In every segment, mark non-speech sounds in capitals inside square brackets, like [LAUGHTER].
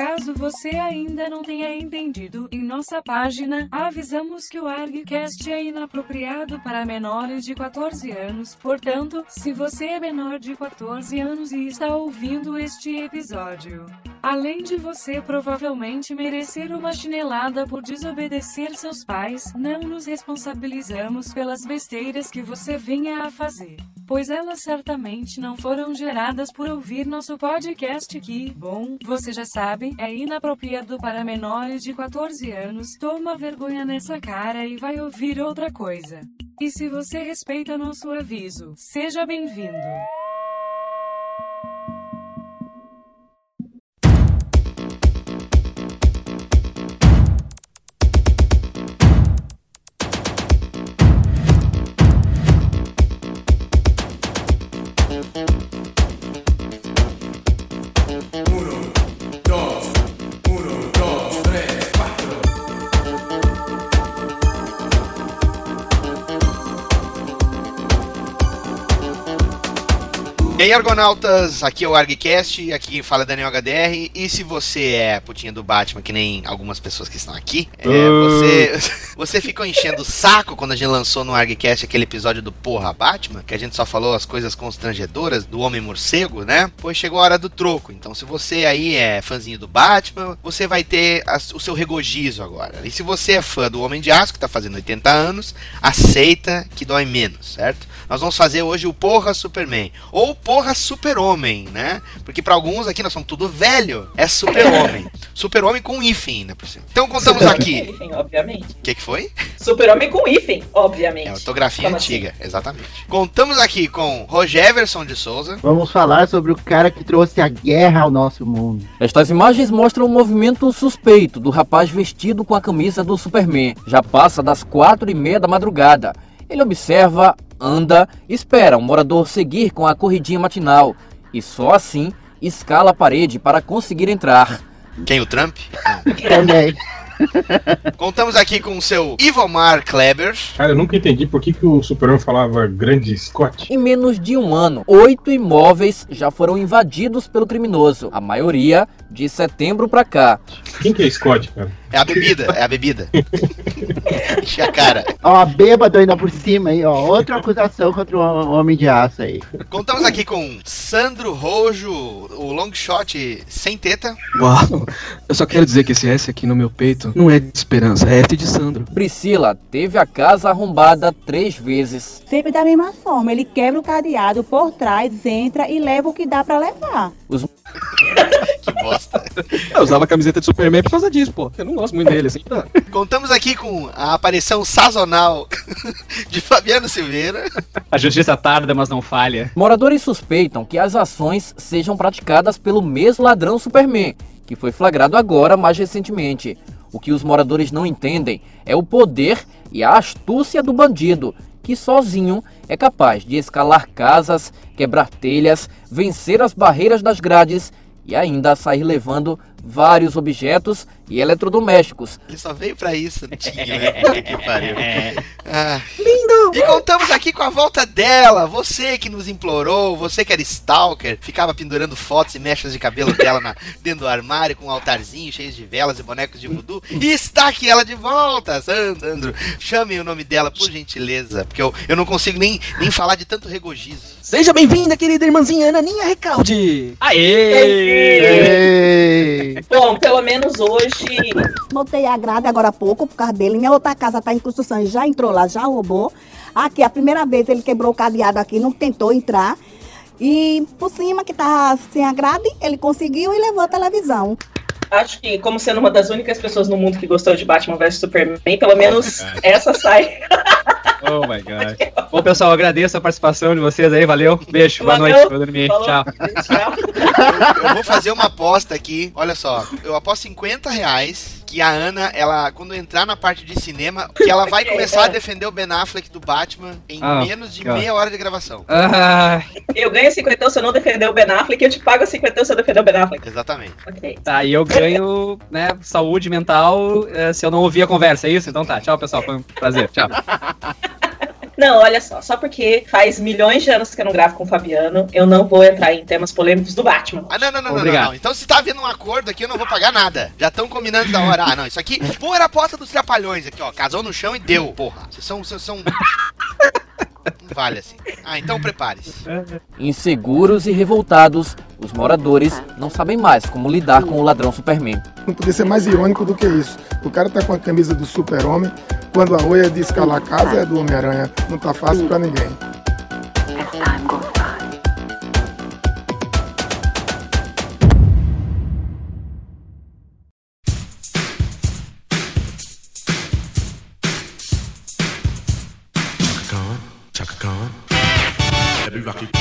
Caso você ainda não tenha entendido, em nossa página, avisamos que o ArgCast é inapropriado para menores de 14 anos. Portanto, se você é menor de 14 anos e está ouvindo este episódio, além de você provavelmente merecer uma chinelada por desobedecer seus pais, não nos responsabilizamos pelas besteiras que você venha a fazer pois elas certamente não foram geradas por ouvir nosso podcast que, bom, você já sabe, é inapropriado para menores de 14 anos. Toma vergonha nessa cara e vai ouvir outra coisa. E se você respeita nosso aviso, seja bem-vindo. E aí, Argonautas, aqui é o ArgCast, aqui quem fala é Daniel HDR, e se você é putinha do Batman, que nem algumas pessoas que estão aqui, é, você, [LAUGHS] você ficou enchendo o saco quando a gente lançou no ArgCast aquele episódio do Porra Batman, que a gente só falou as coisas constrangedoras do Homem-Morcego, né? Pois chegou a hora do troco, então se você aí é fãzinho do Batman, você vai ter a, o seu regozijo agora. E se você é fã do Homem de Aço, que tá fazendo 80 anos, aceita que dói menos, certo? Nós vamos fazer hoje o Porra Superman. Ou Porra Super-Homem, né? Porque para alguns aqui nós somos tudo velho. É Super-Homem. [LAUGHS] Super-Homem com hífen, né? Por cima. Então contamos aqui. Com hífen, obviamente. O que, que foi? Super-Homem com hífen, obviamente. É ortografia Como antiga, exatamente. Contamos aqui com Rogeverson de Souza. Vamos falar sobre o cara que trouxe a guerra ao nosso mundo. Estas imagens mostram um movimento suspeito do rapaz vestido com a camisa do Superman. Já passa das quatro e meia da madrugada. Ele observa, anda, espera um morador seguir com a corridinha matinal e só assim escala a parede para conseguir entrar. Quem, o Trump? [LAUGHS] Também. Contamos aqui com o seu Ivomar Kleber. Cara, eu nunca entendi por que, que o Superman falava grande Scott. Em menos de um ano, oito imóveis já foram invadidos pelo criminoso, a maioria de setembro para cá. Quem que é Scott, cara? É a bebida, é a bebida. [LAUGHS] Enche a cara. Ó, bêbado ainda por cima aí, ó. Outra acusação contra o Homem de Aço aí. Contamos aqui com Sandro Rojo, o long shot sem teta. Uau! Eu só quero dizer que esse S aqui no meu peito não é de esperança, é F de Sandro. Priscila teve a casa arrombada três vezes. Sempre da mesma forma, ele quebra o cadeado por trás, entra e leva o que dá pra levar. Os [LAUGHS] Que bosta. [LAUGHS] Eu usava a camiseta de Superman por causa disso, pô. Eu não gosto muito dele, assim. Tá. Contamos aqui com a aparição sazonal [LAUGHS] de Fabiano Silveira. A justiça tarda, mas não falha. moradores suspeitam que as ações sejam praticadas pelo mesmo ladrão Superman, que foi flagrado agora mais recentemente. O que os moradores não entendem é o poder e a astúcia do bandido, que sozinho é capaz de escalar casas, quebrar telhas, vencer as barreiras das grades e ainda sair levando vários objetos e eletrodomésticos. Ele só veio pra isso, [LAUGHS] tinha, né? Puta que pariu. Ah. Lindo! E contamos aqui com a volta dela, você que nos implorou, você que era stalker, ficava pendurando fotos e mechas de cabelo dela na- [LAUGHS] dentro do armário com um altarzinho cheio de velas e bonecos de voodoo. E está aqui ela de volta, Sandro. Chame o nome dela, por gentileza, porque eu, eu não consigo nem, nem falar de tanto regozijo. Seja bem-vinda, querida irmãzinha Ananinha Recalde! Ei! [LAUGHS] Bom, pelo menos hoje. Botei a grade agora há pouco por causa dele. Minha outra casa tá em construção, já entrou lá, já roubou. Aqui, a primeira vez ele quebrou o cadeado aqui, não tentou entrar. E por cima, que tá sem a grade, ele conseguiu e levou a televisão. Acho que, como sendo uma das únicas pessoas no mundo que gostou de Batman vs Superman, pelo menos essa sai. Oh my god. [LAUGHS] Bom, pessoal, agradeço a participação de vocês aí, valeu. Beijo, boa Valeu. noite, vou dormir. Falou. Tchau. Tchau. Eu, eu vou fazer uma aposta aqui. Olha só, eu aposto 50 reais que a Ana, ela, quando entrar na parte de cinema, que ela vai [LAUGHS] começar a defender o Ben Affleck do Batman em Ah, menos de meia hora de gravação. Ah, Eu ganho 50 se eu não defender o Ben Affleck e eu te pago 50 se eu defender o Ben Affleck. Exatamente. Ok. tá, e eu ganho, né, saúde mental eh, se eu não ouvir a conversa, é isso? Então tá, tchau, pessoal, foi um prazer, tchau. [LAUGHS] Não, olha só, só porque faz milhões de anos que eu não gravo com o Fabiano, eu não vou entrar em temas polêmicos do Batman. Ah, não, não, não, não, não, Obrigado. não. Então se tá havendo um acordo aqui, eu não vou pagar nada. Já estão combinando da hora. Ah, não, isso aqui. Pô, era a porta dos trapalhões aqui, ó. Casou no chão e deu, porra. Vocês são. Vocês são. Vale assim. Ah, então prepare-se. Inseguros e revoltados, os moradores não sabem mais como lidar com o ladrão Superman. Não podia ser mais irônico do que isso. O cara tá com a camisa do super-homem, quando a Oia diz que a casa é do Homem-Aranha. Não tá fácil pra ninguém. Ulvarki.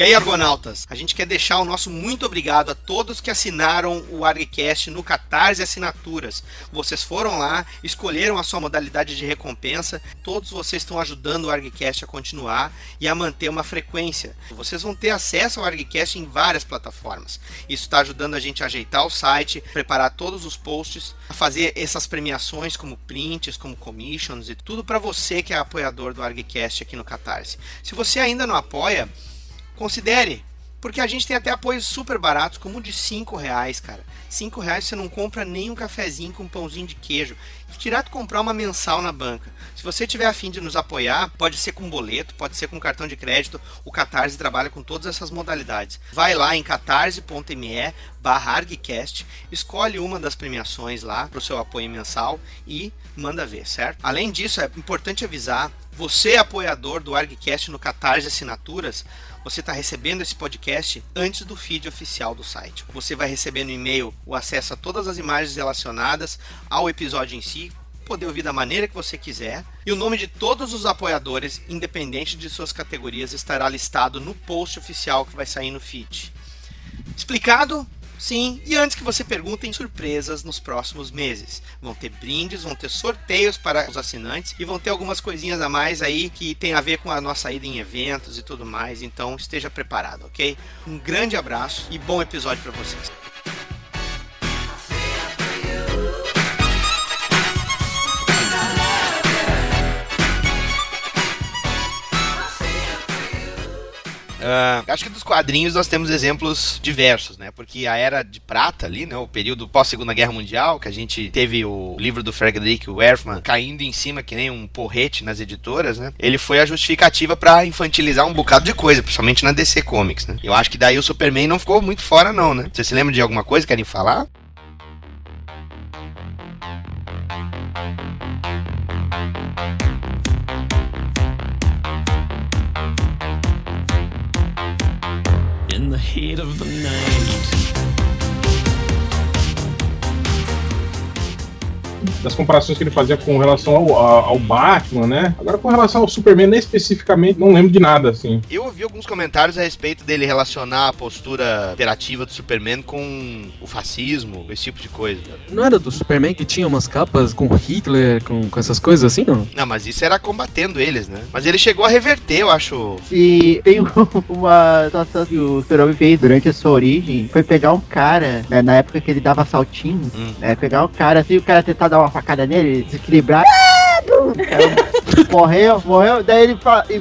E aí, Argonautas, a gente quer deixar o nosso muito obrigado a todos que assinaram o ArgCast no Catarse Assinaturas. Vocês foram lá, escolheram a sua modalidade de recompensa, todos vocês estão ajudando o ArgCast a continuar e a manter uma frequência. Vocês vão ter acesso ao ArgCast em várias plataformas. Isso está ajudando a gente a ajeitar o site, preparar todos os posts, a fazer essas premiações como prints, como commissions e tudo para você que é apoiador do ArgCast aqui no Catarse. Se você ainda não apoia, considere. Porque a gente tem até apoios super baratos, como o de 5 reais, cara. 5 reais você não compra nem um cafezinho com um pãozinho de queijo. Direto comprar uma mensal na banca. Se você tiver afim de nos apoiar, pode ser com boleto, pode ser com cartão de crédito. O Catarse trabalha com todas essas modalidades. Vai lá em catarse.me barra escolhe uma das premiações lá para o seu apoio mensal e manda ver, certo? Além disso, é importante avisar, você apoiador do ArgCast no Catarse Assinaturas, você está recebendo esse podcast antes do feed oficial do site. Você vai receber no e-mail o acesso a todas as imagens relacionadas ao episódio em si, poder ouvir da maneira que você quiser. E o nome de todos os apoiadores, independente de suas categorias, estará listado no post oficial que vai sair no feed. Explicado? Sim, e antes que você pergunte, surpresas nos próximos meses. Vão ter brindes, vão ter sorteios para os assinantes e vão ter algumas coisinhas a mais aí que tem a ver com a nossa ida em eventos e tudo mais. Então esteja preparado, ok? Um grande abraço e bom episódio para vocês. Ah, acho que dos quadrinhos nós temos exemplos diversos, né? Porque a era de prata ali, né? O período pós Segunda Guerra Mundial, que a gente teve o livro do Frederick Werfman caindo em cima que nem um porrete nas editoras, né? Ele foi a justificativa para infantilizar um bocado de coisa, principalmente na DC Comics, né? Eu acho que daí o Superman não ficou muito fora não, né? Vocês se lembram de alguma coisa? Querem falar? In the heat of the night. Das comparações que ele fazia com relação ao, ao Batman, né? Agora com relação ao Superman, nem especificamente, não lembro de nada, assim. Eu ouvi alguns comentários a respeito dele relacionar a postura operativa do Superman com o fascismo, esse tipo de coisa. Não era do Superman que tinha umas capas com Hitler, com, com essas coisas assim, não? Não, mas isso era combatendo eles, né? Mas ele chegou a reverter, eu acho. E tem [LAUGHS] uma situação que o Super-Homem fez durante a sua origem, foi pegar um cara, né, na época que ele dava saltinho, Hum. né, pegar um cara assim, o cara tentar dar uma facada nele, desequilibrar, o cara morreu, morreu, daí ele,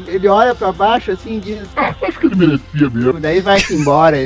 ele olha pra baixo assim e diz, "Ah, acho que ele merecia mesmo, daí vai embora.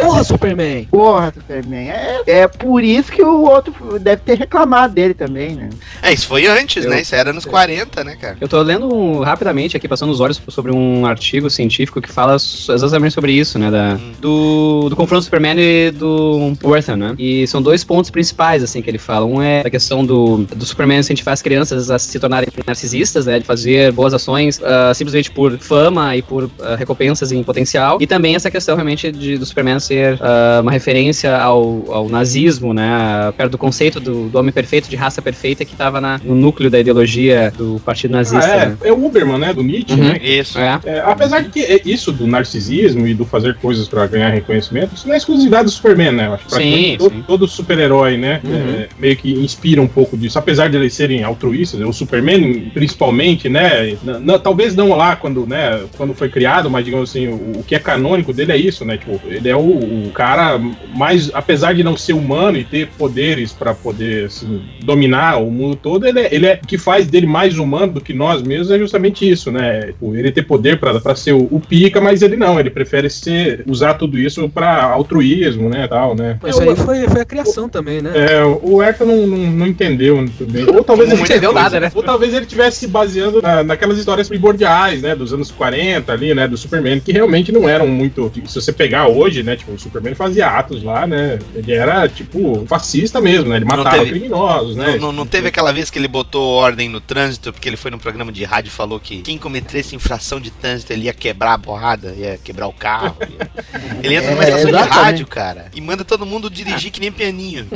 Porra, Superman! Porra, Superman. É, é por isso que o outro deve ter reclamado dele também, né? É, isso foi antes, Eu- né? Isso era nos 40, né, cara? Eu tô lendo um- rapidamente aqui, passando os olhos sobre um artigo científico que fala exatamente sobre isso, né? Da, do, do confronto do Superman e do Wertham, né? E são dois pontos principais, assim, que ele fala. Um é a questão do, do Superman incentivar as crianças a se tornarem narcisistas, né? De fazer boas ações ah, simplesmente por fama e por ah, recompensas em potencial. E também essa questão, realmente, de, do Superman ser ah, uma referência ao, ao nazismo, né? Perto do conceito do, do homem perfeito, de raça perfeita, que estava no núcleo da ideologia do Partido Nazista. Ah, é, né? é o Uberman, né? Do Nietzsche, Uhum. né? Isso. É. É, apesar de que é isso do narcisismo e do fazer coisas pra ganhar reconhecimento, isso não é exclusividade do Superman, né? Eu acho Sim, todo, todo super-herói, né? é, meio que inspira um pouco disso. Apesar de eles serem altruístas, o Superman, principalmente, né? n- n- talvez não lá quando, né, quando foi criado, mas digamos assim, o, o que é canônico dele é isso, né? Tipo, ele é o, o cara mais. Apesar de não ser humano e ter poderes pra poder assim, dominar o mundo todo, ele é, ele é o que faz dele mais humano do que nós mesmos é justamente isso, né? Tipo, ele ter poder pra pra ser o, o pica, mas ele não, ele prefere ser, usar tudo isso pra altruísmo, né? Tal, né? Mas isso aí foi, foi a criação também, né? É, o Erka não, não, não entendeu muito bem. Ou talvez Não entendeu nada, né? [LAUGHS] Ou talvez ele estivesse se baseando na, naquelas histórias primordiais, né? Dos anos 40 ali, né? Do Superman, que realmente não eram muito. Se você pegar hoje, né? Tipo, o Superman fazia atos lá, né? Ele era, tipo, fascista mesmo, né? Ele matava teve- criminosos, né? Não, não, não teve aquela vez que ele botou ordem no trânsito, porque ele foi num programa de rádio e falou que quem cometesse infração de trânsito ele ia quebrar a porrada, ia quebrar o carro. ia- [LAUGHS] Ele entra numa É, estação de rádio, cara, e manda todo mundo dirigir que nem pianinho.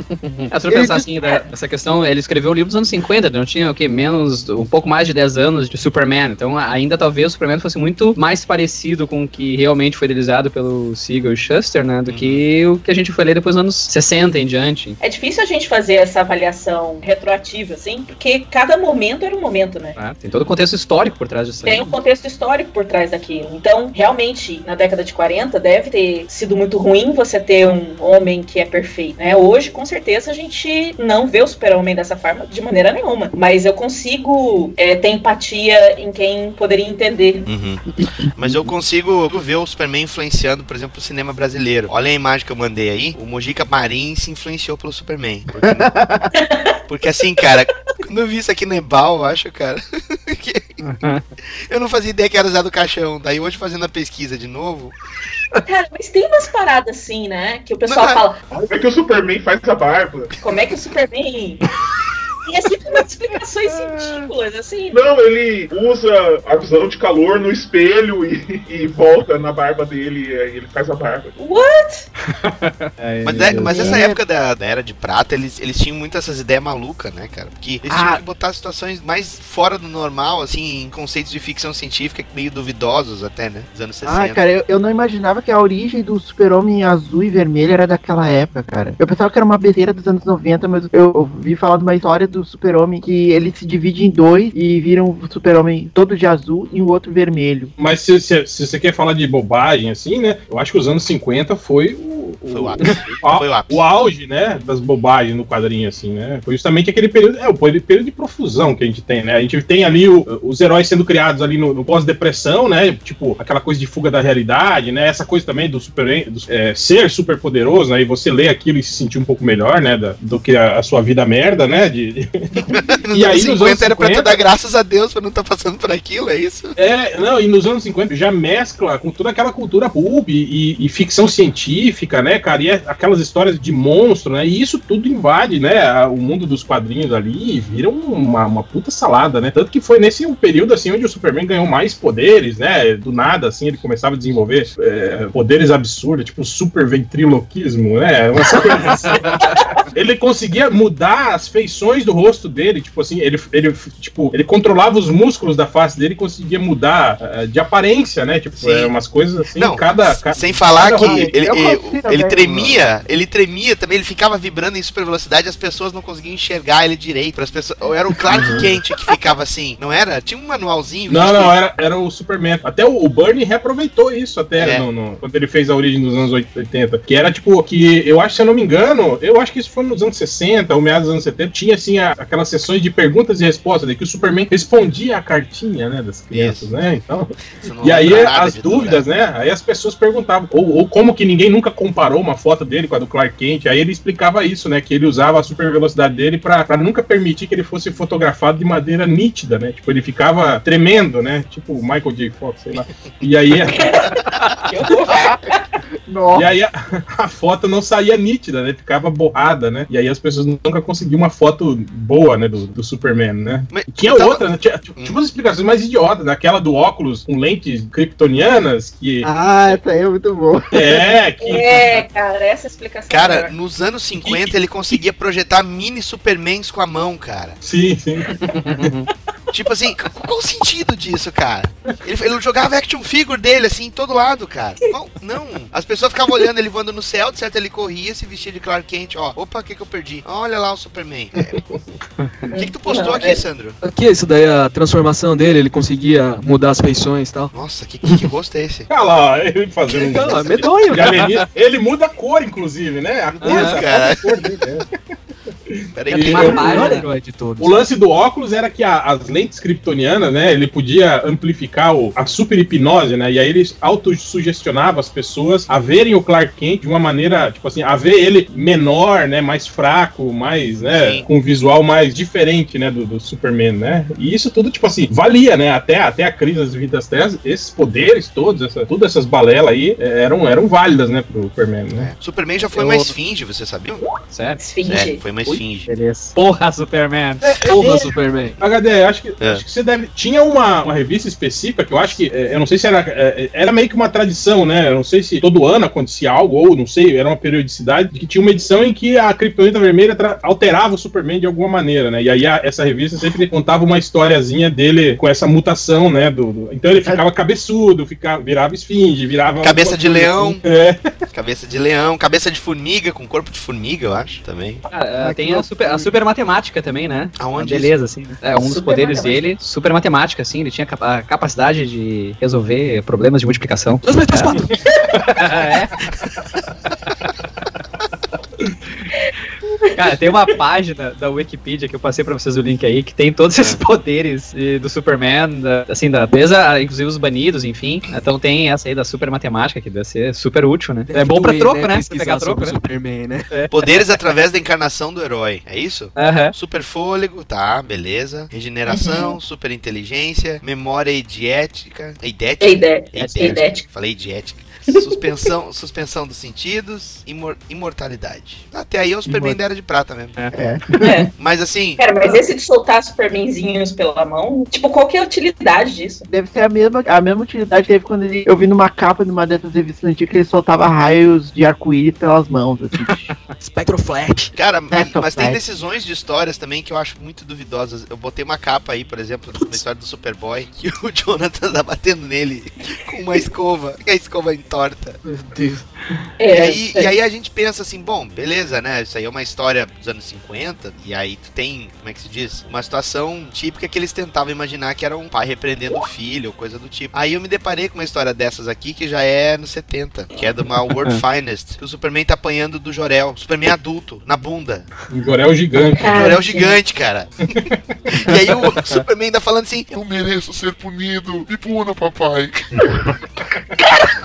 É, se eu pensar assim, da- essa questão, ele escreveu o livro dos anos 50, não tinha o que? Menos, um pouco mais de 10 anos de Superman. Então, ainda talvez o Superman fosse muito mais parecido com o que realmente foi idealizado pelo Siegel e Shuster, né? Do que o que a gente foi ler depois dos anos 60 em diante. É difícil a gente fazer essa avaliação retroativa, assim, porque cada momento era um momento, né? né? Tem todo o contexto histórico por trás disso aí. Tem um contexto histórico por trás daquilo. Então, realmente, na década de 40, deve ter sido muito ruim você ter um homem que é perfeito, né? Hoje, com certeza, a gente não vê o super-homem dessa forma de maneira nenhuma. Mas eu consigo é, ter empatia em quem poderia entender. Uhum. Mas eu consigo ver o Superman influenciando, por exemplo, o cinema brasileiro. Olha a imagem que eu mandei aí. O Mojica Marim se influenciou pelo Superman. Porque, [LAUGHS] porque assim, cara, quando eu vi isso aqui no Ebal, eu acho, cara. [LAUGHS] que- eu não fazia ideia que era usado o caixão. Daí hoje fazendo a pesquisa de novo. Cara, mas tem umas paradas assim, né? Que o pessoal Mas- fala, Como é que o Superman faz a barba? como é que o Superman. E é sempre umas explicações [LAUGHS] ridículas, assim. Não, ele usa a visão de calor no espelho e, e volta na barba dele e aí ele faz a barba. What? Mas, é- mas essa época da, da Era de Prata, eles, eles tinham muito essas ideias malucas, né, cara? Porque eles tinham Ah. que botar situações mais fora do normal, assim, em conceitos de ficção científica meio duvidosos até, né? Dos anos 60. Ah, cara, eu, eu não imaginava que a origem do super-homem azul e vermelho era daquela época, cara. Eu pensava que era uma besteira dos anos 90, mas eu ouvi falar de uma história do super-homem que ele se divide em dois e vira um super-homem todo de azul e o outro vermelho. Mas se, se- se você quer falar de bobagem, assim, né? Eu acho que os anos 50 foi o. Foi o ápice. Foi o ápice. o auge, né? Das bobagens no quadrinho, assim, né? Foi justamente aquele período. É, o período de profusão que a gente tem, né? A gente tem ali o- os heróis sendo criados ali no, no pós-depressão, né? Tipo, aquela coisa de fuga da realidade, né? Essa coisa também do super do, é, ser super poderoso, né? E você lê aquilo e se sentir um pouco melhor, né? da- do que a, a sua vida merda, né? De, de- E anos aí, nos 50 anos era pra tu 50? dar graças a Deus pra não estar passando por aquilo, é isso? É, não, e nos anos 50 já mescla com toda aquela cultura pulp e, e ficção científica, né, cara? E é aquelas histórias de monstro, né? E isso tudo invade, né? a- O mundo dos quadrinhos ali e vira uma, uma puta salada, né? Tanto que foi nesse um período, assim, onde o Superman ganhou mais poderes, né? Do nada, assim, ele começava a desenvolver é, poderes absurdos, tipo super ventriloquismo, né? Umas coisas assim. [LAUGHS] ele conseguia mudar as feições do rosto dele, tipo assim, ele, ele, tipo, ele controlava os músculos da face dele e conseguia mudar eh, de aparência, né? Tipo, Sim. é, umas coisas assim, Não, cada, ca- Sem falar cada que ele, Eu ele, ele ver. tremia, ele tremia também, ele ficava vibrando em super velocidade, as pessoas não conseguiam enxergar ele direito. As pessoas, era o Clark Kent que ficava assim, não era? Tinha um manualzinho. Não, não, era, era o Superman. Até o, o Bernie reaproveitou isso até É. no- no- quando ele fez a origem dos anos 80. Que era tipo, que eu acho, se eu não me engano, eu acho que isso foi nos anos 60 ou meados dos anos 70. Tinha assim a- aquelas sessões de perguntas e respostas, né, que o Superman respondia a cartinha, né, das crianças, Isso. né? Então, E aí lembra nada as de dúvidas, né? Aí as pessoas perguntavam, ou, ou como que ninguém nunca comparou uma foto dele com a do Clark Kent. Aí ele explicava isso, né? Que ele usava a super velocidade dele pra, pra nunca permitir que ele fosse fotografado de maneira nítida, né? Tipo, ele ficava tremendo, né? Tipo o Michael J. Fox, sei lá. E aí [LAUGHS] [LAUGHS] Que horror. E aí a, [LAUGHS] a foto não saía nítida, né? Ficava borrada, né? E aí as pessoas nunca conseguiam uma foto boa, né? Do, do Superman, né? Mas E tinha eu tava- outra, né? Tinha, tinha umas explicações mais idiotas, naquela do óculos com lentes kryptonianas, que. Ah, essa aí é muito boa. É, [LAUGHS] que. É, cara, essa explicação. é Cara, melhor. nos anos 50 ele conseguia projetar mini Supermans com a mão, cara. Sim, sim. [LAUGHS] Tipo assim, qual o sentido disso, cara? Ele, ele jogava action figure dele, assim, em todo lado, cara. Qual- não. As pessoas ficavam olhando ele voando no céu, de certo ele corria, se vestia de Clark Kent, ó. Opa, o que que eu perdi? Olha lá o Superman. É. O que que tu postou Não, aqui, é- Sandro? Aqui, isso daí, a transformação dele, ele conseguia mudar as feições e tal. Nossa, que, que, que rosto é esse? Olha lá, ele fazendo um. Não, é medonho, alienígena. Ele muda a cor, inclusive, né? A cor, Isso, a cara. cor dele, né? Peraí, uma eu- de todos. O lance do óculos era que a- as lentes kryptonianas, né, ele podia amplificar o- a super hipnose, né, e aí ele autossugestionava as pessoas a verem o Clark Kent de uma maneira, tipo assim, a ver ele menor, né, mais fraco, mais, né, Sim. com um visual mais diferente, né, do, do Superman, né, e isso tudo, tipo assim, valia, né, até, até a crise das vidas terras, esses poderes todos, essa, todas essas balelas aí, eh, eram, eram válidas, né, pro Superman, né. Superman já foi Eu- uma esfinge, você sabia? Sério? Esfinge. É, foi uma Esfinge. Beleza. Porra, Superman. Porra, Superman. HD, acho que, É. acho que você deve. Tinha uma, uma revista específica que eu acho que. é, Eu não sei se era. é, Era meio que uma tradição, né? Eu não sei se todo ano acontecia algo, ou não sei, era uma periodicidade, que tinha uma edição em que a Kryptonita Vermelha alterava o Superman de alguma maneira, né? E aí a- essa revista sempre contava uma historiazinha dele com essa mutação, né? Do, do- Então ele ficava cabeçudo, ficava, virava esfinge, virava. Cabeça de leão. assim. É. Cabeça de leão, cabeça de formiga, com corpo de formiga, eu acho, também. Ah, ah, tem a super, a super matemática também, né? Aonde Uma Beleza, assim. né? É, um dos Super poderes matemática. dele, super matemática, assim. Ele tinha a capacidade de resolver problemas de multiplicação. Dois mais três, quatro. [LAUGHS] é. Cara, tem uma página da Wikipedia que eu passei pra vocês o link aí, que tem todos esses poderes eh, do Superman, da- assim, da beleza, inclusive os banidos, enfim. Então tem essa aí da super matemática, que deve ser super útil, né? É bom pra Doer, troco, né? pesquisar Pegar troco, né? Superman, né? Poderes através da encarnação do herói, é isso? Aham. Super fôlego, tá, beleza. Regeneração, super inteligência, memória idiética. Idética? Eide- Eidética. Eidética. Falei idiética. Suspensão, suspensão dos sentidos, imor- imortalidade. Até aí é o Superman Imor- da Era de Prata mesmo. É. É. Mas assim, Cara, mas esse de soltar Supermanzinhos pela mão, tipo, qual que é a utilidade disso? Deve ser a mesma, a mesma utilidade que teve quando ele, eu vi numa capa de uma dessas revistas antigas que ele soltava raios de arco-íris pelas mãos, assim. [LAUGHS] Spectro Flash. Cara, mas tem decisões de histórias também que eu acho muito duvidosas. Eu botei uma capa aí, por exemplo, na história do Superboy, que o [LAUGHS] Jonathan tá batendo nele com uma escova, e a escova entorta. Meu Deus. E É, aí, e aí a gente pensa assim, bom, beleza, né? Isso aí é uma história dos anos 50, e aí tu tem, como é que se diz? Uma situação típica que eles tentavam imaginar que era um pai repreendendo o filho, ou coisa do tipo. Aí eu me deparei com uma história dessas aqui que já é nos 70, que é de uma World [LAUGHS] Finest, que o Superman tá apanhando do Jorel, o Superman adulto, na bunda. Um Jorel gigante. O Cara, Jorel gigante, cara. [LAUGHS] e aí o Superman tá falando assim, Eu mereço ser punido. Me puna, papai. [LAUGHS]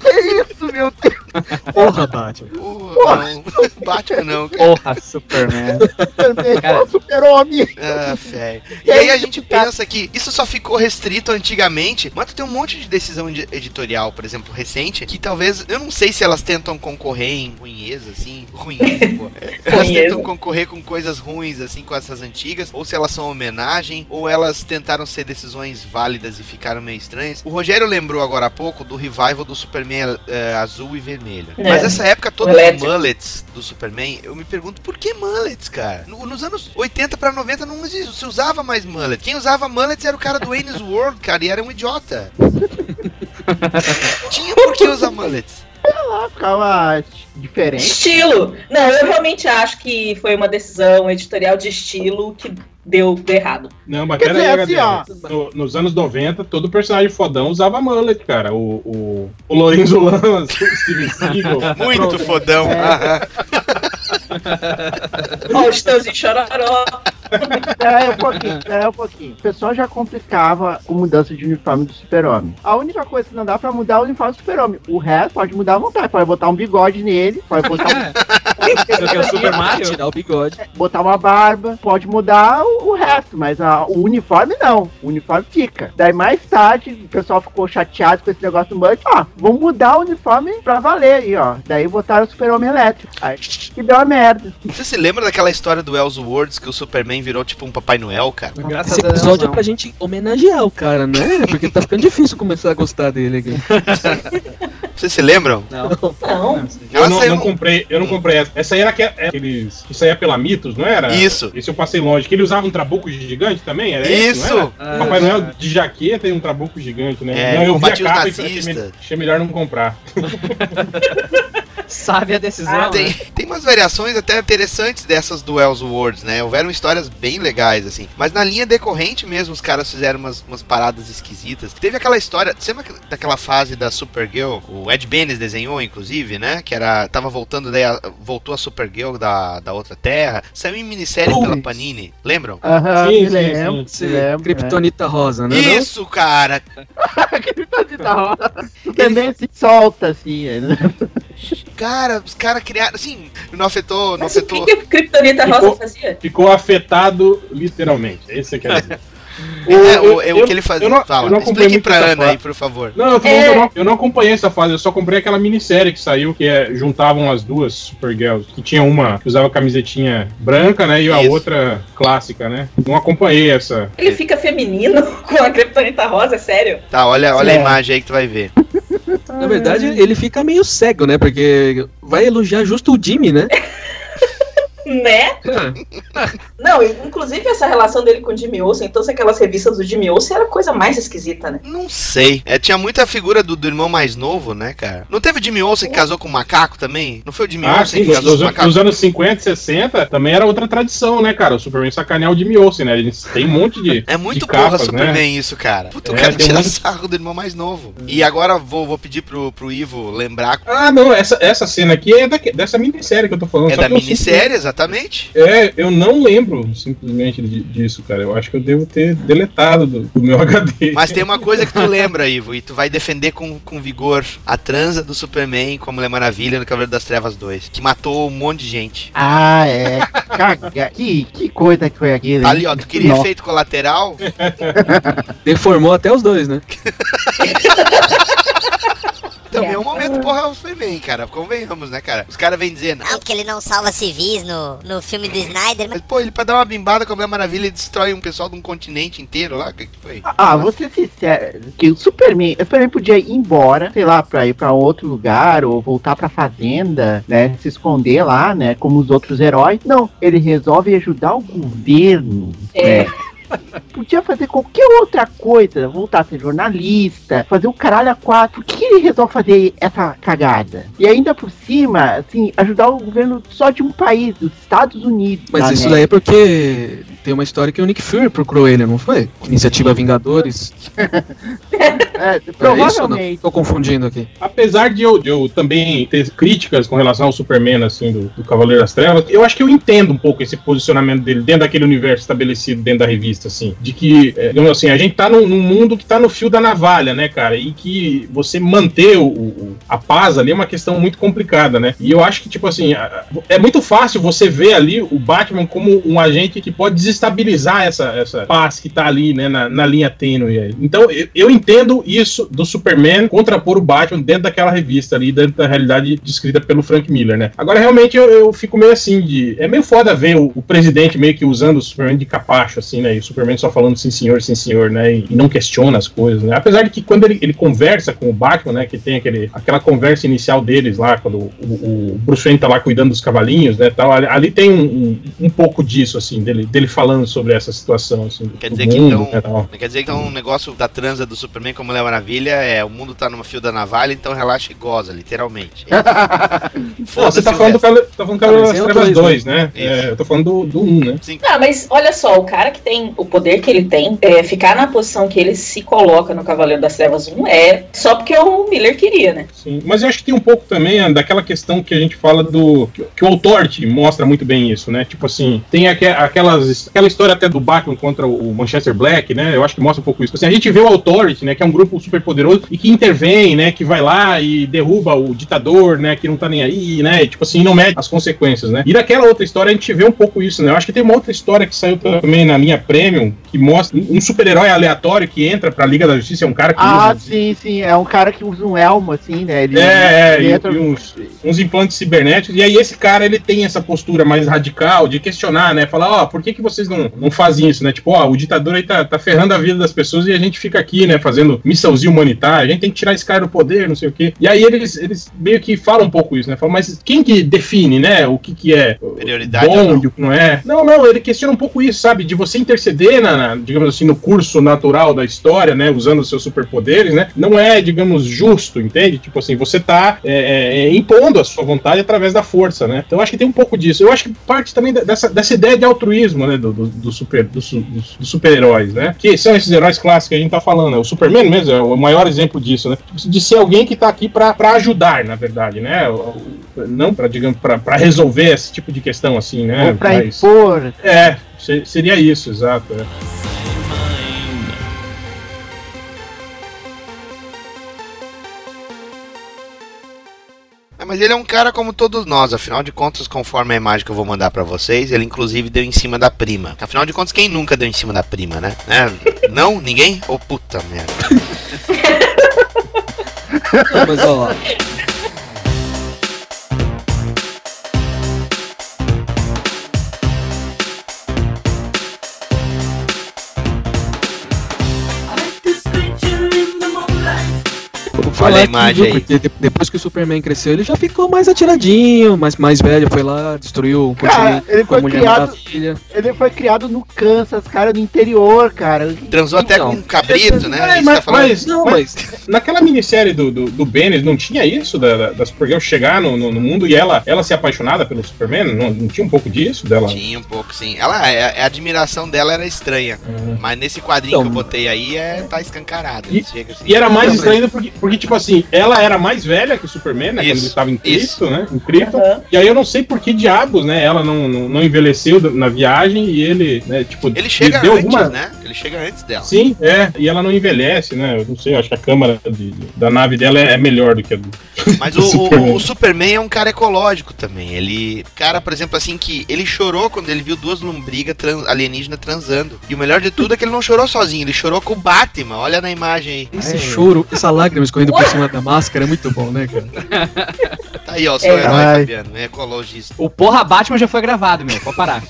Isso, meu Deus. Porra, Batman. porra, não, Batman não, cara. Porra, Superman. Cara, super-homem. Ah, velho. E aí a gente pensa que isso só ficou restrito antigamente, mas tu tem um monte de decisão edi- editorial, por exemplo, recente, que talvez, eu não sei se elas tentam concorrer em ruinheza, assim, ruinheza, [LAUGHS] pô. Elas Ruinheza. tentam concorrer com coisas ruins, assim, com essas antigas, ou se elas são homenagem, ou elas tentaram ser decisões válidas e ficaram meio estranhas. O Rogério lembrou agora há pouco do revival do Superman eh, azul e vermelho. É. Mas essa época toda de mullets do Superman, eu me pergunto por que mullets, cara? No- nos anos 80 pra 90 não se usava mais mullet. Quem usava mullets era o cara do Wayne's World, cara, e era um idiota. [LAUGHS] Tinha por que usar mullets. Ela ficava diferente. Estilo! Não, eu realmente acho que foi uma decisão editorial de estilo que deu errado. Não, mas Quer pera aí, dizer, HD. assim, ó. No- nos anos 90, todo personagem fodão usava mullet, cara. O, o, o Lorenzo Lamas, o Steven [LAUGHS] Seagal. Muito fodão. É. [LAUGHS] Chitãozinho Chororó. [LAUGHS] É, um pouquinho, é um pouquinho. O pessoal já complicava com mudança de uniforme do super-homem. A única coisa que não dá pra mudar é o uniforme do super-homem. O resto pode mudar à vontade. Pode botar um bigode nele, pode botar Só que é o Super Mario. Tirar o bigode. Botar uma barba, pode mudar o, o resto, mas a- o uniforme não. O uniforme fica. Daí mais tarde, o pessoal ficou chateado com esse negócio do Bud. Ó, vamos mudar o uniforme pra valer aí, ó. Daí botaram o Super-Homem elétrico. Aí que deu a merda. Você se lembra daquela história do Elseworlds que o Superman virou tipo um Papai Noel, cara? Graças Esse a Deus, episódio é pra gente homenagear o cara, né? Porque tá ficando difícil começar a gostar dele aqui. [LAUGHS] Vocês se lembram? Não. Não. Eu não, não comprei, eu não comprei essa. Essa aí era que, é aqueles que saía pela Mitos, não era? Isso. Esse eu passei longe. Que ele usava um trabuco gigante também? Era esse, Isso. não Ah, era? Papai Noel de jaqueta e um trabuco gigante, né? É, não, eu vi a capa e achei, nazistas. achei melhor não comprar. [LAUGHS] Sabe a decisão, Ah, Tem, né? tem umas variações até interessantes dessas do Elseworlds, né? Houveram histórias bem legais, assim. Mas na linha decorrente mesmo, os caras fizeram umas, umas paradas esquisitas. Teve aquela história, você lembra daquela fase da Supergirl? O Ed Benes desenhou, inclusive, né? Que era. Tava voltando, daí a- voltou a Supergirl da, da outra terra. Saiu em minissérie pela Ui. Panini. Lembram? Aham, Sim, lembro, sim. lembro. Kryptonita rosa, né? Isso, cara! [LAUGHS] Também se solta assim, né? Cara, os caras criaram. Assim, não afetou. Não Mas o afetou. que, que o Kryptonita Rosa Ficou- fazia? Ficou afetado literalmente. É isso que você quer dizer. [LAUGHS] É, Eu- o, é o eu- que ele fazia. eu não- Fala, eu não acompanhei explique muito pra Ana fase. aí, por favor. Não, eu, É. que eu, não, eu não acompanhei essa fase, eu só comprei aquela minissérie que saiu, que é, juntavam as duas Supergirls, que tinha uma que usava camisetinha branca, né, e a Isso. outra clássica, né. Não acompanhei essa. Ele fica feminino [LAUGHS] com a Kryptonita Rosa, é sério? Tá, olha, olha É. a imagem aí que tu vai ver. Na verdade, ele fica meio cego, né? Porque vai elogiar justo o Jimmy, né? [LAUGHS] Né? Não, e, inclusive essa relação dele com o Jimmy Olsen, então se aquelas revistas do Jimmy Olsen era a coisa mais esquisita, né? Não sei. É, tinha muita figura do, do irmão mais novo, né, cara? Não teve o Jimmy Olsen que casou com o macaco também? Não foi o Jimmy Ah, Olsen sim, que casou nos, com o macaco? nos anos 50 e 60 também era outra tradição, né, cara? O Superman sacanear o Jimmy Olsen, né? Eles têm um monte de. É muito de porra capas, Superman né? isso, cara. Puta, o É, cara tem tira muito- sarro do irmão mais novo. E agora vou, vou pedir pro, pro Ivo lembrar. Ah, não, essa, essa cena aqui é daque- dessa minissérie que eu tô falando. É da minissérie, exatamente. Simplesmente- É, eu não lembro simplesmente di- disso, cara. Eu acho que eu devo ter deletado do, do meu [LAUGHS] HD. Mas tem uma coisa que tu lembra, Ivo, e tu vai defender com, com vigor a transa do Superman com a Mulher Maravilha no Cavaleiro das Trevas 2, que matou um monte de gente. Ah, é. Caga. Que, que coisa que foi aquilo. Ali, ó, tu queria Nossa. efeito colateral? Deformou até os dois, né? [LAUGHS] Também é um momento porra o Superman, cara. Convenhamos, né, cara? Os caras vêm dizendo, Não, porque ele não salva civis no, no filme do Snyder, mas mas pô, ele pra dar uma bimbada com a Mulher Maravilha ele destrói um pessoal de um continente inteiro lá, o que que foi? Ah, vou ser sincero, que o Superman, o Superman podia ir embora, sei lá, pra ir pra outro lugar, ou voltar pra fazenda, né, se esconder lá, né, como os outros heróis. Não, ele resolve ajudar o governo, É. né. Podia fazer qualquer outra coisa, voltar a ser jornalista, fazer o caralho a quatro. Por que ele resolve fazer essa cagada? E ainda por cima, assim, ajudar o governo só de um país, dos Estados Unidos. Mas isso né? daí é porque tem uma história que o Nick Fury procurou ele, não foi? Iniciativa Vingadores. [LAUGHS] É, É isso, provavelmente. Tô confundindo aqui. Apesar de eu, de eu também ter críticas com relação ao Superman, assim, do, do Cavaleiro das Trevas, eu acho que eu entendo um pouco esse posicionamento dele dentro daquele universo estabelecido dentro da revista, assim. De que, é, digamos assim, a gente tá num, num mundo que tá no fio da navalha, né, cara? E que você manter o, o- a paz ali é uma questão muito complicada, né? E eu acho que, tipo assim, é muito fácil você ver ali o Batman como um agente que pode desestabilizar essa, essa paz que tá ali, né, na, na linha tênue. Então, eu, eu entendo isso do Superman contrapor o Batman dentro daquela revista ali, dentro da realidade descrita pelo Frank Miller, né? Agora, realmente, eu, eu fico meio assim de... É meio foda ver o, o presidente meio que usando o Superman de capacho, assim, né? E o Superman só falando sim senhor, sim senhor, né? E, e não questiona as coisas, né? Apesar de que quando ele, ele conversa com o Batman, né? Que tem aquele, aquela conversa inicial deles lá, quando o, o Bruce Wayne tá lá cuidando dos cavalinhos, né? Tal, ali, ali tem um, um, um pouco disso, assim, dele, dele sobre essa situação, assim, Quer dizer que mundo, então. né. Quer dizer que então um negócio da transa do Superman com a Mulher Maravilha é o mundo tá numa fio da navalha, então relaxa e goza, literalmente. [LAUGHS] Não, você tá falando, do, tá falando do Cavaleiro das Mas é o Trevas dois, 2, né? É, eu tô falando do, do 1, né? Ah, mas olha só, o cara que tem o poder que ele tem, é, ficar na posição que ele se coloca no Cavaleiro das Trevas 1 é só porque o Miller queria, né? Sim, mas eu acho que tem um pouco também daquela questão que a gente fala do. que, que o Authority mostra muito bem isso, né? Tipo assim, tem aque- aquelas, aquela história até do Batman contra o Manchester Black, né? Eu acho que mostra um pouco isso. Assim, a gente vê o Authority, né? Que é um grupo super poderoso e que intervém, né? Que vai lá e derruba o ditador, né? Que não tá nem aí, né? E, tipo assim, não mede as consequências, né? E naquela outra história a gente vê um pouco isso, né? Eu acho que tem uma outra história que saiu também na linha Premium que mostra um super-herói aleatório que entra pra Liga da Justiça, é um cara que Ah, usa sim, sim. É um cara que usa um elmo, assim, né? Ele, é, é, ele e, entra- e uns, uns implantes cibernéticos. E aí esse cara, ele tem essa postura mais radical de questionar, né? Falar, ó, por que, que vocês não, não fazem isso, né? Tipo, ó, o ditador aí tá, tá ferrando a vida das pessoas e a gente fica aqui, né? Fazendo missãozinha humanitária. A gente tem que tirar esse cara do poder, não sei o quê. E aí eles, eles meio que falam um pouco isso, né? Falam, mas quem que define, né? O que que é Prioridade bom e o que não é? Não, não, ele questiona um pouco isso, sabe? De você interceder, na, na- digamos assim, no curso natural da história, né? Usando os seus superpoderes, né? Não é, digamos, justo, entende? Tipo assim, você tá é, é, é, impondo a sua vontade através da força, né? Então acho que tem um pouco disso. Eu acho que parte também dessa, dessa ideia de altruísmo, né? Do, do, do super, do su- dos, dos super-heróis, né? Que são esses heróis clássicos que a gente tá falando. né? O Superman mesmo é o maior exemplo disso, né? De ser alguém que tá aqui pra, pra ajudar, na verdade, né? Não pra, digamos, pra, pra resolver esse tipo de questão, assim, né? Ou pra Mas- impor. é, se- seria isso, exato. é. Mas ele é um cara como todos nós, afinal de contas, conforme a imagem que eu vou mandar pra vocês, ele inclusive deu em cima da prima. Afinal de contas, quem nunca deu em cima da prima, né? Né? Não? Ninguém? Ô puta merda. [LAUGHS] Não, mas ó, falar Olha a aqui, imagem viu, aí. porque de- depois que o Superman cresceu, ele já ficou mais atiradinho, mais, mais velho, foi lá, destruiu o Cara, ele a foi criado. Ele foi criado no Kansas, cara, no interior, cara. Transou até com um cabrito, né? É, mas, tá mas- Não, mas naquela minissérie do, do, do Bendis não tinha isso da, da, da Supergirl chegar no, no, no mundo e ela, ela ser apaixonada pelo Superman? Não, não tinha um pouco disso dela? Tinha um pouco, sim. Ela, é- a admiração dela era estranha. Mas nesse quadrinho Então- que eu botei aí, é, tá escancarado. E, Chega assim. e era mais estranho porque, porque, tipo assim, ela era mais velha que o Superman, né? quando Isso, ele estava em. Krypton, né? Em Krypton. E aí eu não sei por que diabos, né? Ela não, não, não envelheceu na viagem e ele, né? Tipo, Ele chega deu antes, alguma... né? Ele chega antes dela. Sim, é. E ela não envelhece, né? Eu não sei, eu acho que a câmera de- da nave dela é, é melhor do que a do. [LAUGHS] Mas o, o- Superman. o Superman é um cara ecológico também. Ele. Cara, por exemplo, assim, que ele chorou quando ele viu duas lombrigas tran- alienígenas transando. E o melhor de tudo é que ele não chorou sozinho, ele chorou com o Batman. Olha na imagem aí. Esse choro, essa lágrima escorrendo por cima da máscara é muito bom, né, cara? [LAUGHS] Tá aí, ó, seu É. herói, Ai. Fabiano, é ecologista. O porra Batman já foi gravado, meu. Pode parar.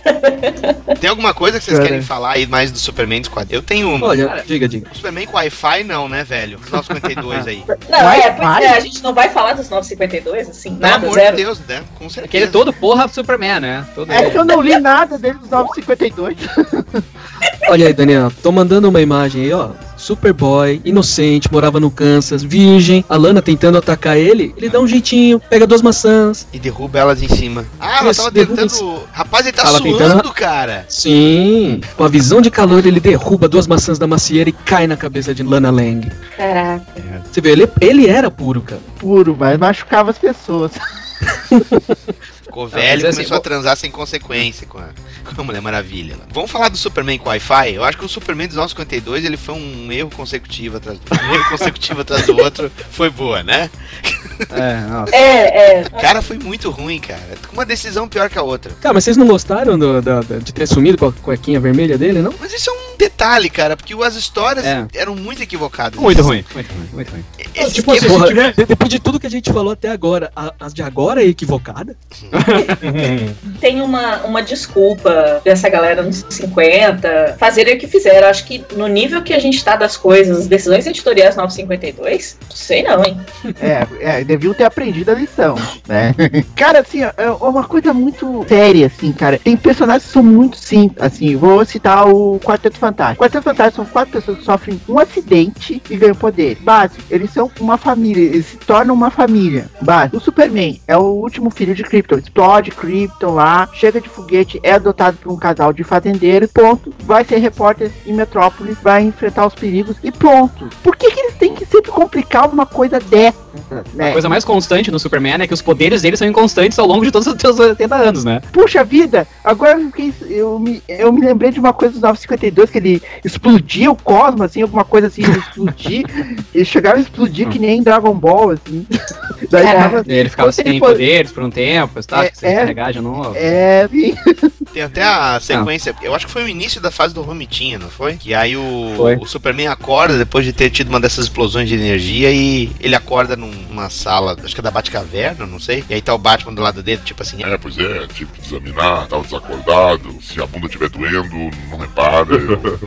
Tem alguma coisa que vocês Cara. querem falar aí mais do Superman dos quadrinhos? Eu tenho uma. Olha, diga, diga. O Superman com Wi-Fi não, né, velho? Os 952 aí. Não, é, pois é, a gente não vai falar dos 952, assim, Pelo nada, amor zero. de Deus, né? Com certeza. Aquele todo porra Superman, né? Todo É que eu não li nada dele dos 952. Olha aí, Daniel, tô mandando uma imagem aí, ó. Superboy, inocente, morava no Kansas, virgem, a Lana tentando atacar ele, ele dá um jeitinho, pega duas maçãs. E derruba elas em cima. Ah, ela Isso, tava derruba tentando. Rapaz, ele tá Tava suando, tentando- cara. Sim, com a visão de calor ele derruba duas maçãs da macieira e cai na cabeça de Lana Lang. Caraca. Você vê, ele, ele era puro, cara. Puro, mas machucava as pessoas. [LAUGHS] Ficou velho e assim, começou a transar sem consequência com a, com a Mulher Maravilha. Vamos falar do Superman com Wi-Fi? Eu acho que o Superman dos 952 ele foi um erro consecutivo atrás do um erro consecutivo atrás do outro. Foi boa, né? É, nossa. É, é. Cara, foi muito ruim, cara. Uma decisão pior que a outra. Cara, mas vocês não gostaram do- da- da- de ter sumido com a cuequinha vermelha dele, não? Mas isso é um detalhe, cara, porque as histórias É. eram muito equivocadas. Muito ruim, muito ruim, muito ruim. Esse tipo assim, esquema- depois de tudo que a gente falou até agora, a- as de agora é equivocada? [LAUGHS] Tem uma, uma desculpa dessa galera nos 50 fazerem o que fizeram. Acho que no nível que a gente tá das coisas, as decisões editoriais 952, não sei não, hein? [LAUGHS] É, é, deviam ter aprendido a lição, né? [LAUGHS] Cara, assim, é uma coisa muito séria, assim, cara. Tem personagens que são muito simples, assim, vou citar o Quarteto Fantástico. O Quarteto Fantástico são quatro pessoas que sofrem um acidente e ganham poder. Básico, eles são uma família, eles se tornam uma família. Básico. O Superman é o último filho de Krypton, explode Krypton lá, chega de foguete, é adotado por um casal de fazendeiros, ponto. Vai ser repórter em Metrópolis, vai enfrentar os perigos e ponto. Por que, que eles têm que sempre complicar uma coisa dessa? A né? coisa mais constante no Superman é que os poderes dele são inconstantes ao longo de todos os seus 80 anos, né? Puxa vida, agora eu, fiquei- eu, me, eu me lembrei de uma coisa dos 952, que ele explodia o cosmos, assim, alguma coisa assim, ele explodir, [LAUGHS] ele chegava a explodir que nem Dragon Ball, assim. [LAUGHS] Daí tava- Ele ficava ele sem for- poderes por um tempo, tá? É, sem é. carregar de novo. É, sim. [LAUGHS] Tem até a sequência, eu acho que foi o início da fase do Romitinha, não foi? Que aí o, Foi. o Superman acorda depois de ter tido uma dessas explosões de energia e ele acorda num- numa sala, acho que é da Batcaverna, não sei. E aí tá o Batman do lado dele, tipo assim, É, pois é, tive que examinar, tava desacordado. Se a bunda estiver doendo, não repara. Eu...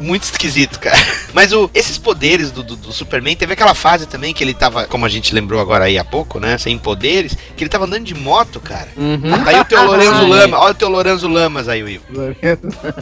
muito esquisito, cara. [LAUGHS] Mas o, esses poderes do, do, do Superman, teve aquela fase também que ele tava, como a gente lembrou agora aí há pouco, né? Sem poderes, que ele tava andando de moto, cara. Uhum. Aí o teu Lorenzo [LAUGHS] Lama, olha o teu Lorenzo Lamas aí, Will.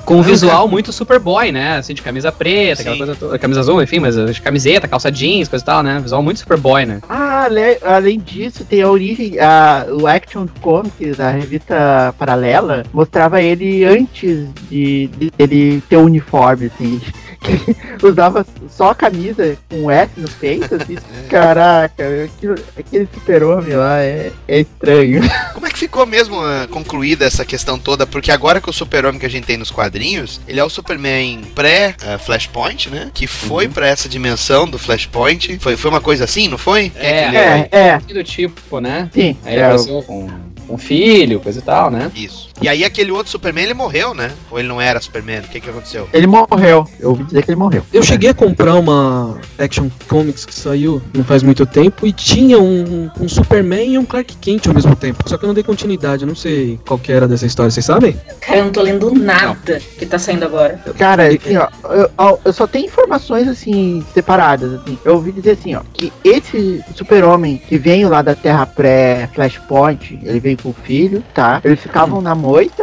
Com um visual muito Superboy, né? Assim, de camisa preta, aquela Sim. coisa toda. Camisa azul, enfim, mas de camiseta, calça jeans, coisa e tal, né? Visual muito Superboy, né? Ah, ale- além disso, tem a origem, a, o Action Comics, da revista paralela, mostrava ele antes de, de ele ter o uniforme, assim. Que [LAUGHS] Usava só a camisa com S no peito, assim. [LAUGHS] Caraca, aquilo- aquele super-homem lá é, é estranho. [LAUGHS] Como é que ficou mesmo ah, concluída essa questão toda? Porque agora que o super-homem que a gente tem nos quadrinhos, ele é o Superman pré-Flashpoint, né? Que foi pra essa dimensão do Flashpoint. Foi, foi uma coisa assim, não foi? É, aquele- É, é, do tipo, né? sim. Aí ele é, apareceu com um filho, coisa e tal, né? Isso. E aí aquele outro Superman, ele morreu, né? Ou ele não era Superman? O que que aconteceu? ele morreu. Eu ouvi dizer que ele morreu. Eu cheguei a comprar uma Action Comics que saiu não faz muito tempo e tinha um, um Superman e um Clark Kent ao mesmo tempo. Só que eu não dei continuidade, eu não sei qual que era dessa história, vocês sabem? Cara, eu não tô lendo nada que tá saindo agora. Cara, assim, ó, eu, ó, eu só tenho informações assim, separadas, assim. Eu ouvi dizer assim, ó, que esse super-homem que veio lá da Terra pré-Flashpoint, ele veio com o filho, tá? Eles ficavam na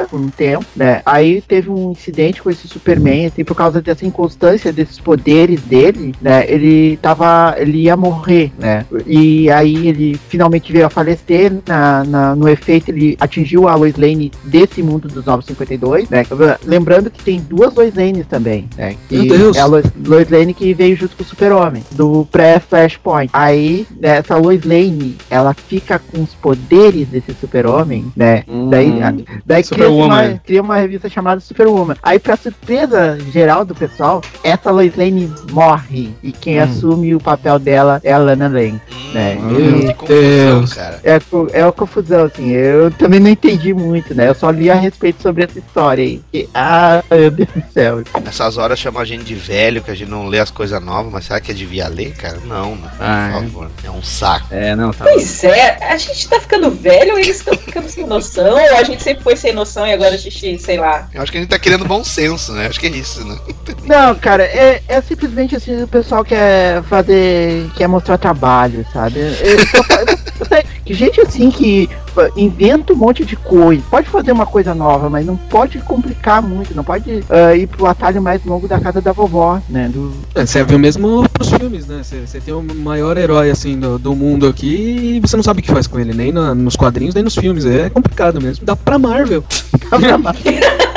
por um tempo, né? Aí teve um incidente com esse Superman, assim, por causa dessa inconstância desses poderes dele, né? Ele tava. ele ia morrer, né? E aí ele finalmente veio a falecer, na, na- no efeito ele atingiu a Lois Lane desse mundo dos 952, né? Lembrando que tem duas Lois Lanes também, né? Que Meu Deus. É a Lois, Lois Lane que veio junto com o Super-Homem, do pré-Flashpoint. Aí, né, essa Lois Lane, ela fica com os poderes desse Super-Homem, né? Hum, daí a- daí cria Superwoman. uma, cria uma revista chamada Superwoman. Aí, pra surpresa geral do pessoal, essa Lois Lane morre. E quem Hum. assume o papel dela é a Lana Lane, né? Hum, E- que confusão, Deus. cara. é, é uma confusão, assim. Eu também não entendi muito, né? Eu só li a respeito sobre essa história aí. Que, ah, meu Deus do céu. Nessas horas chamam a gente de velho, que a gente não lê as coisas novas, mas será que é devia ler, cara? Não, por Ah, é. favor. É um saco. É, não, tá. Pois é, a gente tá ficando velho ou eles estão ficando sem noção? Ou a gente sempre foi sem noção e agora gente, sei lá. Eu acho que a gente tá querendo bom senso, né? Acho que é isso, né? Não, cara, é, é simplesmente assim, o pessoal quer fazer. quer mostrar trabalho, sabe? Eu- eu- que gente assim que inventa um monte de coisa, pode fazer uma coisa nova, mas não pode complicar muito, não pode ah, ir pro atalho mais longo da casa da vovó, né? Do, É, serve o mesmo pros filmes, né? Você você tem o maior herói, assim, do, do mundo aqui e você não sabe o que faz com ele, nem na- nos quadrinhos, nem nos filmes. É complicado mesmo. Dá pra Marvel. [LAUGHS]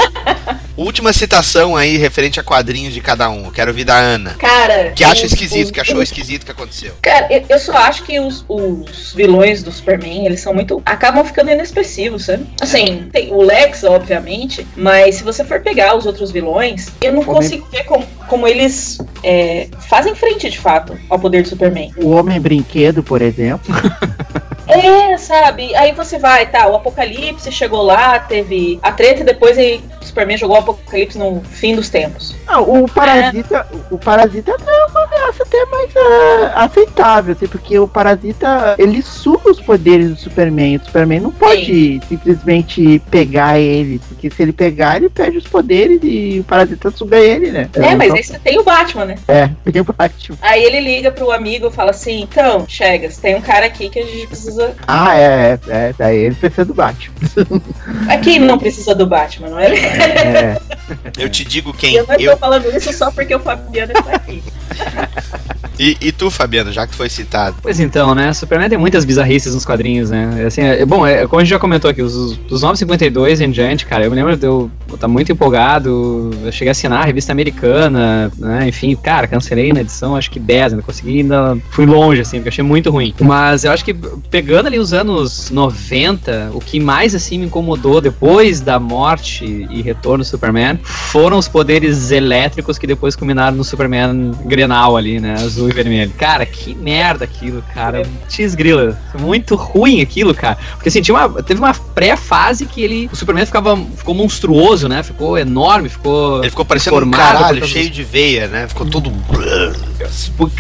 Última citação aí referente a quadrinhos de cada um. Eu quero ouvir da Ana. Cara. Que acha os- esquisito, os- que achou esquisito o que aconteceu. Cara, eu, eu só acho que os, os vilões do Superman, eles são muito. acabam ficando inexpressivos, sabe? Assim, tem o Lex, obviamente, mas se você for pegar os outros vilões, eu não Homem- consigo ver como, como eles é, fazem frente de fato ao poder do Superman. o Homem Brinquedo, por exemplo. [LAUGHS] É, sabe? Aí você vai, tá, o Apocalipse chegou lá, teve a treta e depois aí o Superman jogou o Apocalipse no fim dos tempos. Ah, o Parasita, o Parasita é uma ameaça até mais ah, aceitável, assim, porque o Parasita, ele suga os poderes do Superman. O Superman não pode simplesmente pegar ele, porque se ele pegar, ele perde os poderes e o Parasita suga ele, né? É, mas Então- aí você tem o Batman, né? É, tem o Batman. Aí ele liga pro amigo e fala assim: então, Chegas, tem um cara aqui que a gente precisa. Ah, é, é, é, daí ele precisa do Batman. [LAUGHS] Aqui não precisa do Batman, não é? É. [LAUGHS] Eu te digo quem. Eu não Eu, tô falando isso só porque o Fabiano está aqui. [LAUGHS] E, e tu, Fabiano, já que foi citado? Pois então, né? Superman tem muitas bizarrices nos quadrinhos, né? Assim, é, bom, é, como a gente já comentou aqui, os, dos 952 em diante, cara, eu me lembro de eu estar tá muito empolgado. Eu cheguei a assinar a revista americana, né? Enfim, cara, cancelei na edição, acho que 10, ainda consegui, ainda fui longe, assim, porque achei muito ruim. Mas eu acho que pegando ali os anos 90, o que mais assim me incomodou depois da morte e retorno do Superman foram os poderes elétricos que depois culminaram no Superman Grenal ali, né? Azul e vermelho. Cara, que merda aquilo, cara. X-grila. Muito ruim aquilo, cara. Porque assim, uma, teve uma pré-fase que ele. O Superman ficava, ficou monstruoso, né? Ficou enorme, ficou. Ele ficou parecendo um caralho, cheio de veia, né? Ficou todo.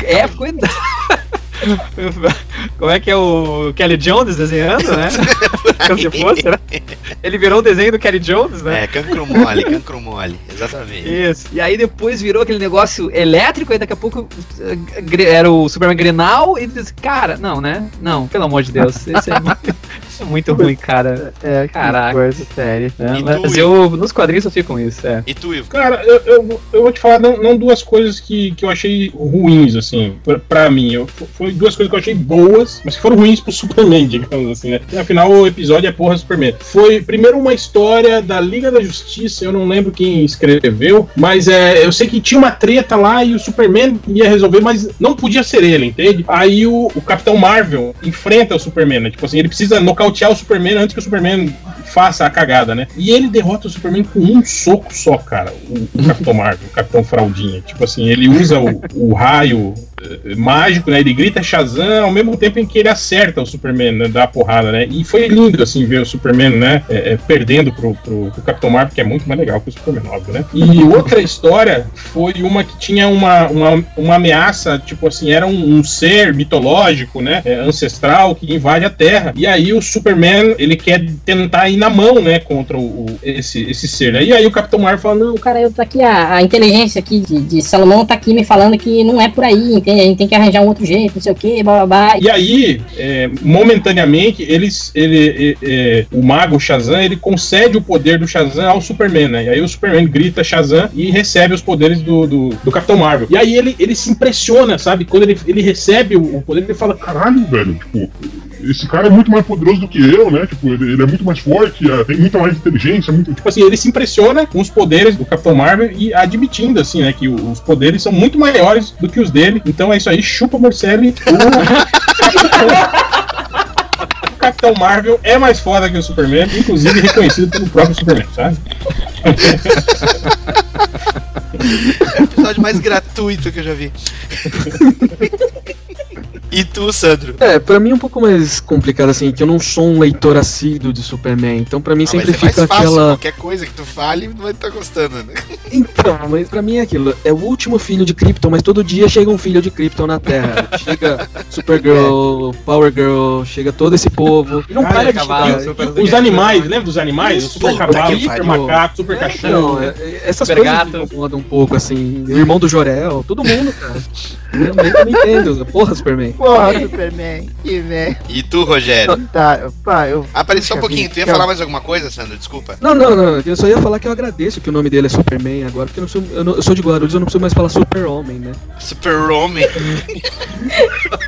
É, ficou. [LAUGHS] Como é que é o Kelly Jones desenhando, né? [LAUGHS] Como se fosse, né? Ele virou o desenho do Kelly Jones, né? É, cancro mole, cancro mole. Exatamente. Isso. E aí depois virou aquele negócio elétrico, e daqui a pouco eh, era o Superman Grenal, e disse, cara, não, né? Não, pelo amor de Deus. Isso é muito, [LAUGHS] isso é muito ruim, cara. É, que Caraca. coisa séria. É, E mas tu, eu, nos quadrinhos eu fico com isso, é. E tu, Ivo? Cara, eu, eu, eu vou te falar não, não duas coisas que, que eu achei ruins, assim, pra, pra mim. Eu, foi duas coisas que eu achei boas, mas que foram ruins pro [LAUGHS] Superman, digamos assim, né? Afinal, o episódio é porra Superman. Foi, primeiro, uma história da Liga da Justiça, eu não lembro quem escreveu, mas é, eu sei que tinha uma treta lá e o Superman ia resolver, mas não podia ser ele, entende? Aí o, o Capitão Marvel enfrenta o Superman, né? Tipo assim, ele precisa nocautear o Superman antes que o Superman faça a cagada, né? E ele derrota o Superman com um soco só, cara. O, o Capitão Marvel, o Capitão Fraldinha. Tipo assim, ele usa o, o raio mágico, né? Ele grita Shazam ao mesmo tempo em que ele acerta o Superman, né? Dá a porrada, né? E foi lindo, assim, ver o Superman, né? eh, eh, perdendo pro, pro, pro Capitão Marvel, que é muito mais legal que o Superman, óbvio, né? E [LAUGHS] outra história foi uma que tinha uma, uma, uma ameaça, tipo assim, era um, um ser mitológico, né? eh, ancestral que invade a Terra. E aí o Superman, ele quer tentar ir na mão, né? Contra o, o- esse, esse ser, né? E aí o Capitão Marvel fala, não, O cara, eu tô aqui, a, a inteligência aqui de, de Salomão tá aqui me falando que não é por aí, A gente tem que arranjar um outro jeito, não sei o que, blá blá blá. E aí, é, momentaneamente, eles, ele, é, o mago Shazam, ele concede o poder do Shazam ao Superman, né? E aí o Superman grita Shazam e recebe os poderes do, do, do Capitão Marvel. E aí ele, ele se impressiona, sabe? Quando ele, ele recebe o poder, ele fala, Caralho, velho, tipo, esse cara é muito mais poderoso do que eu, né? Tipo, ele, ele é muito mais forte, é, tem muita mais inteligência, muito. tipo assim, ele se impressiona com os poderes do Capitão Marvel e admitindo, assim, né? Que os poderes são muito maiores do que os dele. Então é isso aí, chupa Morcelli. O [LAUGHS] Capitão Marvel é mais foda que o Superman, inclusive reconhecido pelo próprio Superman, sabe? É o episódio mais gratuito que eu já vi. [LAUGHS] e tu, Sandro? É, pra mim é um pouco mais complicado assim, que eu não sou um leitor assíduo de Superman, então pra mim Ah, sempre mas é mais fica fácil, aquela. qualquer coisa que tu fale, não vai estar gostando, né? [LAUGHS] Então, mas pra mim é aquilo, é o último filho de Krypton, mas todo dia chega um filho de Krypton na Terra. chega [LAUGHS] Supergirl, Power Girl, chega todo esse povo. E não para de cavalo, chegar. Os animais, lembra dos animais? O super cavalo, super macaco, super É, cachorro. Não, é- é- essas Super coisas gato. me incomodam um pouco, assim. O irmão do Jorel, todo mundo, cara. Eu não entendo. Porra, Superman. Porra, [LAUGHS] Superman, que merda. E tu, Rogério? Tá, pá, eu. Ah, só um pouquinho. Tu ia falar mais alguma coisa, Sandro? Desculpa. Não, não, não. Eu só ia falar que eu agradeço que o nome dele é Superman agora, porque eu, não sou, eu, não- eu sou de Guarulhos, eu não preciso mais falar Super-Homem, né? Super-Homem. [LAUGHS]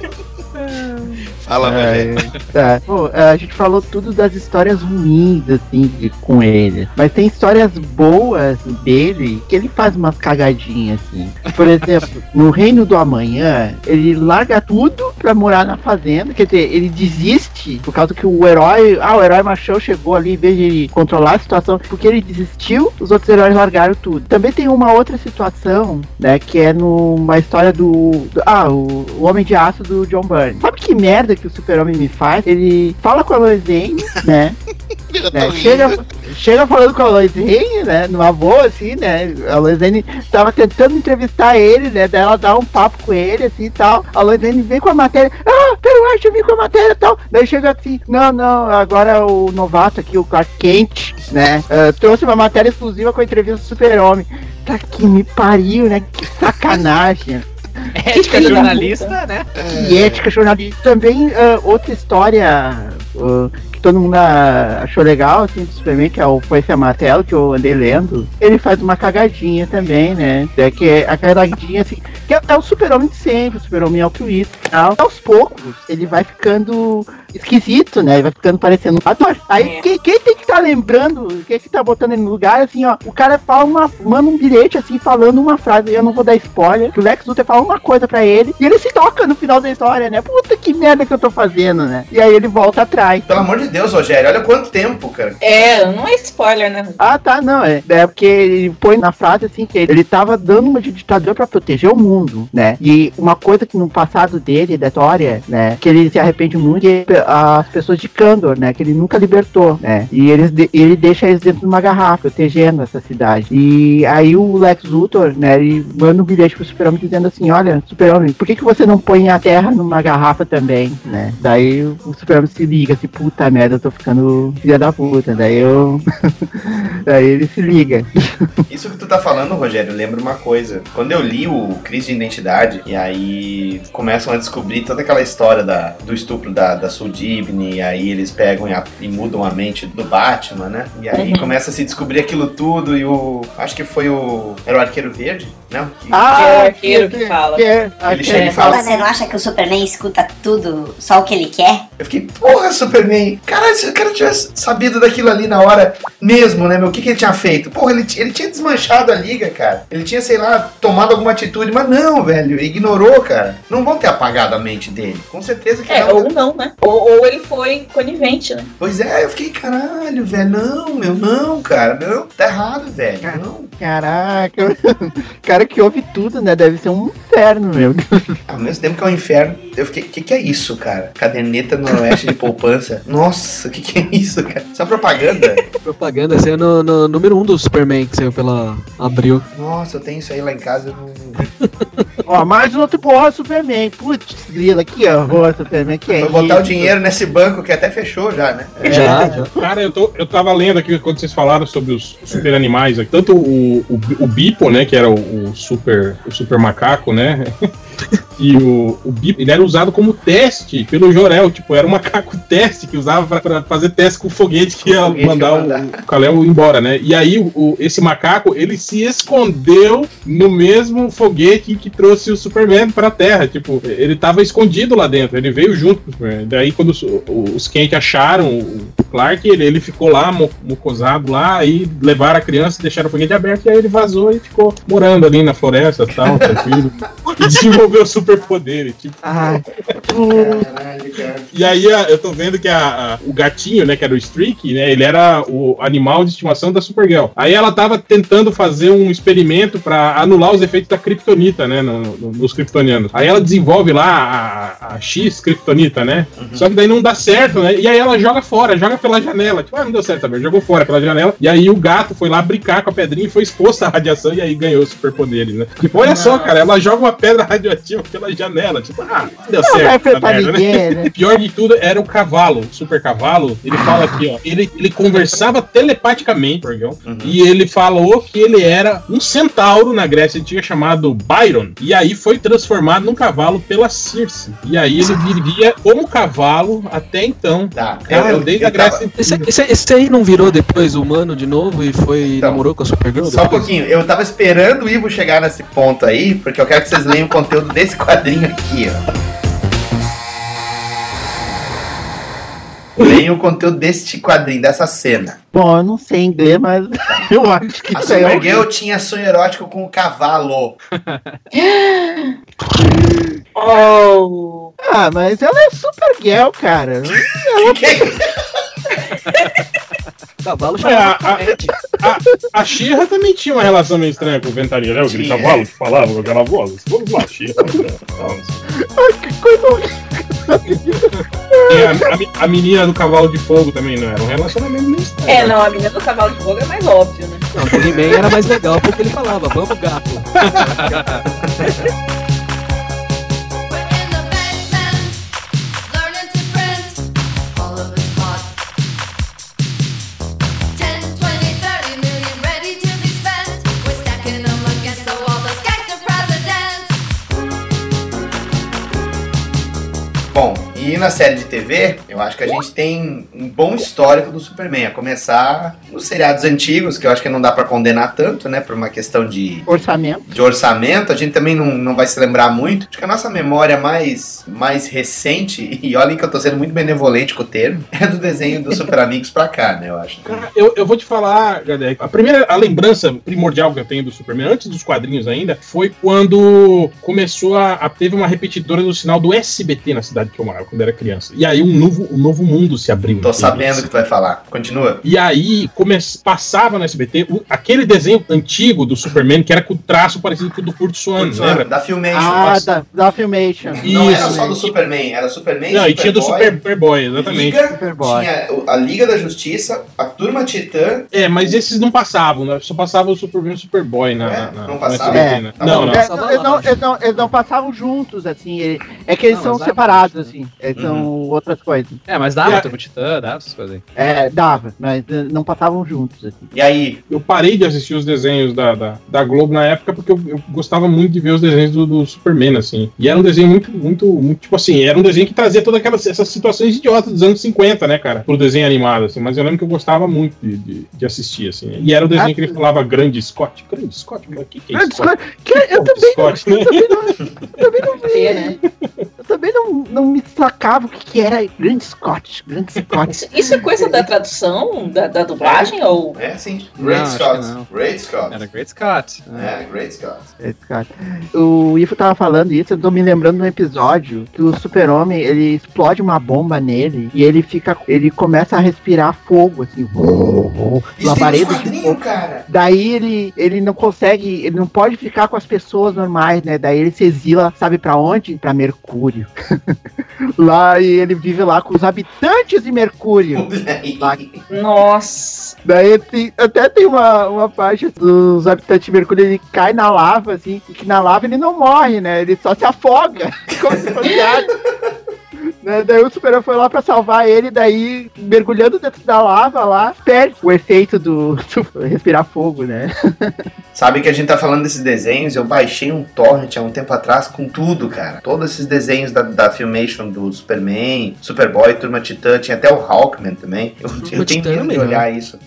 Fala, É, tá. Pô, a gente falou tudo das histórias ruins, assim, de, com ele. Mas tem histórias boas dele que ele faz umas cagadinhas, assim. Por exemplo, [LAUGHS] no Reino do Amanhã, ele larga tudo pra morar na fazenda. Quer dizer, ele desiste por causa que o herói. Ah, o herói machão chegou ali em vez de ele controlar a situação. Porque ele desistiu, os outros heróis largaram tudo. Também tem uma outra situação, né? Que é numa história do. do- ah, o, o Homem de Aço do John Byrne. Sabe que merda que o Super-Homem me faz? Ele fala com a Lois Lane, né? [LAUGHS] Né, chega, chega falando com a Lois Lane, né? Numa boa, assim, né? A Lois Lane tava tentando entrevistar ele, né? Daí ela dá um papo com ele, assim e tal. A Lois Lane vem com a matéria. Ah, pelo acho, eu vim com a matéria e tal. Daí chega assim, não, não, agora o novato aqui, o Clark Kent, né? eh, trouxe uma matéria exclusiva com a entrevista do Super-Homem. Tá que me pariu, né? Que sacanagem. [LAUGHS] Ética jornalista, né? E ética jornalista. Também ah, outra história que todo mundo achou legal, assim, do Superman, que é o Foi esse Amarelo, que eu andei lendo, ele faz uma cagadinha também, né? É que é a cagadinha, assim, que é, é o super-homem de sempre, o super-homem altruísta e tal. Aos poucos, ele vai ficando esquisito, né? Ele vai ficando parecendo um ator. Aí quem, quem tem que estar lembrando, quem que tá botando ele no lugar, assim, ó, o cara fala uma, manda um bilhete, assim, falando uma frase, eu não vou dar spoiler, que o Lex Luthor fala uma coisa pra ele, e ele se toca no final da história, né? Puta que merda que eu tô fazendo, né? E aí ele volta atrás. Pelo amor de Deus, Rogério, olha quanto tempo, cara. É, não é spoiler, né? Ah, tá, não, é. É porque ele põe na frase assim que ele, ele tava dando uma de ditador pra proteger o mundo, né? E uma coisa que no passado dele, da história, né, que ele se arrepende muito é as pessoas de Kandor, né, que ele nunca libertou, né? E eles de- ele deixa eles dentro de uma garrafa, protegendo essa cidade. E aí o Lex Luthor, né, ele manda um bilhete pro Super-Homem dizendo assim, olha, Super-Homem, por que, que você não põe a Terra numa garrafa também, né? Daí o Super-Homem se liga, assim, puta merda, eu tô ficando filha da puta. Daí eu... [LAUGHS] Daí ele se liga. Isso que tu tá falando, Rogério, lembra uma coisa. Quando eu li o Crise de Identidade, e aí começam a descobrir toda aquela história da, do estupro da, da Soul Dibny, e aí eles pegam e, a- e mudam a mente do Batman, né? E aí Uhum. começa a se descobrir aquilo tudo, e o. Acho que foi o. Era o Arqueiro Verde? Não? Que- Ah, é o arqueiro que fala. Ele chega e fala Você não acha que o Superman escuta tudo, só o que ele quer? Eu fiquei, porra, Superman. Caralho, se o cara tivesse sabido daquilo ali na hora mesmo, né, meu? O que, que ele tinha feito? Porra, ele, ele tinha desmanchado a liga, cara. Ele tinha, sei lá, tomado alguma atitude, mas não, velho. Ignorou, cara. Não vão ter apagado a mente dele. Com certeza que É, não. ou não, né? Ou, ou ele foi conivente, né? Pois é, eu fiquei, caralho, velho. Não, meu, não, cara. Não, tá errado, velho. Não. Caraca, [LAUGHS] cara que ouve tudo, né? Deve ser um inferno, meu. Ao mesmo tempo que é um inferno, eu fiquei, o que, que é isso, cara? Caderneta noroeste de poupança. [LAUGHS] Nossa, o que, que é isso, cara? Isso é propaganda? Propaganda saiu no, no número 1 um do Superman, que saiu pela Abril. Nossa, eu tenho isso aí lá em casa. Eu não... Ó, mais um outro porra Superman. Putz, grila, aqui, ó. Porra, Superman, que é Vou botar o isso? dinheiro nesse banco que até fechou já, né? [LAUGHS] Cara, eu, tô, eu tava lendo aqui quando vocês falaram sobre os super animais, aqui, tanto o, o, o Bipo, né, que era o, o super o super macaco, né? [LAUGHS] E o, o Bipo, ele era usado como teste pelo Jorel, tipo, era um macaco [LAUGHS] teste que usava pra, pra fazer teste com o foguete que ia foguete mandar que ia o, mandar. o Kal-El embora, né? E aí o, o- esse macaco, ele se escondeu no mesmo foguete que trouxe o Superman pra Terra, tipo, ele tava escondido lá dentro, ele veio junto com o Superman. Daí quando os, os Kent acharam o o Clark, ele, ele ficou lá, mo- mocosado lá, aí levaram a criança, deixaram o foguete aberto, e aí ele vazou e ficou morando ali na floresta e tal, tranquilo. [LAUGHS] e desenvolveu superpoderes, tipo. Ai, Caralho, cara. E aí eu tô vendo que a, a- o gatinho, né, que era o Streak, né, ele era o animal de estimação da Supergirl. Aí ela tava tentando fazer um experimento pra anular os efeitos da Kryptonita, né, no- no- nos kryptonianos. Aí ela desenvolve lá a, a X Kryptonita, né, só que daí não dá certo, né, e aí ela joga fora, joga pela janela. Tipo, ah, não deu certo também, jogou fora pela janela. E aí o gato foi lá brincar com a pedrinha e foi exposto à radiação e aí ganhou superpoderes, né. Tipo, olha só, cara, ela joga uma pedra radioativa pela janela. Tipo, ah, deu Não certo. vai merda, ninguém, né? [LAUGHS] pior de tudo era o cavalo, o super cavalo. Ele fala aqui, ó. Ele, ele conversava telepaticamente, Supergirl, e ele falou que ele era um centauro na Grécia Antiga chamado Byron. E aí foi transformado num cavalo pela Circe. E aí ele vivia como cavalo até então. Tá. Cara, eu- desde eu a Grécia tava-. Esse, esse, esse aí não virou depois humano de novo e foi namorou com a Supergirl? Só um pouquinho, eu tava esperando o Ivo chegar nesse ponto aí, porque eu quero que vocês leiam o conteúdo desse quadrinho aqui, ó. Leiam o conteúdo deste quadrinho, dessa cena. Bom, eu não sei inglês, mas [LAUGHS] eu acho que A é Supergirl tinha sonho erótico com o cavalo. Oh! Ah, mas ela é super girl, cara. [LAUGHS] Ela... Cavalo É, a, a, a, a Xirra também tinha uma relação meio estranha com o Ventania, né? Aquele cavalo que falava com aquela voz. Vamos lá, Xirra. Ai, que coisa horrível. A, a menina do cavalo de fogo também não era um relacionamento meio estranho. É, não, a menina do cavalo de fogo é mais óbvio, né? Não, o He-Man era mais legal porque ele falava, vamos gato. [LAUGHS] E na série de TV, eu acho que a gente tem um bom histórico do Superman, a começar nos seriados antigos, que eu acho que não dá pra condenar tanto, né, por uma questão de, Orçamento. de orçamento, a gente também não, não vai se lembrar muito. Acho que a nossa memória mais, mais recente, [LAUGHS] e olhem que eu tô sendo muito benevolente com o termo, é do desenho dos Super Amigos pra cá, né, eu acho. Cara, eu, eu vou te falar, a primeira a lembrança primordial que eu tenho do Superman, antes dos quadrinhos ainda, foi quando começou a, a- teve uma repetidora do sinal do SBT na cidade que eu morava, quando era criança. E aí um novo, um novo mundo se abriu. Tô sabendo o que tu vai falar. Continua. E aí come... passava no SBT o- aquele desenho antigo do Superman que era com o traço parecido com o do Kurt Swan, lembra? Da Filmation. Ah, da, da Filmation. Não era Isso. só do Superman, era Superman, Não, e tinha do Superboy, Super- Superboy, exatamente. Liga, Superboy. tinha a Liga da Justiça, a Turma Titã. É, mas esses não passavam, né? Só passava o Superman e o Superboy na, É? na- Não passava? É. né? Tá não, não. É, não, eles, não, eles, não, eles não passavam juntos, assim. é que eles Não, são separados, assim. Eles Uhum. outras coisas. É, mas dava, Yeah. Turbo Titã, dava essas coisas aí. É, dava, mas eh, não passavam juntos, assim. E aí? Eu parei de assistir os desenhos da, da, da Globo na época porque eu, eu gostava muito de ver os desenhos do, do Superman, assim. E era um desenho muito, muito, muito, tipo assim, era um desenho que trazia todas aquelas essas situações idiotas dos anos 50, né, cara? Pro desenho animado, assim. Mas eu lembro que eu gostava muito de, de, de assistir, assim. E era o desenho Ah, que ele falava Grande Scott. Grande Scott? O que, que é Grande Scott? Que eu também, Scott, não, né? eu também não, eu também não [LAUGHS] vi, É, né? Eu também não, não me sacava o que, que era Grande Scott. Grande Scott. [LAUGHS] Isso, isso é coisa da tradução, da, da dublagem, ou... É, sim. Não, Great acho Scott. não. Great Scott. Era Great Scott. É, Great Scott. Esse cara. O Ifo tava falando isso, eu tô me lembrando de um episódio que o super-homem, ele explode uma bomba nele e ele fica, ele começa a respirar fogo, assim, Isso tem labareda de fogo. cara. Daí ele, ele não consegue, ele não pode ficar com as pessoas normais, né? Daí ele se exila, sabe pra onde? Pra Mercúrio. [LAUGHS] lá e ele vive lá com os habitantes de Mercúrio. [LAUGHS] Nossa. Daí tem- até tem uma, uma parte dos habitantes de Mercúrio, ele cai na lava, assim, e que na lava ele não morre, né? Ele só se afoga. [LAUGHS] Como se fosse água. Né? Daí o super foi lá pra salvar ele, daí mergulhando dentro da lava lá, perde o efeito do, [LAUGHS] do respirar fogo, né? [LAUGHS] Sabe que a gente tá falando desses desenhos, eu baixei um torrent há um tempo atrás com tudo, cara. Todos esses desenhos da, da Filmation do Superman, Superboy, Turma Titã, tinha até o Hawkman também. Eu, eu tenho medo de melhor. olhar isso.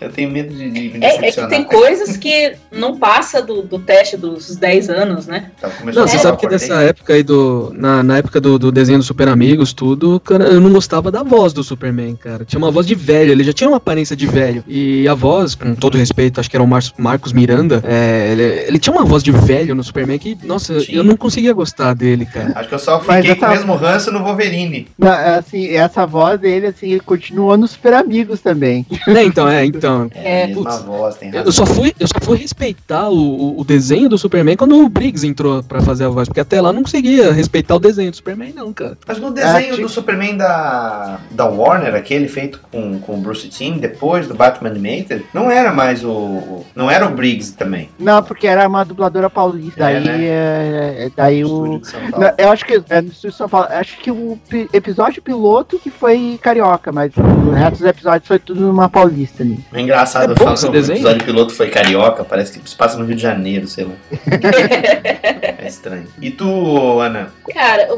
Eu tenho medo de, de me É, é que tem coisas que [LAUGHS] não passa do, do teste dos 10 anos, né? Tá, Não, você falar, sabe que dessa época aí do. Na, na época do, do desenho do Super Amigos, tudo, cara, eu não gostava da voz do Superman, cara. Tinha uma voz de velho, ele já tinha uma aparência de velho. E a voz, com todo respeito, acho que era o Mar Marcos Miranda, é, ele, ele tinha uma voz de velho no Superman que, nossa, Tinha. eu não conseguia gostar dele, cara. Acho que eu só fiquei com o mesmo ranço no Wolverine. Não, é assim, essa voz dele, assim, continua nos Super Amigos também. né, então, é, então. É, É, mesma putz. voz, tem razão. Eu só fui, eu só fui respeitar o, o- desenho do Superman quando o Briggs entrou pra fazer a voz, porque até lá não conseguia respeitar o desenho do Superman, não, cara. Mas no desenho É, do Superman da, da Warner, aquele feito com, com o Bruce Timm, depois do Batman Animated, não era mais o. Não era o Briggs também. Não, porque era uma dubladora paulista. É, daí, né? é, daí Estúdio o. Não, eu acho que. É, no Estúdio São Paulo. Acho que o pi- episódio piloto que foi carioca, mas o resto dos episódios foi tudo numa paulista ali. É engraçado, É eu falo que o episódio piloto foi carioca, parece que se passa no Rio de Janeiro, sei lá. [LAUGHS] é estranho. E tu, Ana? Cara,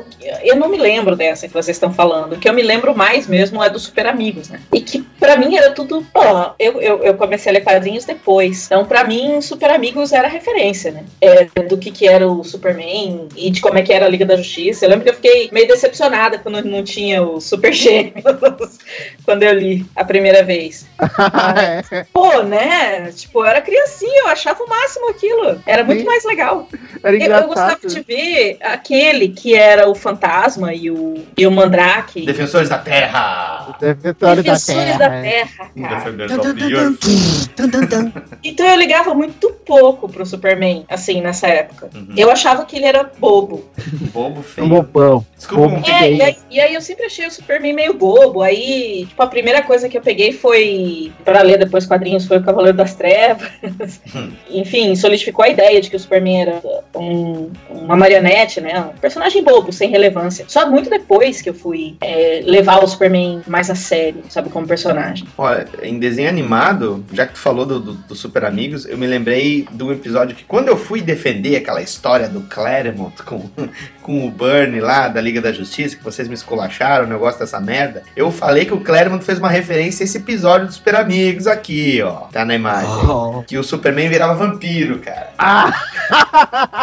eu não me lembro dessa que vocês estão falando. O que eu me lembro mais mesmo é dos Super Amigos, né? E que pra mim era tudo. Ó, eu, eu, eu comecei a ler quadrinhos depois. Então, pra mim, Super Amigos era referência, né? É, do que, que era o Superman e de como é que era a Liga da Justiça. Eu lembro que eu fiquei meio decepcionada quando não tinha o Super Gêmeos [LAUGHS] quando eu li a primeira vez. [LAUGHS] É, [LAUGHS] Pô, né? Tipo, eu era criancinha, eu achava o máximo aquilo. Era muito Sim. mais legal. Era Eu, eu gostava engraçado. de ver aquele que era o fantasma e o, e o Mandrake. Defensores da Terra! Defensores da Defensores Terra. da Terra. Defenders of the Earth. [LAUGHS] Então eu ligava muito pouco pro Superman, assim, nessa época. Uhum. Eu achava que ele era bobo. Bobo Um feio. bobão. Desculpa, bobo um É, feio. e aí, e aí eu sempre achei o Superman meio bobo. Aí, tipo, a primeira coisa que eu peguei foi, pra ler depois quadrinhos, foi o Cavaleiro das Trevas. Enfim, solidificou a ideia de que o Superman era um- uma marionete, né? Um personagem bobo, sem relevância. Só muito depois que eu fui é, levar o Superman mais a sério, sabe, como personagem. Olha, em desenho animado, já que tu falou do, do, do Super Amigos, eu me lembrei do episódio que quando eu fui defender aquela história do Claremont com, [LAUGHS] com o Burnie lá da Liga da Justiça, que vocês me esculacharam, o negócio dessa merda, eu falei que o Claremont fez uma referência a esse episódio do Super Amigos aqui, ó. Tá na imagem. Oh. Que o Superman virava vampiro, cara. Ah!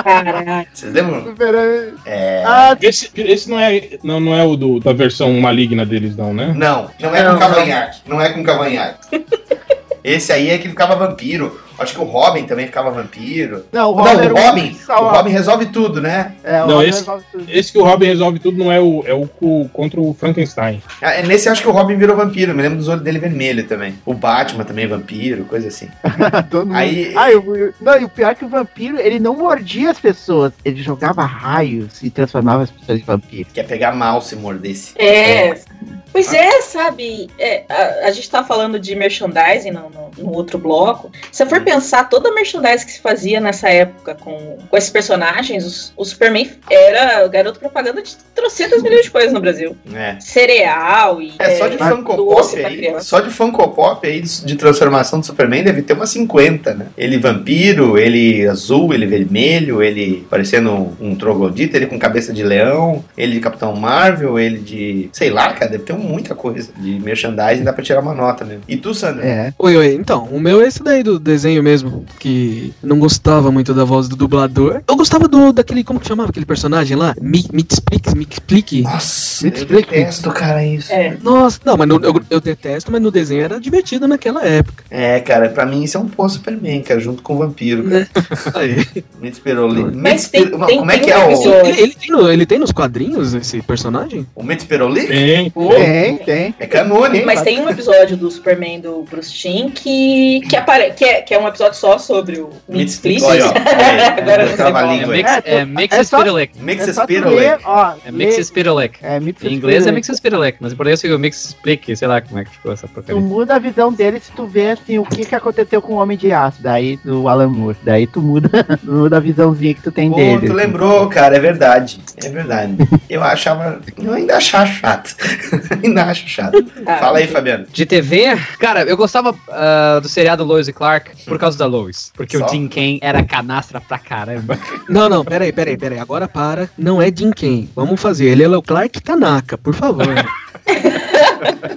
Caraca. Vocês lembram? Superman. É. Ah, Esse, esse não, é, não, não é o do, da versão maligna deles, não, né? Não, não é Não, com cavanhaque. Não é com cavanhaque. Esse aí é que ficava vampiro. Acho que o Robin também ficava vampiro. Não, o Não, Robin era o o Robin, o Robin resolve tudo, né? É, o Não, Robin esse- resolve tudo. Esse que o Robin resolve tudo não é o, é o co- contra o Frankenstein. Ah, é Nesse eu acho que o Robin virou vampiro. Me lembro dos olhos dele vermelho também. O Batman também é vampiro, coisa assim. [LAUGHS] Todo mundo. Aí- Ah, eu- não, e o pior é que o vampiro, ele não mordia as pessoas. Ele jogava raios e transformava as pessoas em vampiros. Quer pegar mal se mordesse. É. Pois é, sabe? é, a, a gente tá falando de merchandising no, no- no outro bloco. Se eu for pensar, toda a merchandising que se fazia nessa época com, com esses personagens, os- o Superman era o garoto propaganda de trocentas milhões de coisas no Brasil. É. Cereal e. É, só de Funko doce Pop aí, só de Funko Pop aí de de transformação do Superman deve ter umas 50, né? Ele vampiro, ele azul, ele vermelho, ele parecendo um, um troglodita, ele com cabeça de leão, ele de Capitão Marvel, ele de... sei lá, cara, deve ter muita coisa de merchandising, dá pra tirar uma nota mesmo. E tu, Sandro? É. Oi, oi. Então, o meu é esse daí do desenho mesmo, que não gostava muito da voz do dublador. Eu gostava do daquele, como que chamava aquele personagem lá? Me, me explique, me explique. Nossa, Me eu explica. detesto, cara, isso. É. Nossa, não, mas no- eu, eu detesto, mas no desenho era divertido naquela época. É, cara, pra mim isso é um pô Superman, cara, junto com o vampiro. cara. Né? Aí. [LAUGHS] Me esperou ali. Me Mas tem- Espero- tem- Como é que é o... Ele, ele tem no- ele tem nos quadrinhos esse personagem? O Metzperoli? Tem. Tem, tem. É canônico. Mas tem um episódio do Superman do Bruce Timm que, que, apare... que, é, que é um episódio só sobre o Meat Explicit. Olha, ó. [LAUGHS] Agora eu não sei qual. É. Mix, é mix é Spirulec. Mix É tu É Mix Spirulec. É, Mix Em inglês é Spirulek. Mix Spirulec, mas em português fica o Mix Explique, sei lá como é que ficou essa Tu porcaria. muda a visão dele se tu vê assim o que, que aconteceu com o Homem de Aço, daí do Alan Moore. Daí tu muda, tu [LAUGHS] muda a visãozinha que tu tem Pô, dele. tu lembrou, cara, é verdade. É verdade. Eu achava. Eu ainda achava chato. Ainda acho chato. [LAUGHS] Ah, Fala aí, Fabiano. De TV, cara, eu gostava ah, do seriado Lois e Clark por causa da Lois. Porque Só? o Jim Ken era canastra pra caramba. [LAUGHS] Não, não, peraí, peraí, peraí. Agora para. Não é Jim Ken. Vamos fazer. Ele é o Clark Tanaka, por favor. [LAUGHS]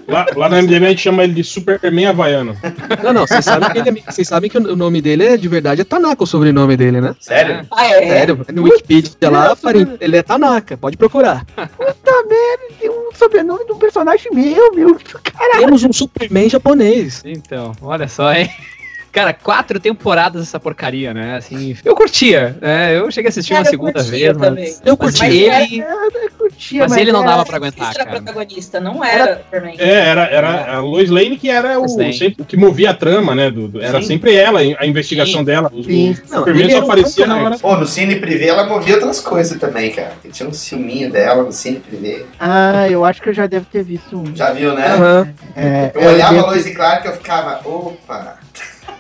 Lá, lá na MDM a gente chama ele de Superman Havaiano. Não, não, vocês sabem que, ele é- sabem que o nome dele é de verdade é Tanaka, o sobrenome dele, né? Sério? Ah, é. Sério, no Wikipedia lá, ele é Tanaka, pode procurar. Puta merda, tem um sobrenome de um personagem meu, meu. Caralho. Temos um Superman japonês. Então, olha só, hein? Cara, quatro temporadas essa porcaria, né? Assim, eu curtia, né? Eu cheguei a assistir Cara, uma segunda vez, também. mas, Eu mas curti ele, Eu curtia, mas ele não era- dava pra aguentar, Isso era cara. protagonista, não era Superman. É, era, era a Lois Lane que era o, sempre, o que movia a trama, né? do- do- era Sim. sempre ela, a investigação dela. O, Sim. o Superman só era aparecia na hora. Pô, no Cine Privé ela movia outras coisas também, cara. Tinha um ciúminho dela no Cine Privé. Ah, eu acho que eu já devo ter visto um. Já viu, né? Aham. É, Eu olhava devo- a Lois e Clark e eu ficava, opa.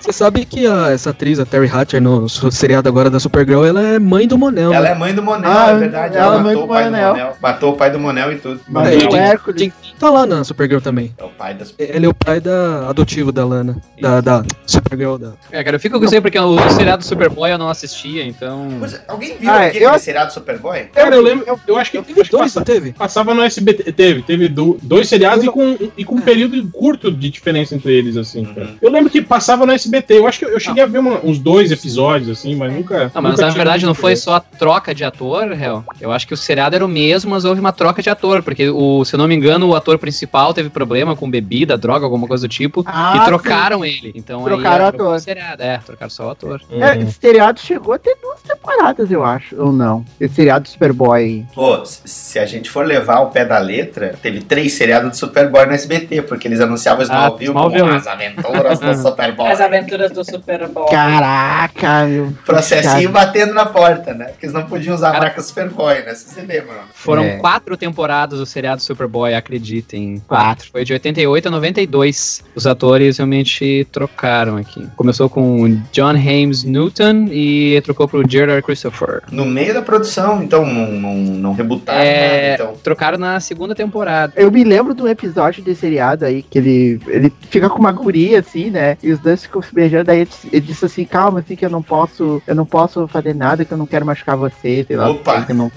Você sabe que a- essa atriz, a Terry Hatcher, no su- seriado agora da Supergirl, ela é mãe do Monel. Ela né? é mãe do Monel, Ah, é verdade. ela Ela, é mãe matou do o pai Monel. do Monel. Matou o pai do Monel e tudo. Mas É, o Hércules. Jim- Tá lá na Supergirl também. É o pai das. Ele é o pai da adotivo da Lana. Da, da Supergirl. Da... É, cara, eu fico com isso aí porque o seriado Superboy eu não assistia, então. É, Alguém viu Ah, aquele eu- seriado Superboy? Cara, eu lembro, eu, eu acho que, eu Teve dois, não passa- teve? passava no SBT. Teve, teve do- dois seriados e com, e com um período curto de diferença entre eles, assim. cara. Uhum. Eu lembro que passava no SBT. Eu acho que eu, eu cheguei a ver uma- uns dois episódios, assim, mas nunca. Não, mas nunca na verdade não foi só a troca de ator, réu. Eu acho que o seriado era o mesmo, mas houve uma troca de ator, porque, o, se eu não me engano, o ator principal teve problema com bebida, droga, alguma coisa do tipo, Ah, e trocaram ele. Então Trocaram aí o ator. o seriado. É, trocaram só o ator. É, Uhum. esse seriado chegou a ter duas temporadas, eu acho, ou não. Esse seriado do Superboy aí. Pô, se- a gente for levar ao pé da letra, teve três seriados de Superboy no SBT, porque eles anunciavam Ah, Smallville Smallville, com né? as aventuras do [LAUGHS] Superboy. As aventuras do Superboy. Caraca, meu. Processinho batendo na porta, né? Porque eles não podiam usar a marca Superboy, né? Se você lembra. Foram É. quatro temporadas do seriado Superboy, acreditem. Quatro. Foi de 88 a 92. Os atores realmente trocaram aqui. Começou com John James Newton e trocou pro Gerard Christopher. No meio da produção, então não, não, não rebutaram É, nada, então. trocaram na segunda temporada. Eu me lembro de um episódio desse seriado aí, que ele, ele fica com uma guria, assim, né? E os dois ficam se beijando, daí ele, ele disse assim, calma, assim, que eu não posso, eu não posso fazer nada, que eu não quero machucar você, sei lá. Opa. Que eu não...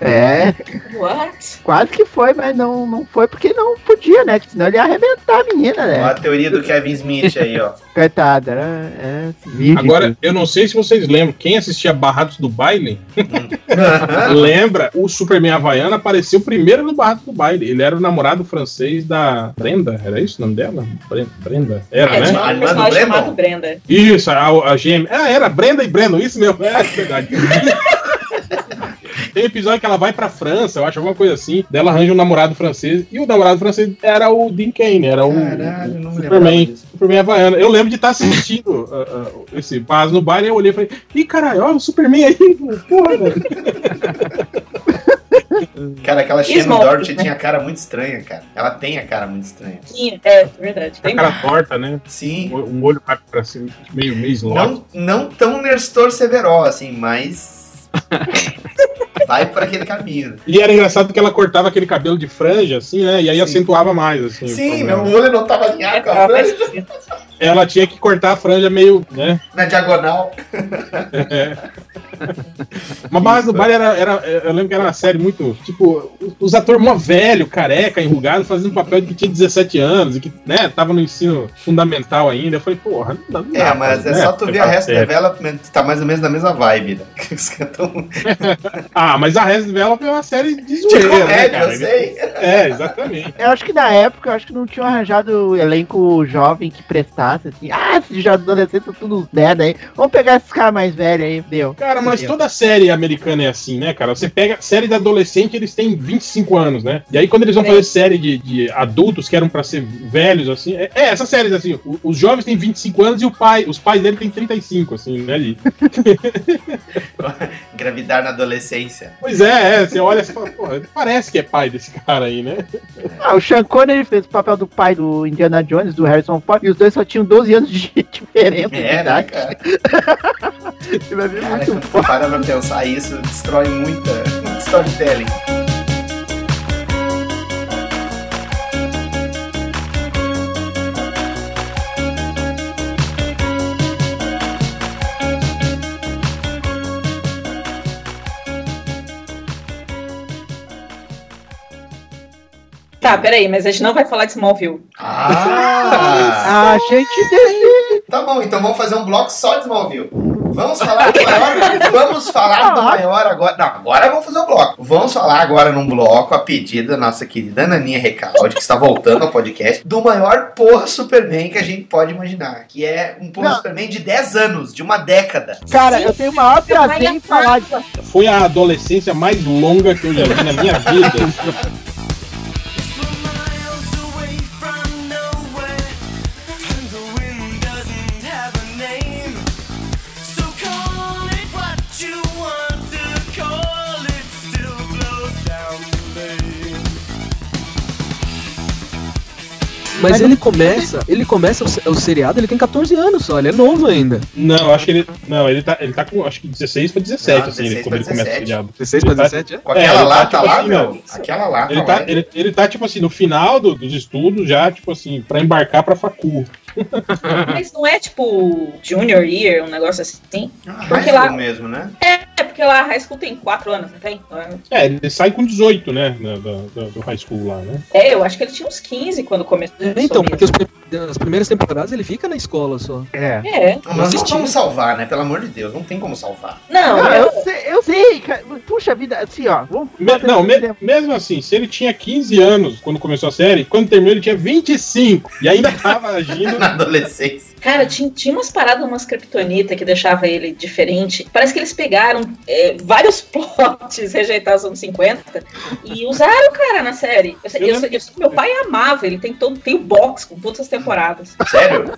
É, What? quase que foi, mas não, não foi porque não podia, né? Que senão ele ia arrebentar a menina, Olha a né? teoria do Kevin Smith aí, ó. [LAUGHS] Coitada, era, é. Agora, eu não sei se vocês lembram, quem assistia Barrados do Baile, [LAUGHS] [LAUGHS] lembra, o Superman Havaiana apareceu primeiro no Barrados do Baile. Ele era o namorado francês da Brenda, era isso o nome dela? Bre- Brenda? Era, É, né? tinha um personagem chamado Brenda. Isso, a, a gêmea. Ah, era Brenda e Breno, isso mesmo. É, verdade. Tem episódio que ela vai pra França, eu acho, alguma coisa assim. Dela arranja um namorado francês. E o namorado francês era o Dean Kane, era o, Caralho, não me lembrava Superman. Superman Havaiana. Eu lembro de estar assistindo [LAUGHS] uh, uh, esse Paz no baile e eu olhei e falei: Ih, caralho, ó, o Superman aí, [LAUGHS] porra, velho. [LAUGHS] Cara, aquela Shannon Doherty né? tinha a cara muito estranha, cara. Ela tem a cara muito estranha. Sim, é verdade. A Tem cara torta, né? Sim. Um olho vai pra cima, meio, meio slot. Não, não tão Nestor Severo, assim, mas. Vai por aquele caminho. E era engraçado que ela cortava aquele cabelo de franja, assim, né? E aí acentuava mais, assim. Sim, meu olho não tava alinhado com a franja. Ela tinha que cortar a franja meio, né? Na diagonal. É. Mas Barras do Baile era, era. Eu lembro que era uma série muito. Tipo, os atores mó velho, careca, enrugado, fazendo papel de que tinha 17 anos e que, né, tava no ensino fundamental ainda. Eu falei, porra, não dá. não É, mas é né, só tu ver a Rest sério. Development, tá mais ou menos na mesma vibe, né? [LAUGHS] Os caras tão- [LAUGHS] Ah, mas a Rest Development é uma série de De zoeira, né, comédia, cara? eu sei. [LAUGHS] É, exatamente. Eu acho que na época, eu acho que não tinham arranjado elenco jovem que prestasse, assim, ah, esses já adolescentes são todos uns merda aí, vamos pegar esses caras mais velhos aí, deu. Cara, mas Deu. toda série americana é assim, né, cara? Você pega série de adolescente, eles têm 25 anos, né? E aí quando eles vão É. fazer série de, de adultos que eram pra ser velhos, assim, é, é essas séries assim, o- os jovens têm 25 anos e o pai, os pais dele têm 35, assim, né? Ali. [LAUGHS] Engravidar na adolescência. Pois é, é, você olha e fala, porra, parece que é pai desse cara aí, né? [LAUGHS] Ah, o Sean Connery fez o papel do pai do Indiana Jones, do Harrison Ford, e os dois só tinham 12 anos de [LAUGHS] diferença É, né, cara? [LAUGHS] Você vai ver Cara, muito quando para pra pensar isso, destrói muita storytelling. Tá, peraí, mas a gente não vai falar de Smallville. Ah! [LAUGHS] A gente decide. Tá bom, então vamos fazer um bloco só de Smallville. Vamos falar do maior. Vamos falar do maior agora. Não, agora vamos fazer um bloco. Vamos falar agora num bloco, a pedido da nossa querida Naninha Recalde, que está voltando ao podcast, do maior porra Superman que a gente pode imaginar. Que é um porra Não. Superman de 10 anos, de uma década. Cara, eu tenho o maior prazer em falar de. Foi a adolescência mais longa que eu já vi na minha vida. [LAUGHS] Mas ele começa, ele começa o, o seriado, ele tem 14 anos só, ele é novo ainda. Não, eu acho que ele. Não, ele tá, ele tá com acho que 16 pra 17, Não, assim, ele, 16 quando ele começa o 17. seriado. 16 Ele pra tá- 17, é? Com aquela ele lá, tá, tá tipo lá, assim, meu? não. Aquela lá, Ele tá tá, lá. ele, ele tá, tipo assim, no final do- dos estudos, já, tipo assim, pra embarcar pra facu. [LAUGHS] Mas não é tipo Junior Year, um negócio assim? High Porque lá, mesmo, né? é porque lá a High School tem 4 anos, não tem? É, ele sai com 18, né? da- do high school lá, né? É, eu acho que ele tinha uns 15 quando começou. Então, porque os as primeiras temporadas ele fica na escola só. É. É. Não, mas não vamos salvar, né? Pelo amor de Deus, não tem como salvar. Não, Não, eu, eu sei, eu sei, cara. Puxa vida, assim, ó. Vamos Me- não, me- mesmo assim, se ele tinha 15 anos quando começou a série, quando terminou ele tinha 25 e ainda tava agindo. [LAUGHS] Na adolescência. Cara, tinha, tinha umas paradas, umas kryptonita que deixava ele diferente. Parece que eles pegaram é, vários [LAUGHS] plots rejeitados nos anos 50 e usaram, cara, na série. Eu, eu, eu, meu pai amava, ele tem todo tem o box com todas as temporadas. Sério?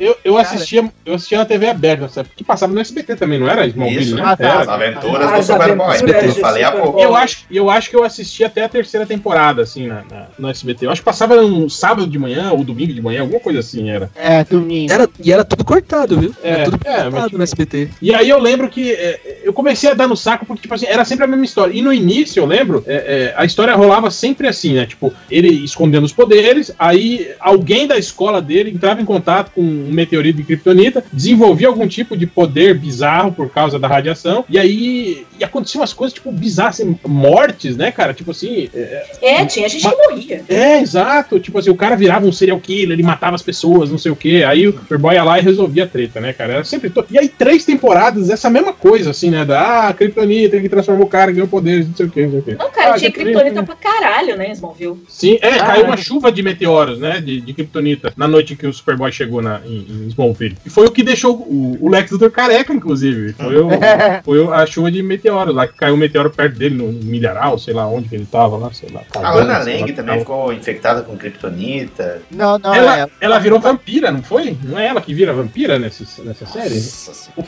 Eu, eu, assistia, eu assistia na TV aberta, sabe? Que passava no SBT também, não era? Smallville, Isso, né? ah, tá. As aventuras do As Superboy. Eu falei há pouco. Eu acho, eu acho que eu assisti até a terceira temporada, assim, na, na- no SBT. Eu acho que passava um sábado de manhã ou domingo de manhã, alguma coisa assim era. É, domingo. Era, e era tudo cortado, viu? É, era tudo é, mas cortado no SBT. E aí eu lembro que é, eu comecei a dar no saco porque, tipo assim, era sempre a mesma história. E no início, eu lembro, é, é, a história rolava sempre assim, né? Tipo, ele escondendo os poderes, aí alguém da escola dele entrava em contato com um meteorito de Kryptonita, desenvolvia algum tipo de poder bizarro por causa da radiação, e aí e aconteciam umas coisas, tipo, bizarras, assim, mortes, né, cara? Tipo assim. É, É, tinha gente que Mas- morria. é, exato. Tipo assim, o cara virava um serial killer, ele matava as pessoas, não sei o quê. Aí o Superboy ia lá e resolvia a treta, né, cara? Era sempre. to- E aí, três temporadas, essa mesma coisa, assim, né? Da ah, Kryptonita que transformou o cara, ganhou poderes, não sei o quê, não sei o quê. Não, cara, Ah, tinha Kryptonita, criptonita pra caralho, né, Smallville? Sim, é, Ah, caiu é. uma chuva de meteoros, né? De, de Kryptonita na noite que o Superboy chegou na, em, em Smallville. E foi o que deixou o, o Lex Luthor careca, inclusive. Foi, o, [LAUGHS] foi a chuva de meteoros lá, que caiu um meteoro perto dele no, no milharal, sei lá onde que ele tava lá, sei lá. A Lana Lang também ficou infectada com Kryptonita. Não, não, Ela, é. ela virou vampira, não foi? Não é ela que vira vampira nessa, nessa série?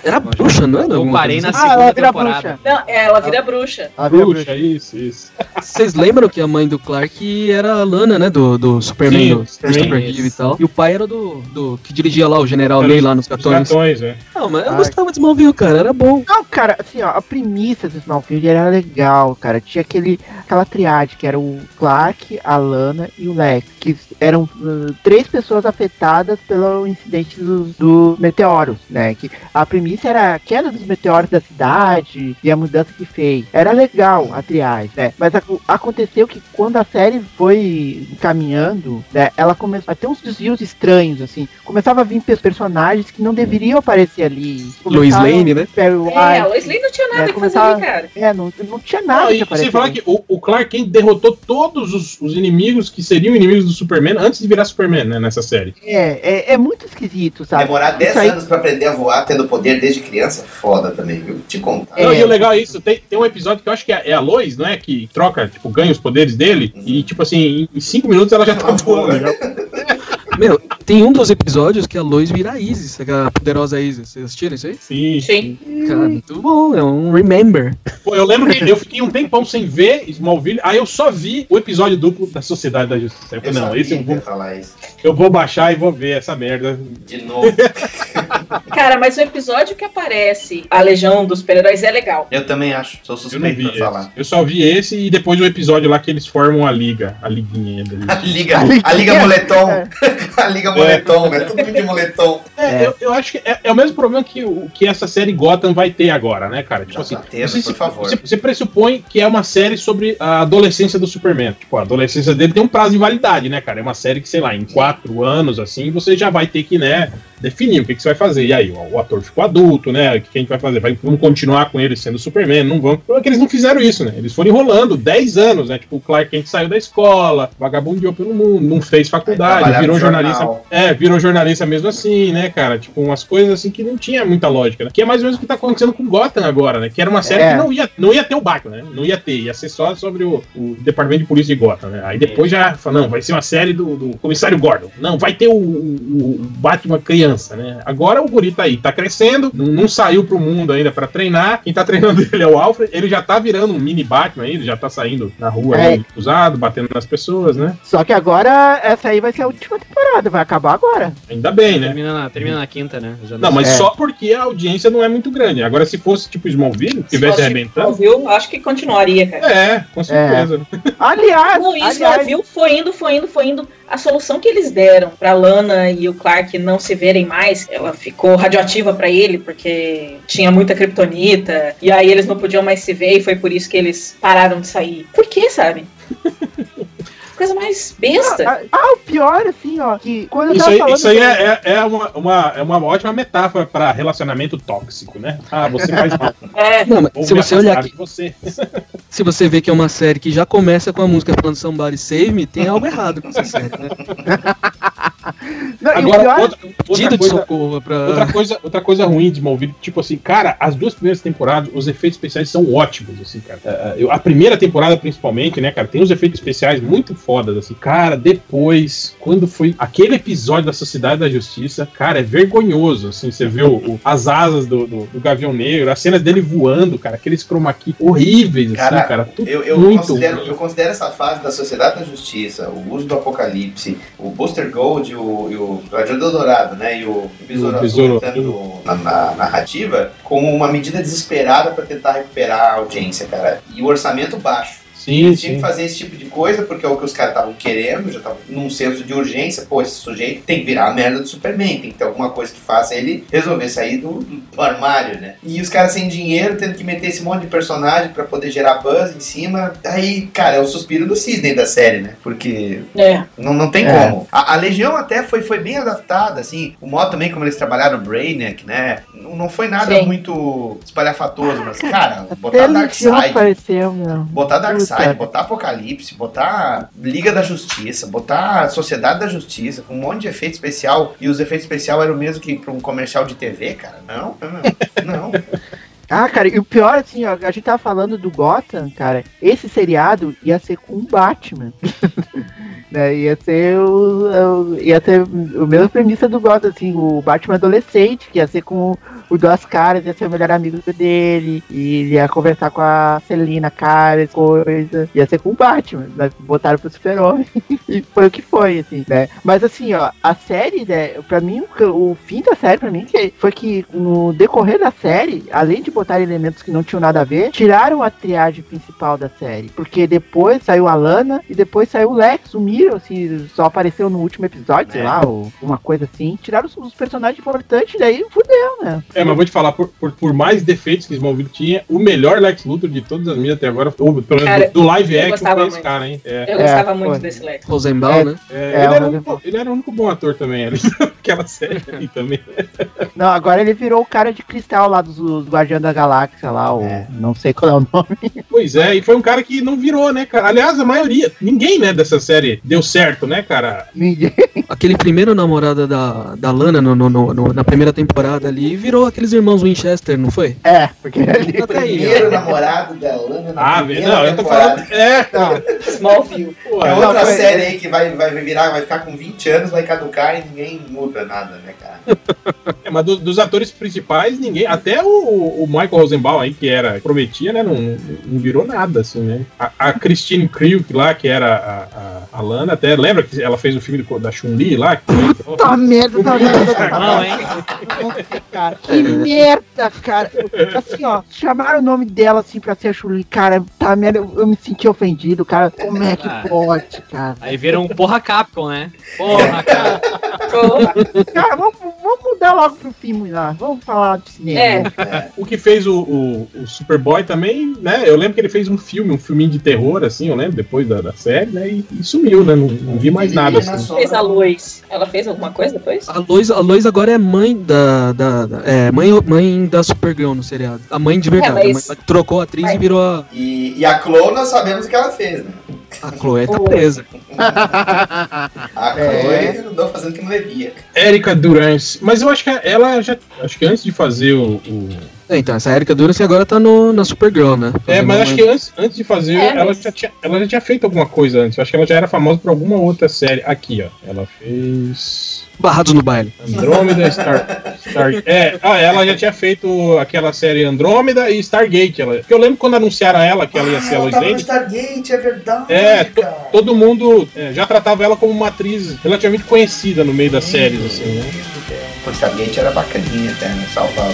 Era bruxa, não era? Eu parei na Ah, segunda ela vira temporada. bruxa. Não, é, ela vira bruxa. Ela vira Bruxa, isso, isso. Vocês lembram que a mãe do Clark era a Lana, né? Do, do Superman, Sim, do Superman, e tal. E o pai era do, do que dirigia lá, o General Era Lee lá nos Os cartões. gatões, né? Não, mas eu Ai. gostava de Smallville, cara, era bom. Não, cara, assim, ó, a premissa do Smallville era legal, cara. Tinha aquele, aquela triade que era o Clark, a Lana e o Lex, que eram uh, três pessoas afetadas incidente dos do meteoros, né? Que a premissa era a queda dos meteoros da cidade e a mudança que fez. Era legal a triade, né? Mas ac- aconteceu que quando a série foi caminhando, né, ela começou a ter uns desvios estranhos, assim. Começava a vir pe- personagens que não deveriam aparecer ali. Lois Lane, né? Perry É, White, a Lois Lane não tinha nada É, que fazer começava- ali, cara. é, não, não tinha nada Não, que aparecer. sem falar que o, o Clark Kent derrotou todos os, os inimigos que seriam inimigos do Superman antes de virar Superman, né, nessa série. É, é, é muito esquisito, sabe? Demorar 10 Isso aí- anos pra aprender a voar tendo poder desde criança, foda também, viu? Te contar. Não, É. e o legal é isso, tem, tem um episódio que eu acho que é, é a Lois, não é? Que troca, tipo, ganha os poderes dele, e tipo assim, em 5 minutos ela já tá voando. já. [LAUGHS] Meu, tem um dos episódios que a Lois vira a Isis, a poderosa Isis. Vocês assistiram isso aí? Sim. Sim. Cara, muito bom, é um remember. Pô, eu lembro que eu fiquei um tempão sem ver Smallville, aí eu só vi o episódio duplo da Sociedade da Justiça. Eu Eu falei, não, sabia esse eu vou, falar isso. eu vou baixar e vou ver essa merda. De novo. [LAUGHS] Cara, mas o episódio que aparece a Legião dos Super-Heróis é legal. Eu também acho. Sou suspeito pra falar. esse. Eu só vi esse e depois o episódio lá que eles formam a liga, a liguinha deles. A Liga, A Liga- a Liga Moletom. [LAUGHS] A Liga Moletom, é tudo de moletom. É, Eu, eu acho que é, é o mesmo problema que, o, que essa série Gotham vai ter agora, né, cara? Tipo Já assim, tá tendo, você, por se- favor. você- você pressupõe que é uma série sobre a adolescência do Superman. Tipo, a adolescência dele tem um prazo de validade, né, cara? É uma série que, sei lá, em quatro anos, assim, você já vai ter que, né, definir o que, que você vai fazer. E aí, o, o ator ficou adulto, né? O que, que a gente vai fazer? Vai, vamos continuar com ele sendo Superman? Não vamos. Porque eles não fizeram isso, né? Eles foram enrolando 10 anos, né? Tipo, o Clark Kent saiu da escola, vagabundeou pelo mundo, não fez faculdade, virou no jornalista. jornal. É, virou jornalista mesmo assim, né, cara? Tipo, umas coisas assim que não tinha muita lógica, né? Que é mais ou menos o que tá acontecendo com Gotham agora, né? Que era uma série É. que não ia, não ia ter o Batman, né? Não ia ter, ia ser só sobre o, o departamento de polícia de Gotham, né? Aí depois já fala, não, vai ser uma série do, do comissário Gordon. Não, vai ter o, o- o Batman criança, né? Agora o guri tá aí, tá crescendo, não, não saiu pro mundo ainda pra treinar. Quem tá treinando [LAUGHS] ele é o Alfred, ele já tá virando um mini Batman aí, ele já tá saindo na rua É. usado, batendo nas pessoas, né? Só que agora essa aí vai ser a última temporada, vai acabar agora. Ainda bem, né? Termina na, termina na quinta, né? Já Não, mas É. só porque a audiência não é muito grande. Agora, se fosse tipo Smallville, que tivesse Se fosse arrebentando. Smallville, acho que continuaria, cara. É, com certeza. [LAUGHS] Aliás, Não, aliás, Smallville foi indo, foi indo, foi indo. A solução que eles deram pra Lana e o Clark não se verem mais, ela ficou radioativa pra ele, porque tinha muita kryptonita, e aí eles não podiam mais se ver, e foi por isso que eles pararam de sair. Por quê, sabe? [LAUGHS] Coisa mais besta. Ah, ah, o pior, assim, ó, que quando eu Isso tava aí, falando. isso aí é, é, é uma, uma, é uma ótima metáfora pra relacionamento tóxico, né? Ah, você faz mal. [LAUGHS] É, Não, mas se você olhar aqui, você. [LAUGHS] se você vê que é uma série que já começa com a música falando Somebody Save Me, tem algo errado com essa série, né? [LAUGHS] Não, o Agora, pior- outra, Pedido de socorro pra. Outra coisa, outra coisa ruim de Smallville, tipo assim, cara, as duas primeiras temporadas, os efeitos especiais são ótimos, assim, cara. É, eu- a primeira temporada, principalmente, né, cara, tem uns efeitos especiais muito fodas, assim. Cara, depois, quando foi aquele episódio da Sociedade da Justiça, cara, é vergonhoso, assim, você vê o- o- as asas do, do, do Gavião Negro, as cenas dele voando, cara, aqueles chroma key horríveis, Cara, assim, cara, tudo Eu, eu, muito considero, eu considero essa fase da Sociedade da Justiça, o uso do Apocalipse, o Booster Gold e o, e o Gladiador Dourado, né? E o, Besouro Azul entrando na, na narrativa como uma medida desesperada para tentar recuperar a audiência, cara. E o orçamento baixo. Sim, Eles tinham sim. que fazer esse tipo de coisa porque é o que os caras estavam querendo, já estavam num senso de urgência. Pô, esse sujeito tem que virar a merda do Superman, tem que ter alguma coisa que faça ele resolver sair do, do armário, né? E os caras sem dinheiro, tendo que meter esse monte de personagem pra poder gerar buzz em cima. Aí, cara, é o suspiro do cisne da série, né? Porque É. não, não tem É. como. A, a Legião até foi, foi bem adaptada, assim. O modo também como eles trabalharam o Brainiac, né? Não, não foi nada Sim. muito espalhafatoso, mas, cara, botar Darkseid. Botar Darkseid, Botar Apocalipse, botar Liga da Justiça, botar Sociedade da Justiça, com um monte de efeito especial, e os efeitos especiais eram o mesmo que pra um comercial de TV, cara. Não, não, não. [LAUGHS] Ah, cara, e o pior, assim, ó, a gente tava falando do Gotham, cara, esse seriado ia ser com o Batman. [LAUGHS] né, ia ser o, o- ia ter a mesma premissa do Gotham, assim, o Batman adolescente, que ia ser com o Duas Caras, ia ser o melhor amigo dele, e ele ia conversar com a Celina Caras, coisa, ia ser com o Batman, né, botaram pro super-homem, [LAUGHS] e foi o que foi, assim, né. Mas assim, ó, a série, né, pra mim, o, o fim da série, pra mim, foi que no decorrer da série, além de botar elementos que não tinham nada a ver, tiraram a triagem principal da série. Porque depois saiu a Lana e depois saiu o Lex, sumiram, assim, só apareceu no último episódio, sei É. lá, ou uma coisa assim. Tiraram os, os personagens importantes, daí fudeu, né? É, mas vou te falar, por, por, por mais defeitos que Smallville tinha, o melhor Lex Luthor de todas as minhas até agora, ou pelo menos Cara, do, do live action, foi esse cara, hein? É. Eu gostava muito desse Lex. Rosenbaum, né? É, É, ele, era único, ele era o único bom ator também, ali, [LAUGHS] naquela série [LAUGHS] aí também. Não, agora ele virou o cara de cristal lá dos, dos Guardiões da Galáxia lá, o, não sei qual é o nome. Pois é, e foi um cara que não virou, né, cara? Aliás, a maioria, ninguém, né, dessa série deu certo, né, cara? Ninguém. Aquele primeiro namorado da, da Lana no, no- no- no- na primeira temporada ali virou aqueles irmãos Winchester, não foi? É, porque ele. Até aí, Primeiro namorado da Lana na Ah, primeira não, eu tô temporada. falando. É, [LAUGHS] Não, Smallville. pô, É outra Não, série aí que vai, vai virar, vai ficar com 20 anos, vai caducar e ninguém muda nada, né, cara? é, mas do- dos atores principais, ninguém. Até o, o Michael Rosenbaum aí, que era. prometia, né? Não, não virou nada, assim, né? A, a Christine Krieg lá, que era a, a, a Lana, até lembra que ela fez o filme do- da Chun-Li lá? Que, Tá merda, tá. Não, hein? cara. Que merda, cara. Assim, ó, chamaram o nome dela assim pra ser a Chuli, cara. Tá merda, eu, eu me senti ofendido, cara. Como é que Ah. pode, cara? Aí viram um porra Capcom, né? Porra, cara. Cara, vamos, vamos mudar logo pro filme lá. Vamos falar de cinema. É. o que fez o, o, o Superboy também, né? Eu lembro que ele fez um filme, um filminho de terror, assim, eu lembro, depois da, da série, né? E, e sumiu, né? Não, não vi mais nada. E na Assim. Fez a Lois. Ela fez alguma coisa depois? A Lois, a Lois agora é mãe da. da, da- é, mãe, mãe da Supergirl no seriado. A mãe de verdade. É, mas- A mãe trocou a atriz Mas- e virou a. E, e a Chloe nós sabemos o que ela fez, né? A Chloe tá presa. A É. Chloe andou fazendo que não devia. Érica Durance. Mas eu acho que ela já. Acho que antes de fazer o. o- É, então, essa Erika Durance agora tá no, na Supergirl, né? É, mas acho que antes, antes de fazer, É, ela, mas- já tinha, ela já tinha feito alguma coisa antes. Eu acho que ela já era famosa por alguma outra série. Aqui, ó. Ela fez. Barrados no baile. Andrômeda, Star, Star. É, ah, ela já tinha feito aquela série Andrômeda e Stargate. Ela, porque eu lembro quando anunciaram ela que ela ia Ah, ser a Lois tava no Lane. Stargate, é verdade. É, to- todo mundo é, já tratava ela como uma atriz relativamente conhecida no meio das séries, assim, né? O Stargate era bacaninha até, né? Salvava.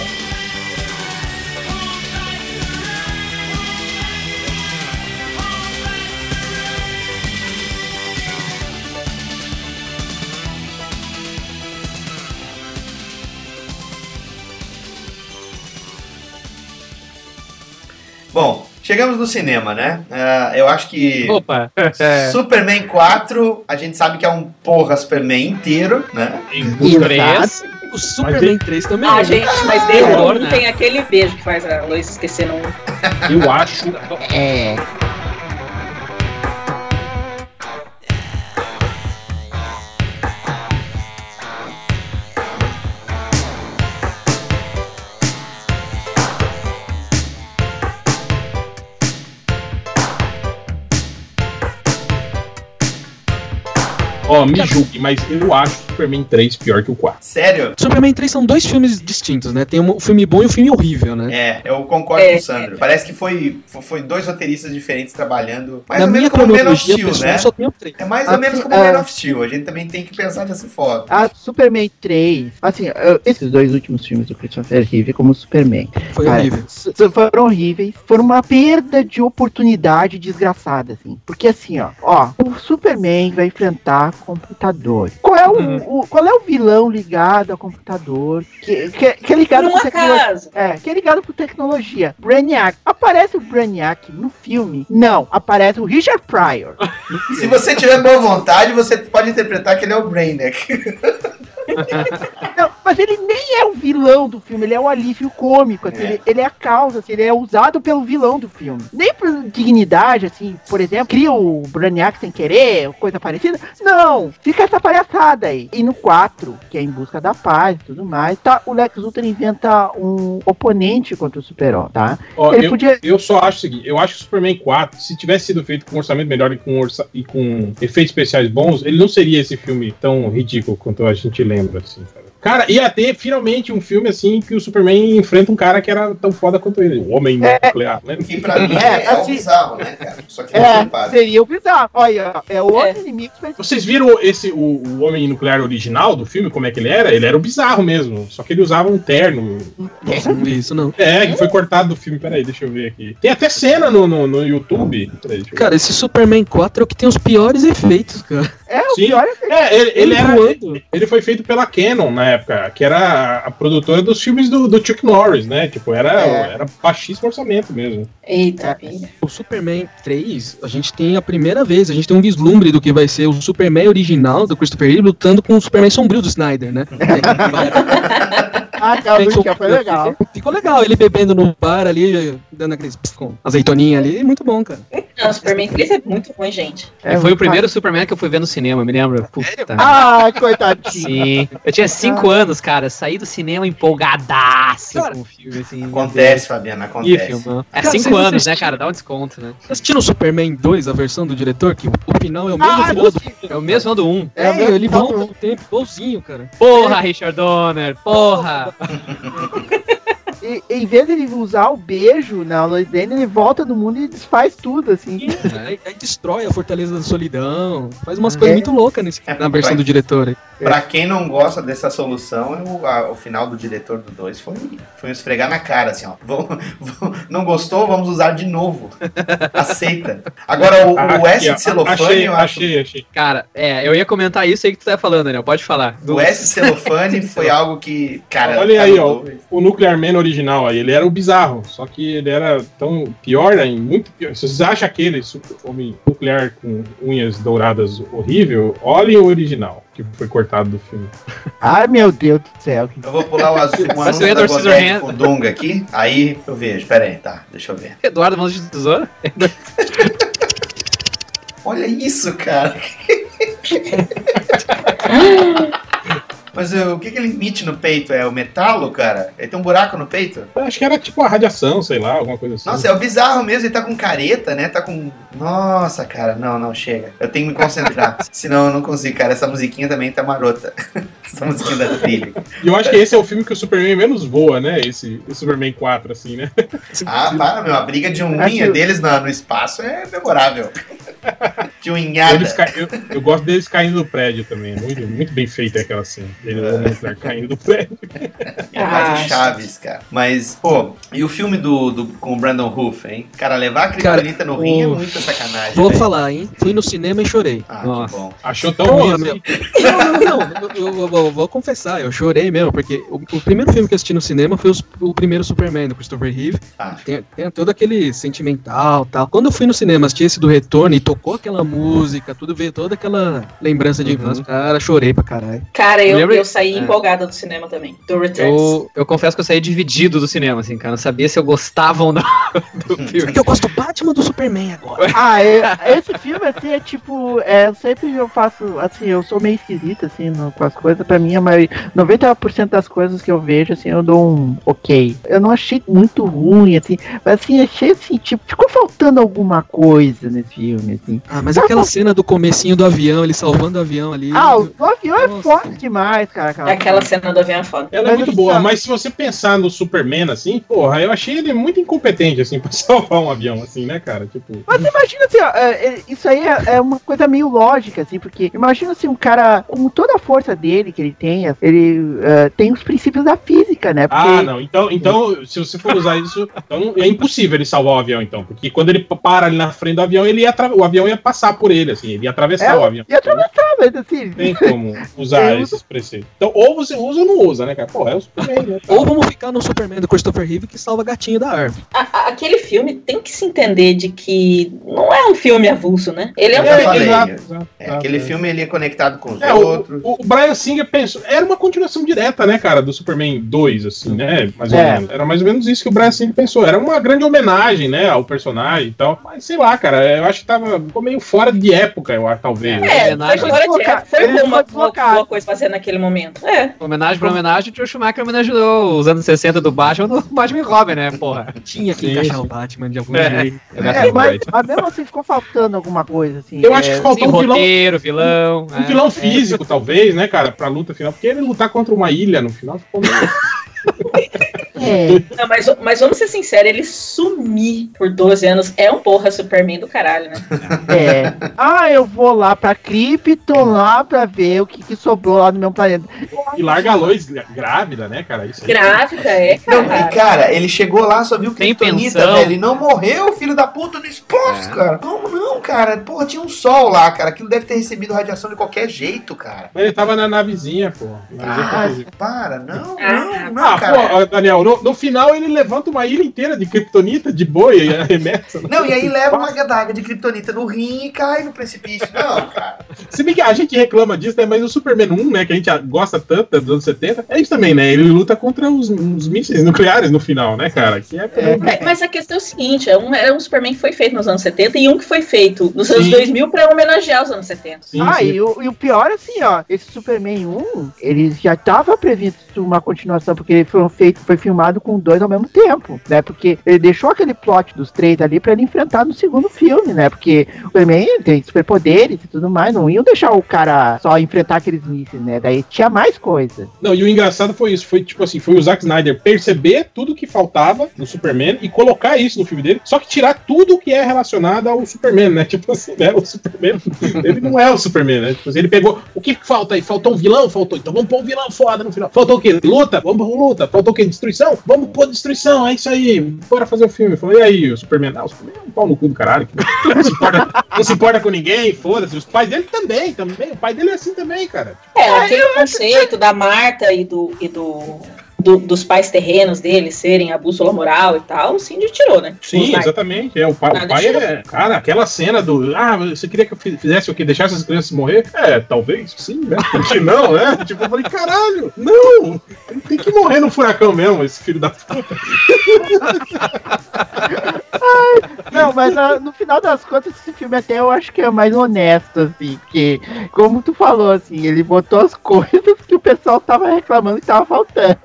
Bom, chegamos no cinema, né? Ah, eu acho que Opa. [LAUGHS] Superman 4, a gente sabe que é um porra Superman inteiro, né? Em busca Três. O Superman 3 também. Ah, né? gente, mas dele Horror, não né? tem aquele beijo que faz a Lois esquecer não. Eu acho. [LAUGHS] É. Ó, me julgue, mas eu acho Superman 3 pior que o 4. Sério? Superman 3 são dois filmes distintos, né? Tem um filme bom e um filme horrível, né? É, eu concordo É, com o Sandro. Parece que foi, foi dois roteiristas diferentes trabalhando. Mais Na ou menos como Man of Steel, pessoal né? só tem o 3. É mais ou Assim, menos como é. Man of Steel. A gente também tem que pensar dessa forma. A Superman 3, assim, esses dois últimos filmes do Christopher Reeve como Superman, Foi Cara, horrível. foram horríveis, foram uma perda de oportunidade desgraçada, assim. Porque assim, ó, ó, o Superman vai enfrentar computador. Qual é o, Uhum. O- qual é o vilão ligado ao computador? Que, que, que é ligado Por um com tecnologia? acaso. É, que é ligado com tecnologia. Brainiac. Aparece o Brainiac no filme? Não, aparece o Richard Pryor. [LAUGHS] Se você tiver boa vontade, você pode interpretar que ele é o Brainiac. Não, mas ele nem é o vilão do filme, ele é o alívio cômico, assim, É. ele, ele é a causa, assim, ele é usado pelo vilão do filme. Nem por dignidade, assim, por exemplo, cria o Brainiac sem querer, coisa parecida. Não, fica essa palhaçada aí. E no 4, que é em busca da paz e tudo mais, tá, o Lex Luthor inventa um oponente contra o Super-Homem, tá? Ó, Ele eu, podia- eu só acho o seguinte: eu acho que o Superman 4, se tivesse sido feito com um orçamento melhor e com, orça- e com efeitos especiais bons, ele não seria esse filme tão ridículo quanto a gente lembra, assim, cara. Cara, ia ter finalmente um filme assim que o Superman enfrenta um cara que era tão foda quanto ele, o Homem Nuclear, né? Que pra mim É, é, é o assim- bizarro, né, cara? Só que não É, seria o bizarro. Olha, é o outro inimigo que vai Vocês viram esse o, o Homem Nuclear original do filme, como é que ele era? Ele era o bizarro mesmo, só que ele usava um terno. Nossa, não vi isso não. É, que foi cortado do filme. Peraí, deixa eu ver aqui. Tem até cena no, no, no YouTube. Peraí, deixa eu ver. Cara, esse Superman 4 é o que tem os piores efeitos, cara. É, o Sim. pior é que É, ele, ele Ele era, ele foi feito pela Canon na época, que era a produtora dos filmes do, do Chuck Norris, né? Tipo, era, É. era baixíssimo orçamento mesmo. Eita, filha. O Superman 3, a gente tem a primeira vez, a gente tem um vislumbre do que vai ser o Superman original do Christopher Reeve lutando com o Superman sombrio do Snyder, né? [LAUGHS] Ah, aquela música foi legal. Ficou legal, ele bebendo no bar ali, dando aqueles pss com azeitoninha ali, muito bom, cara. Não, o Superman 3 é muito ruim, gente. É, foi o primeiro Superman que eu fui ver no cinema, me lembro. Puta. Ah, coitadinho. Sim. Eu tinha cinco anos, cara. Saí do cinema empolgadaço Cara, com o filme, assim. Acontece, Fabiana, acontece. filme. É Cara, cinco vocês anos, né, assistiram? cara? Dá um desconto, né? Tá assistindo o Superman 2, a versão do diretor, que o final é o mesmo Ah, final do... É o mesmo do um. É, o mesmo ele do volta no tempo, igualzinho, cara. Porra, Richard Donner, porra! [LAUGHS] E, em vez de ele usar o beijo na Lois Lane, ele volta do mundo e desfaz tudo, assim. Aí, aí destrói a Fortaleza da Solidão, faz umas coisas É. muito loucas nesse, na versão do diretor aí. Pra quem não gosta dessa solução, é o, a- o final do diretor do 2 foi, foi um esfregar na cara, assim, ó. Vamos- vamos- não gostou? Vamos usar de novo. Aceita. Agora, o, o Aqui, S de celofane, achei, eu acho. achei, achei. Cara, é, eu ia comentar isso aí que tu tá falando, Daniel. Pode falar. Do- O S de celofane foi [LAUGHS] algo que, cara. Olha aí, ó. O Nuclear Man original aí, ele era o bizarro, só que ele era tão pior, né, muito pior. Se vocês acham aquele super- homem nuclear com unhas douradas horrível, olhem o original, que foi cortado do filme. [LAUGHS] Ai, meu Deus do céu. Eu vou pular o, azul, um [LAUGHS] anúncio da Godek com o Dunga aqui, aí eu vejo. Pera aí, tá, deixa eu ver. Eduardo Mãos de Tesoura? [LAUGHS] Olha isso, cara. Mas uh, o que, que ele emite no peito? É o metalo, cara? Ele tem um buraco no peito? Eu acho que era tipo a radiação, sei lá, alguma coisa assim. Nossa, é o bizarro mesmo, ele tá com careta, né? Tá com. Nossa, cara, não, não, chega. Eu tenho que me concentrar. [LAUGHS] Senão eu não consigo, cara. Essa musiquinha também tá marota. [LAUGHS] Essa musiquinha da trilha. E eu acho que esse é o filme que o Superman menos voa, né? Esse o Superman 4, assim, né? Ah, para, meu. A briga de unha Acho- deles na- no espaço é memorável. [LAUGHS] De unhada. Eles ca- eu, eu gosto deles caindo do prédio também. é Muito, muito bem feita aquela cena. Ele é. caindo do prédio. [LAUGHS] É quase Chaves, cara. Mas, pô, e o filme do, do, com o Brandon Ruff, hein? Cara, levar a Kryptonita no rim é o- muita sacanagem. Vou velho. falar, hein? Fui no cinema e chorei. Ah, Nossa. que bom. Achou tão Porra, ruim meu. assim. [LAUGHS] Não, não, não. Eu, eu- eu- eu vou confessar, eu chorei mesmo, porque o, o primeiro filme que eu assisti no cinema foi os- o primeiro Superman, do Christopher Reeve. Ah. Tem, tem todo aquele sentimental tal. Quando eu fui no cinema assistir esse do Retorno e tocou aquela música, tudo veio toda aquela lembrança de infância, cara, chorei pra caralho. Cara, eu, Lembra- eu saí É. empolgada do cinema também. Do Returns. Eu, eu confesso que eu saí dividido do cinema, assim, cara. Não sabia se eu gostava ou não [LAUGHS] do filme. Porque eu gosto do Batman do Superman agora. [LAUGHS] Ah, é- esse filme, assim, é tipo. É, eu sempre eu faço. Assim, eu sou meio esquisito, assim, no- com as coisas. Pra mim, a maioria, 90% das coisas que eu vejo, assim, eu dou um ok. Eu não achei muito ruim, assim, mas assim, achei assim, tipo, ficou faltando alguma coisa nesse filme, assim. Ah, mas aquela cena do comecinho do avião, ele salvando o avião ali. Ah, o, avião é forte demais, cara. Aquela, Aquela cena do avião é foda. Ela é muito boa, mas se você pensar no Superman, assim, porra, eu achei ele muito incompetente, assim, [LAUGHS] pra salvar um avião, assim, né, cara? Tipo. Mas imagina assim, ó, é, é, isso aí é, é uma coisa meio lógica, assim, porque imagina assim, um cara, com toda a força dele que ele tem, ele é, tem os princípios da física, né? Porque- Ah, não. Então, então, se você for usar isso, então é impossível ele salvar o avião, então. Porque quando ele para ali na frente do avião, ele ia o avião ia passar por ele, assim, ele ia atravessar É, o avião. E atravessar, mas assim. Tem como usar [LAUGHS] esses preceitos. Então, ou você usa ou não usa, né, cara? Pô, é o Superman, né? Ou vamos ficar no Superman do Christopher Reeve que salva gatinho da árvore. A- a- aquele filme tem que se entender de que não é um filme avulso, né? Ele é um filme. falei. exato, é, exato, aquele exato. filme ele é conectado com os É, outros. o, o Brian Singer pensou. Era uma continuação direta, né, cara, do Superman 2, assim, né? Mais ou É. menos. Era mais ou menos isso que o Brian Singer pensou. Era uma grande homenagem, né, ao personagem e tal. Mas sei lá, cara, eu acho que tava ficou meio fora de época, eu acho, talvez. É, foi homenagem. fora de época. Foi ele uma, foi uma boa coisa fazer naquele momento. É. Homenagem pra homenagem, o Joe Schumacher homenageou os anos 60 do Batman no [LAUGHS] Batman e Robin, né, porra? Tinha que Sim, encaixar o Batman de algum É. jeito. É, muito mas, do mas mesmo assim ficou faltando alguma coisa, assim. Eu é, acho que faltou um vilão, roteiro, vilão. um é. vilão físico, talvez, né, cara, pra luta final. Porque ele lutar contra uma ilha no final ficou meio. É, Não, mas, mas vamos ser sinceros, ele sumir por 12 anos é um porra Superman do caralho, né? é. [LAUGHS] Ah, eu vou lá pra Krypton lá pra ver o que, que sobrou lá no meu planeta. E larga a Lois grávida, né, cara? Isso aí. Grávida, é, Não, cara. e cara, ele chegou lá, só viu Tem Kryptonita, pensão. velho. Ele não morreu, filho da puta, no espaço, É. cara. Como não, cara? Porra, tinha um sol lá, cara. Aquilo deve ter recebido radiação de qualquer jeito, cara. Mas ele tava na navezinha, pô. Na Ah, navezinha. para, não, Ah, não, não, Ah, cara. pô, ó, Daniel, no, no final ele levanta uma ilha inteira de kryptonita, de boi e arremessa. Não, e aí leva uma daga de Kryptonita no rim e cai no precipício. Não, cara. Se bem que a gente reclama disso, né? Mas o Superman 1, né? Que a gente gosta tanto dos anos 70, é isso também, né? Ele luta contra os, os mísseis nucleares no final, né, cara? Que é, É, mas a questão é o seguinte: é um, é um Superman que foi feito nos anos 70 e um que foi feito nos anos Sim. 2000 pra homenagear os anos 70. Sim, ah, sim. E, o, e o pior, assim, ó, esse Superman 1, ele já tava previsto uma continuação, porque foi feito, foi filmado com dois ao mesmo tempo, né? Porque ele deixou aquele plot dos três ali pra ele enfrentar no segundo filme, né? Porque o Superman tem superpoderes e tudo mais, não iam deixar o cara só enfrentar aqueles mísseis, né? Daí tinha mais coisa. Não, e o engraçado foi isso, foi tipo assim, foi o Zack Snyder perceber tudo que faltava no Superman e colocar isso no filme dele, só que tirar tudo que é relacionado ao Superman, né? [LAUGHS] Tipo assim, né? O Superman, ele não é o Superman, né? Tipo assim, ele pegou, o que falta aí? Faltou um vilão? Faltou, então vamos pôr um vilão foda no final. Faltou o quê? Luta? Vamos pôr luta. Faltou o quê? Destruição? Vamos pôr destruição, é isso aí. Bora fazer o filme. Falou, e aí, o Superman? Ah, o Superman é um pau no cu do caralho. que Não se importa, [LAUGHS] não se importa com ninguém, foda-se. Os pais dele também, também. O pai dele é assim também, cara. É, aquele conceito da Marta e do. E do... do- dos pais terrenos dele serem a bússola moral e tal, o Cindy tirou, né? Sim, exatamente. É, o pai, o pai é. Cara, aquela cena do. Ah, você queria que eu fi- fizesse o quê? Deixasse as crianças morrer? É, talvez, sim, né? [LAUGHS] Porque não, né? Tipo, eu falei, caralho, não! Ele tem que morrer no furacão mesmo, esse filho da puta. [LAUGHS] Não, mas ah, no final das contas, esse filme até eu acho que é mais honesto, assim, porque, como tu falou, assim, ele botou as [LAUGHS] coisas que o pessoal tava reclamando que tava faltando.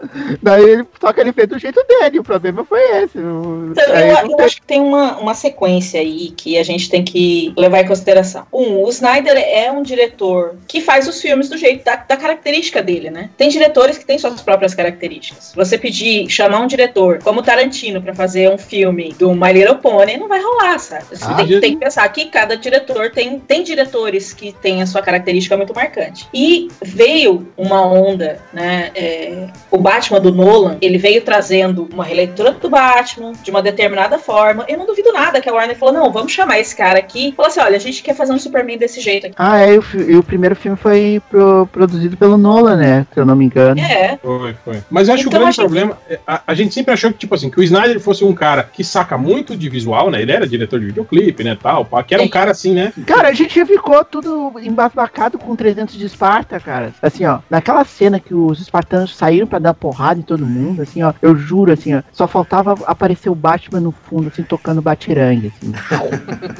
Daí ele, só que ele fez do jeito dele, o problema foi esse. o- Então, eu, não eu acho que tem uma, uma sequência aí que a gente tem que levar em consideração. Um, o Snyder é um diretor que faz os filmes do jeito da, da característica dele, né? Tem diretores que têm suas próprias características. Você pedir, chamar um diretor como Tarantino pra fazer um filme do My Little Pony, não vai rolar, sabe? Você Ah, tem, tem que pensar que cada diretor tem, tem diretores que têm a sua característica muito marcante. E veio uma onda, né? é, o Batman do Nolan, ele veio trazendo uma releitura do Batman de uma determinada forma. Eu não duvido nada que a Warner falou: não, vamos chamar esse cara aqui. Falou assim: olha, a gente quer fazer um Superman desse jeito aqui. Ah, é, e o, e o primeiro filme foi pro- produzido pelo Nolan, né? Se eu não me engano. É. Foi, foi. Mas eu acho que Então, o grande a gente- problema. é, A, a gente sempre achou que, tipo assim, que o Snyder fosse um cara que saca muito de visual, né? Ele era diretor de videoclipe, né? Tal, pá, que era um cara assim, né? Cara, a gente já ficou tudo embasbacado com 300 de Esparta, cara. Assim, ó, naquela aquela cena que os espartanos saíram pra dar porrada em todo mundo, assim, ó, eu juro, assim, ó, só faltava aparecer o Batman no fundo, assim, tocando batirangue, assim.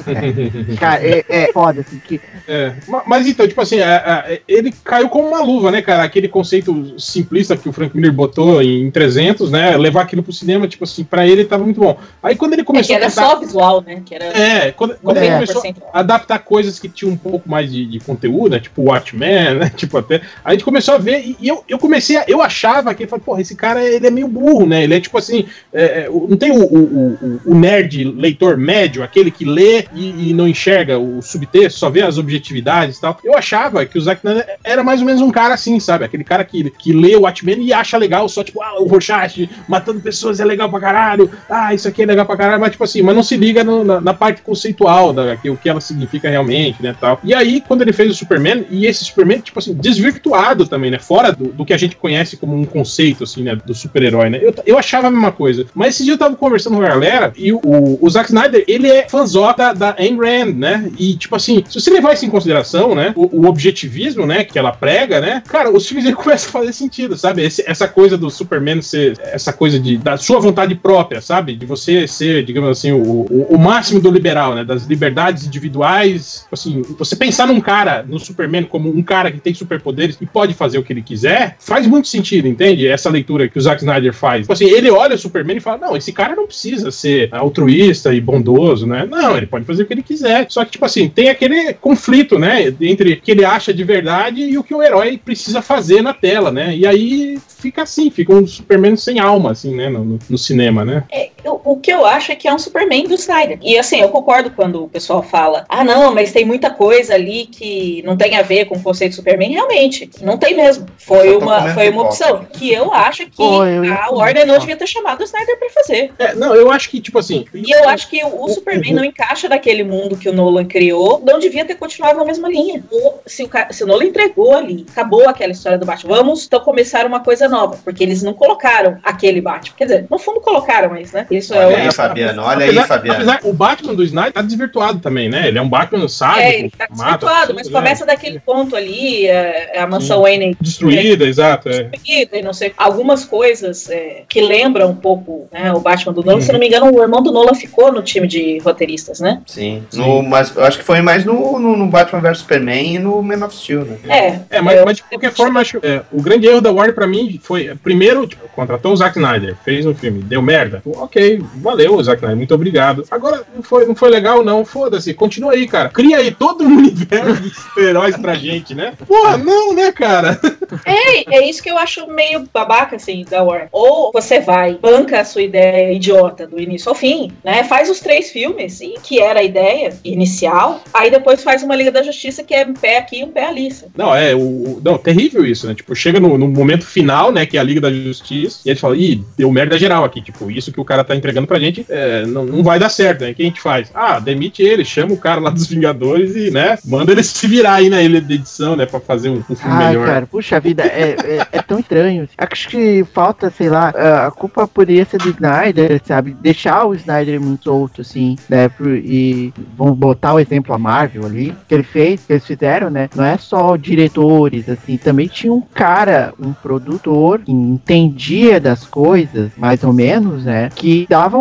É. [LAUGHS] Cara, é, é foda, assim, que É, ma- mas então, tipo assim, é, é, ele caiu como uma luva, né, cara? Aquele conceito simplista que o Frank Miller botou em 300, né? Levar aquilo pro cinema, tipo assim, pra ele tava muito bom. Aí quando ele É que começou era a tentar- só visual, né? Que era É, quando, quando ele 90% começou a adaptar coisas que tinham um pouco mais de, de conteúdo, né? Tipo Watchmen, né? [LAUGHS] Tipo até. Aí a gente começou a ver e, eu, eu comecei a. Eu achava que, falei, porra, esse cara ele é meio burro, né? Ele é tipo assim. é, é, não tem o, o, o- o nerd leitor médio, aquele que lê e, e não enxerga o subtexto, só vê as objetividades e tal. Eu achava que o Zack Snyder era mais ou menos um cara assim, sabe? Aquele cara que, que lê o Watchmen e acha legal, só tipo, ah, o Rorschach matando pessoas é legal pra caralho, ah, isso aqui é legal pra caralho, mas tipo assim, mas não se liga no- na, na parte conceitual, da, que, o que ela significa realmente, né, tal. E aí, quando ele fez o Superman, e esse Superman, tipo assim, desvirtuado também, né, fora do, do que a gente conhece como um conceito, assim, né, do super-herói, né, eu, eu achava a mesma coisa. Mas esse dia eu tava conversando com a galera, e o, o, Zack Snyder, ele é fãzó da, da Ayn Rand, né, e tipo assim, se você levar isso em consideração, né, o, o objetivismo, né, que ela prega, né, cara, os filmes [LAUGHS] começam a fazer sentido, sabe, Esse- essa coisa do Superman ser, essa coisa de, da sua vontade própria, sabe, de você ser, digamos assim, o, o, o máximo do liberal, né, das liberdades individuais, assim, você pensar num cara, no Superman, como um cara que tem superpoderes e pode fazer o que ele quiser, faz muito sentido, entende? Essa leitura que o Zack Snyder faz. Tipo assim, ele olha o Superman e fala, não, esse cara não precisa ser altruísta e bondoso, né? Não, ele pode fazer o que ele quiser. Só que, tipo assim, tem aquele conflito, né, entre o que ele acha de verdade e o que o herói precisa fazer na tela, né? E aí fica assim, fica um Superman sem alma, assim, né, no, no- cinema, né? É, eu- o que eu acho é que é um Superman do Snyder. E assim, eu concordo quando o pessoal fala: ah, não, mas tem muita coisa ali que não tem a ver com o conceito do Superman. Realmente, não tem mesmo. Foi uma, foi uma opção que eu acho que Pô, eu a Warner não devia ter chamado o Snyder pra fazer. É, não, eu acho que, tipo assim. E eu acho que o, o Superman não encaixa naquele mundo que o Nolan criou, não devia ter continuado na mesma linha. Se, o, se o Nolan entregou ali, acabou aquela história do Batman, vamos então começar uma coisa nova, porque eles não colocaram aquele Batman. Quer dizer, no fundo colocaram, mas, né? Isso é Olha o- aí, Fabiano, olha aí, Apesar- Fabiano. apesar- o Batman do Snyder tá desvirtuado também, né? Ele é um Batman sádico, É, ele tá mata desvirtuado, mas pessoas, né? começa daquele ponto ali, é, é a mansão Sim. Wayne Destruída, exato. É. destruída e não sei. Algumas coisas é, que lembram um pouco né, o Batman do Nolan. Uhum. Se não me engano, o irmão do Nolan ficou no time de roteiristas, né? Sim. No, mas eu acho que foi mais no, no, no Batman vs Superman e no Man of Steel, né? É. É, mas, mas de qualquer forma, acho, é, o grande erro da Warner pra mim foi, primeiro, tipo, contratou o Zack Snyder, fez um filme, deu merda. Ok, valeu, Zack Snyder, muito obrigado. Agora, não foi, não foi legal, não, foda-se, continua aí, cara. Cria aí todo um [LAUGHS] universo de super-heróis pra gente, né? Porra, não, né, cara? É, é isso que eu acho meio babaca, assim, da Warner. Ou você vai, banca a sua ideia idiota do início ao fim, né? Faz os três filmes, e que era a ideia inicial, aí depois faz uma Liga da Justiça que é um pé aqui e um pé ali. Não, é, o, o- não, terrível isso, né? Tipo, chega no, no momento final, né, que é a Liga da Justiça, e a gente fala, ih, deu merda geral aqui, tipo, isso que o cara tá entregando pra gente é, não, não vai dar certo, né? O que a gente faz? Ah, demite ele, chama o cara lá dos Vingadores e, né, manda ele se virar aí na ilha de edição, né, pra fazer um, um filme Ai, melhor. cara, puxa vida, é, é, é tão estranho. Acho que falta, sei lá, a culpa poderia ser do Snyder, sabe? Deixar o Snyder muito solto, assim, né? E vamos botar o exemplo a Marvel ali, que ele fez, que eles fizeram, né? Não é só diretores, assim, também tinha um cara, um produtor que entendia das coisas, mais ou menos, né? Que dava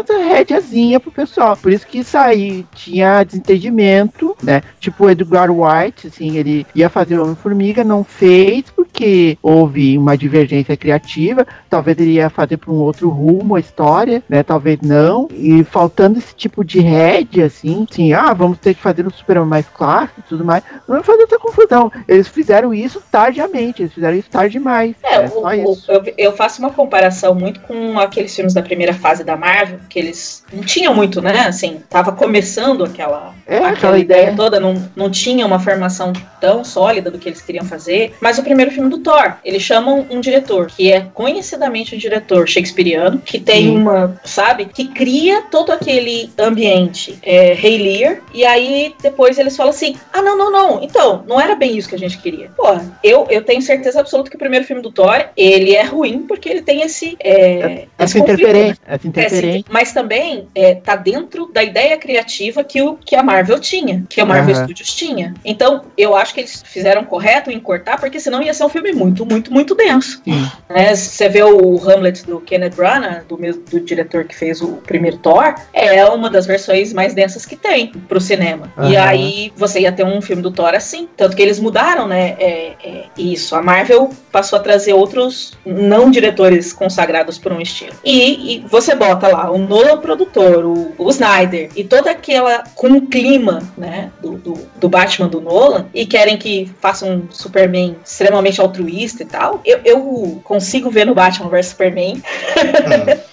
uma rédeazinha pro pessoal. Por isso que isso aí tinha desentendimento, né? Tipo o Edgar White, assim, ele ia fazer o Homem-Formiga, não fez porque houve uma divergência criativa. Talvez ele ia fazer para um outro rumo a história, né? Talvez não. E faltando esse tipo de rédea, assim, assim, ah, vamos ter que fazer um Superman mais clássico e tudo mais. Não vai fazer essa confusão. Eles fizeram isso tardiamente, eles fizeram isso tarde demais. É, É, o- o- eu, eu faço uma comparação muito com aqueles filmes da primeira fase da Marvel, que eles não tinham muito, né? Assim, tava começando aquela, É, aquela aquela ideia ideia. toda, não, não tinha uma formação tão sólida do que eles queriam fazer. Mas o primeiro filme do Thor, eles chamam um diretor, que é conhecidamente um diretor shakespeariano, que tem Sim. uma, sabe, que cria todo aquele ambiente é, Rei Lear, e aí depois eles falam assim: ah, não, não, não, então, não era bem isso que a gente queria. Pô, eu, eu tenho certeza absoluta que o primeiro filme do Thor, ele é ruim porque ele tem esse. É, esse Essa conflito, interferência, né? essa É, interferência. sim, mas também é, tá dentro da ideia criativa que, o, que a Marvel tinha, que a Marvel Aham. Studios tinha. Então, eu acho que eles fizeram correto em cortar, porque senão ia ser um filme muito, muito, muito denso. Né, Você vê o Hamlet do Kenneth Branagh, do mesmo do diretor que fez o primeiro Thor, é uma das versões mais densas que tem pro cinema. E Aham. aí você ia ter um filme do Thor assim. Tanto que eles mudaram, né? é, é, isso. A Marvel passou a trazer outros não diretores consagrados por um estilo. E, e você bota lá o Nolan produtor, o, o Snyder, e toda aquela. com o clima, né? Do, do, do Batman do Nolan, e querem que faça um Superman extremamente altruísta e tal. Eu, eu consigo ver no Batman vs Superman a, [LAUGHS]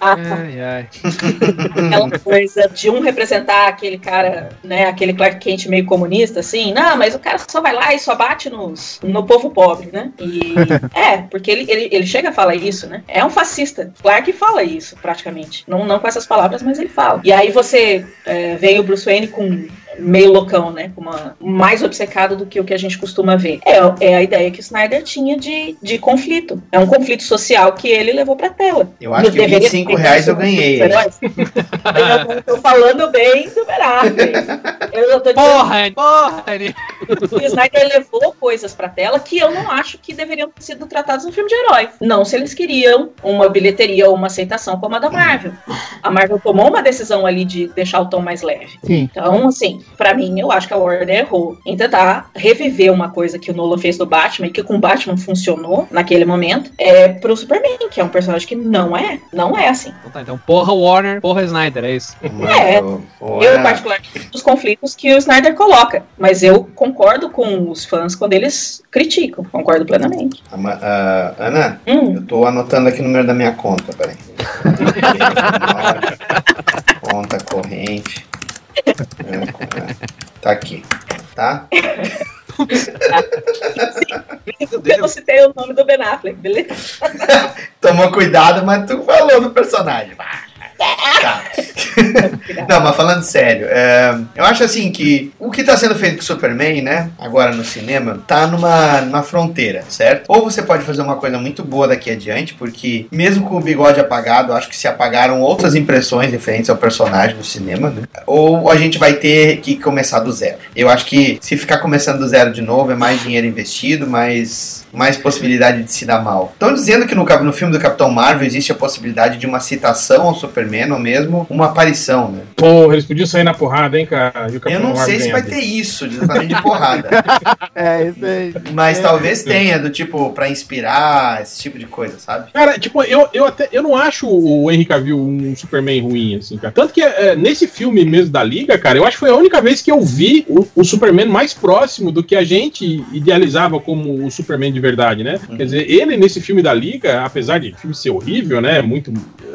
Ai, ai. [LAUGHS] aquela coisa de um representar aquele cara, né, aquele Clark Kent meio comunista, assim, não, mas o cara só vai lá e só bate nos, no povo pobre, né? E [LAUGHS] é, porque ele, ele, ele chega a falar isso, né? É um fascista. Clark fala isso, praticamente. Não, não com essas palavras, mas ele fala. E aí você é, vem o Bruce Wayne com meio loucão, né? Uma, mais obcecado do que o que a gente costuma ver. É, é a ideia que o Snyder tinha de, de conflito. É um conflito social que ele levou pra tela. Eu acho que Deveria 25 ter reais eu ganhei. heróis. Eu não tô falando bem do Affleck. Eu não tô dizendo Porra, porra, o Snyder levou coisas pra tela que eu não acho que deveriam ter sido tratadas no filme de herói. Não se eles queriam uma bilheteria ou uma aceitação como a da Marvel. A Marvel tomou uma decisão ali de deixar o tom mais leve. Sim. Então, assim, pra mim, eu acho que a Warner errou em tentar reviver uma coisa que o Nolan fez do Batman e que com o Batman funcionou naquele momento, é pro Superman, que é um personagem que não é, não é assim. Então tá, então porra Warner, porra Snyder, é isso. É, eu particularmente dos conflitos que o Snyder coloca, mas eu concordo com os fãs quando eles criticam, concordo plenamente. Ama- ah, Ana, Hum. eu tô anotando aqui o número da minha conta, peraí. [LAUGHS] conta corrente. Tá aqui, tá? Eu citei o nome do Ben Affleck, beleza? [LAUGHS] Tomou cuidado, mas tu falou do personagem. Tá. [LAUGHS] Não, mas falando sério, é, eu acho assim que o que tá sendo feito com Superman, né, agora no cinema, tá numa, numa fronteira, certo? Ou você pode fazer uma coisa muito boa daqui adiante, porque mesmo com o bigode apagado, acho que se apagaram outras impressões diferentes ao personagem no cinema, né? Ou a gente vai ter que começar do zero. Eu acho que se ficar começando do zero de novo, é mais dinheiro investido, mais mais possibilidade de se dar mal. Estão dizendo que no, no filme do Capitão Marvel existe a possibilidade de uma citação ao Superman ou mesmo uma aparição, né? Porra, eles podiam sair na porrada, hein, cara? Eu não Marvel sei se vai ter isso, exatamente de porrada. [LAUGHS] É, isso aí. Mas É. talvez tenha, do tipo, pra inspirar, esse tipo de coisa, sabe? Cara, tipo, eu, eu até eu não acho o Henry Cavill um Superman ruim, assim, cara. Tanto que é, nesse filme mesmo da Liga, cara, eu acho que foi a única vez que eu vi o, o Superman mais próximo do que a gente idealizava como o Superman de verdade, né? Quer dizer, ele nesse filme da Liga, apesar de o filme ser horrível, né? Muito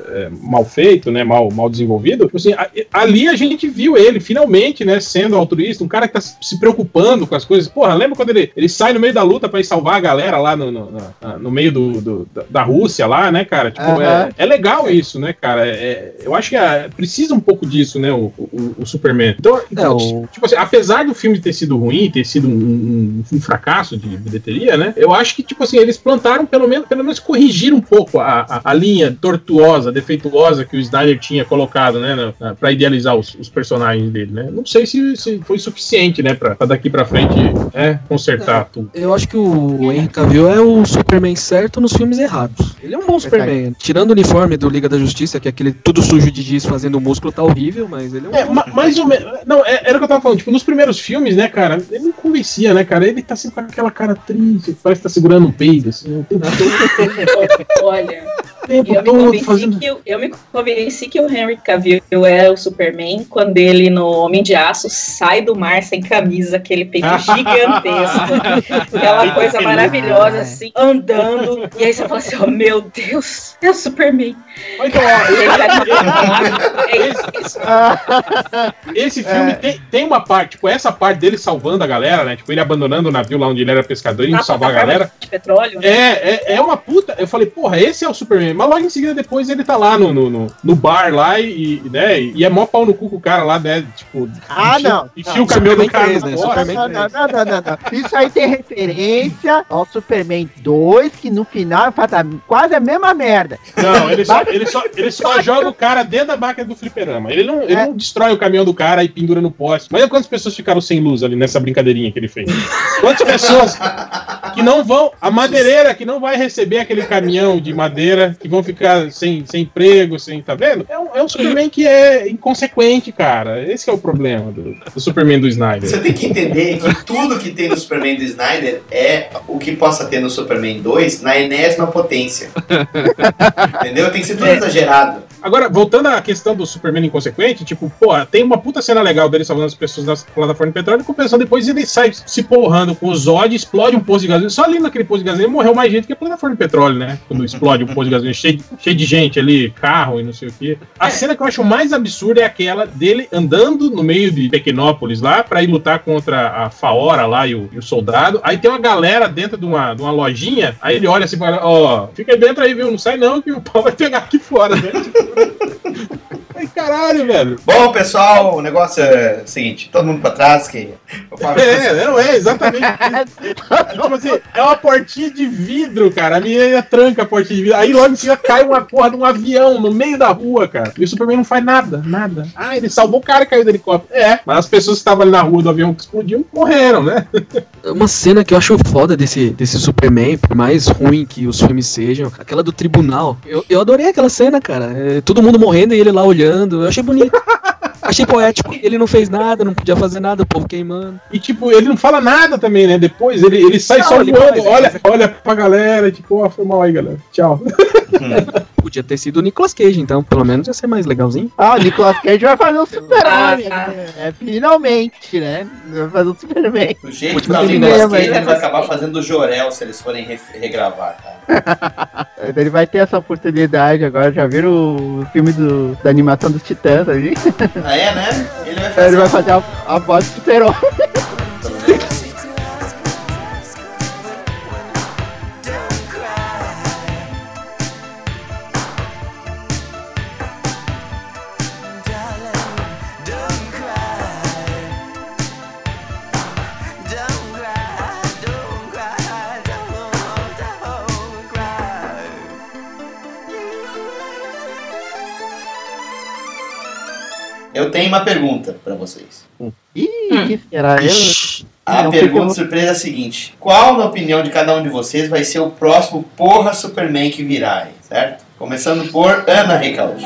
é, mal feito, né? Mal, mal desenvolvido, tipo assim, ali a gente viu ele finalmente, né? Sendo altruísta, um cara que tá se preocupando com as coisas. Porra, lembra quando ele, ele sai no meio da luta pra ir salvar a galera lá no, no, na- no meio do, do- da- Rússia lá, né, cara? Tipo, Aham. é, é legal isso, né, cara? É- eu acho que é, precisa um pouco disso, né, o, o, o Superman. Então, então, o- tipo assim, apesar do filme ter sido ruim, ter sido um, um- um fracasso de bilheteria, né? Eu acho que, tipo assim, eles plantaram, pelo menos, pelo menos corrigir um pouco a, a, a linha tortuosa, defeituosa que o Snyder tinha colocado, né? pra idealizar os, os personagens dele, né? Não sei se, se foi suficiente, né? Pra, pra daqui pra frente, né, consertar tudo. Eu acho que o Henry Cavill é o Superman certo nos filmes errados. Ele é um bom Superman. Tirando o uniforme do Liga da Justiça, que é aquele tudo sujo de giz fazendo músculo, tá horrível, mas ele é um É, bom ma- mais ou menos. Não, é- era o que eu tava falando. Tipo, nos primeiros filmes, né, cara, ele não convencia, né, cara? Ele tá sempre com aquela cara triste, parece que tá segurando um peido, assim, tempo [LAUGHS] Olha, tempo eu me, todo fazendo. que, o- eu me convenci que o Henry Cavill é o Superman quando ele, no Homem de Aço, sai do mar sem camisa, aquele peito [LAUGHS] gigantesco, aquela coisa maravilhosa, assim, andando. E aí você fala assim: oh meu Deus, é o Superman. Então, Ele tá [LAUGHS] é isso. Esse filme tem, tem uma parte, tipo, essa parte dele salvando a galera, né? Tipo, ele abandonando o navio lá onde ele era pescador e indo salvar a plataforma galera. de petróleo. né? É, é, é uma puta. Eu falei, porra, esse é o Superman. Mas logo em seguida, depois ele tá lá no, no, no, no bar lá e, né? E é mó pau no cu com o cara lá, né? Tipo, Ah, enfia- não. Enfia Não, o caminhão do cara 3, na né? Não, não, não, não, não, não. Isso aí tem referência ao Superman 2, que no final faz a- quase a mesma merda. Não, ele só, ele, só, ele só joga o cara dentro da máquina do fliperama. Ele não, ele É. não destrói o caminhão do cara e pendura no poste. Mas quantas pessoas ficaram sem luz ali nessa brincadeirinha que ele fez? Quantas pessoas. que não vão. A madeireira que não vai receber aquele caminhão de madeira, que vão ficar sem, sem emprego, sem. Tá vendo? É um, é um Superman que é inconsequente, cara. Esse é o problema do, do Superman do Snyder. Você tem que entender que tudo que tem no Superman do Snyder é o que possa ter no Superman 2 na enésima potência. Entendeu? Tem que ser tudo exagerado. Agora, voltando à questão do Superman inconsequente, tipo, pô, tem uma puta cena legal dele salvando as pessoas na plataforma de petróleo, compensando depois ele sai se porrando com o Zod, explode um posto de gasolina. Só ali naquele posto de gasolina morreu mais gente que a plataforma de petróleo, né? Quando explode um posto de gasolina cheio, cheio de gente ali, carro e não sei o quê. A cena que eu acho mais absurda é aquela dele andando no meio de Pequenópolis lá pra ir lutar contra a Faora lá e o, e o soldado. Aí tem uma galera dentro de uma, de uma lojinha, aí ele olha assim e fala, ó, fica aí dentro aí, viu? Não sai não, que o pau vai pegar aqui fora, né? [LAUGHS] Caralho, velho. Bom, pessoal, o negócio é o seguinte: todo mundo pra trás. Que... É, não é, exatamente. [LAUGHS] tipo assim, é uma portinha de vidro, cara. A menina tranca a portinha de vidro. Aí logo em seguida cai uma porra de um avião no meio da rua, cara. E o Superman não faz nada, nada. Ah, ele salvou o cara que caiu do helicóptero. É, mas as pessoas que estavam ali na rua do avião que explodiu morreram, né? [LAUGHS] Uma cena que eu acho foda desse, desse Superman, por mais ruim que os filmes sejam, aquela do tribunal. Eu, eu adorei aquela cena, cara. É, todo mundo morrendo e ele lá olhando. Eu achei bonito. [LAUGHS] Achei poético. Ele não fez nada, não podia fazer nada, o povo queimando. E tipo, ele não fala nada também, né? Depois ele, ele sai Não, só ele voando, faz, ele olha, faz. olha pra galera, tipo, ó, foi mal aí, galera. Tchau. [LAUGHS] Podia ter sido o Nicolas Cage, então, pelo menos ia ser mais legalzinho. Ah, o Nicolas Cage vai fazer um super-homem. né? É, finalmente, né? Vai fazer um Superman. O jeito que tá o Nicolas Cage, vai acabar fazendo o Jorel se eles forem re- regravar, cara. [LAUGHS] Ele vai ter essa oportunidade agora. Já viram o filme do, da animação dos Titãs ali? Ah, é, né? Ele vai [LAUGHS] fazer. Ele vai fazer a, a voz do super-homem. Eu tenho uma pergunta pra vocês. Ih, que será? Eu, A Não, pergunta eu- surpresa é a seguinte: Qual, na opinião de cada um de vocês, vai ser o próximo porra Superman que virá aí, certo? Começando por Ana Recalde.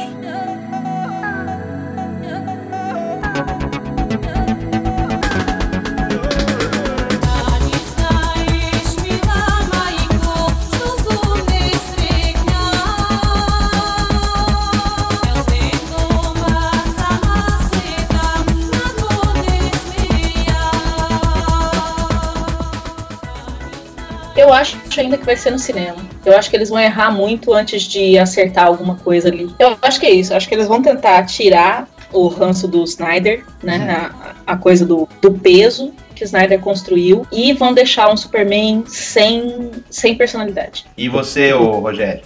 Acho ainda que vai ser no cinema. Eu acho que eles vão errar muito antes de acertar alguma coisa ali. Eu acho que é isso. Eu acho que eles vão tentar tirar o ranço do Snyder, né? A, a coisa do, do peso que o Snyder construiu e vão deixar um Superman sem, sem personalidade. E você, ô Rogério?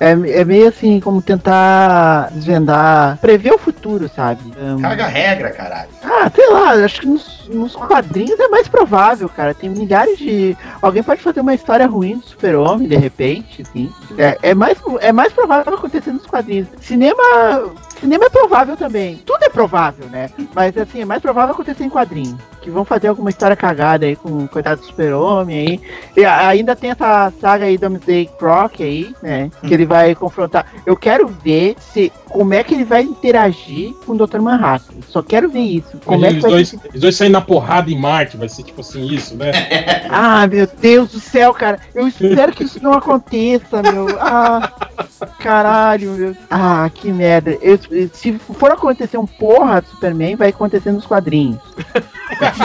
é, é meio assim, como tentar desvendar, prever o futuro, sabe? Um, Caga a regra, caralho. Ah, sei lá, acho que nos, nos quadrinhos é mais provável, cara. Tem milhares de. Alguém pode fazer uma história ruim do super-homem, de repente, assim. É, é, mais, é mais provável acontecer nos quadrinhos. Cinema. Cinema é provável também. Tudo é provável, né? Mas assim, é mais provável acontecer em quadrinhos. Que vão fazer alguma história cagada aí com o coitado do super-homem aí. E ainda tem essa saga aí do Doomsday Croc aí, né? Que ele vai confrontar. Eu quero ver se como é que ele vai interagir com o Dr. Manhattan. Só quero ver isso. Como é que dois, eles dois saem na porrada em Marte, vai ser tipo assim, isso, né? [LAUGHS] Ah, meu Deus do céu, cara. Eu espero que isso não aconteça, meu. Ah, caralho, meu. Ah, que merda. Eu- se for acontecer um porra do Superman, vai acontecer nos quadrinhos.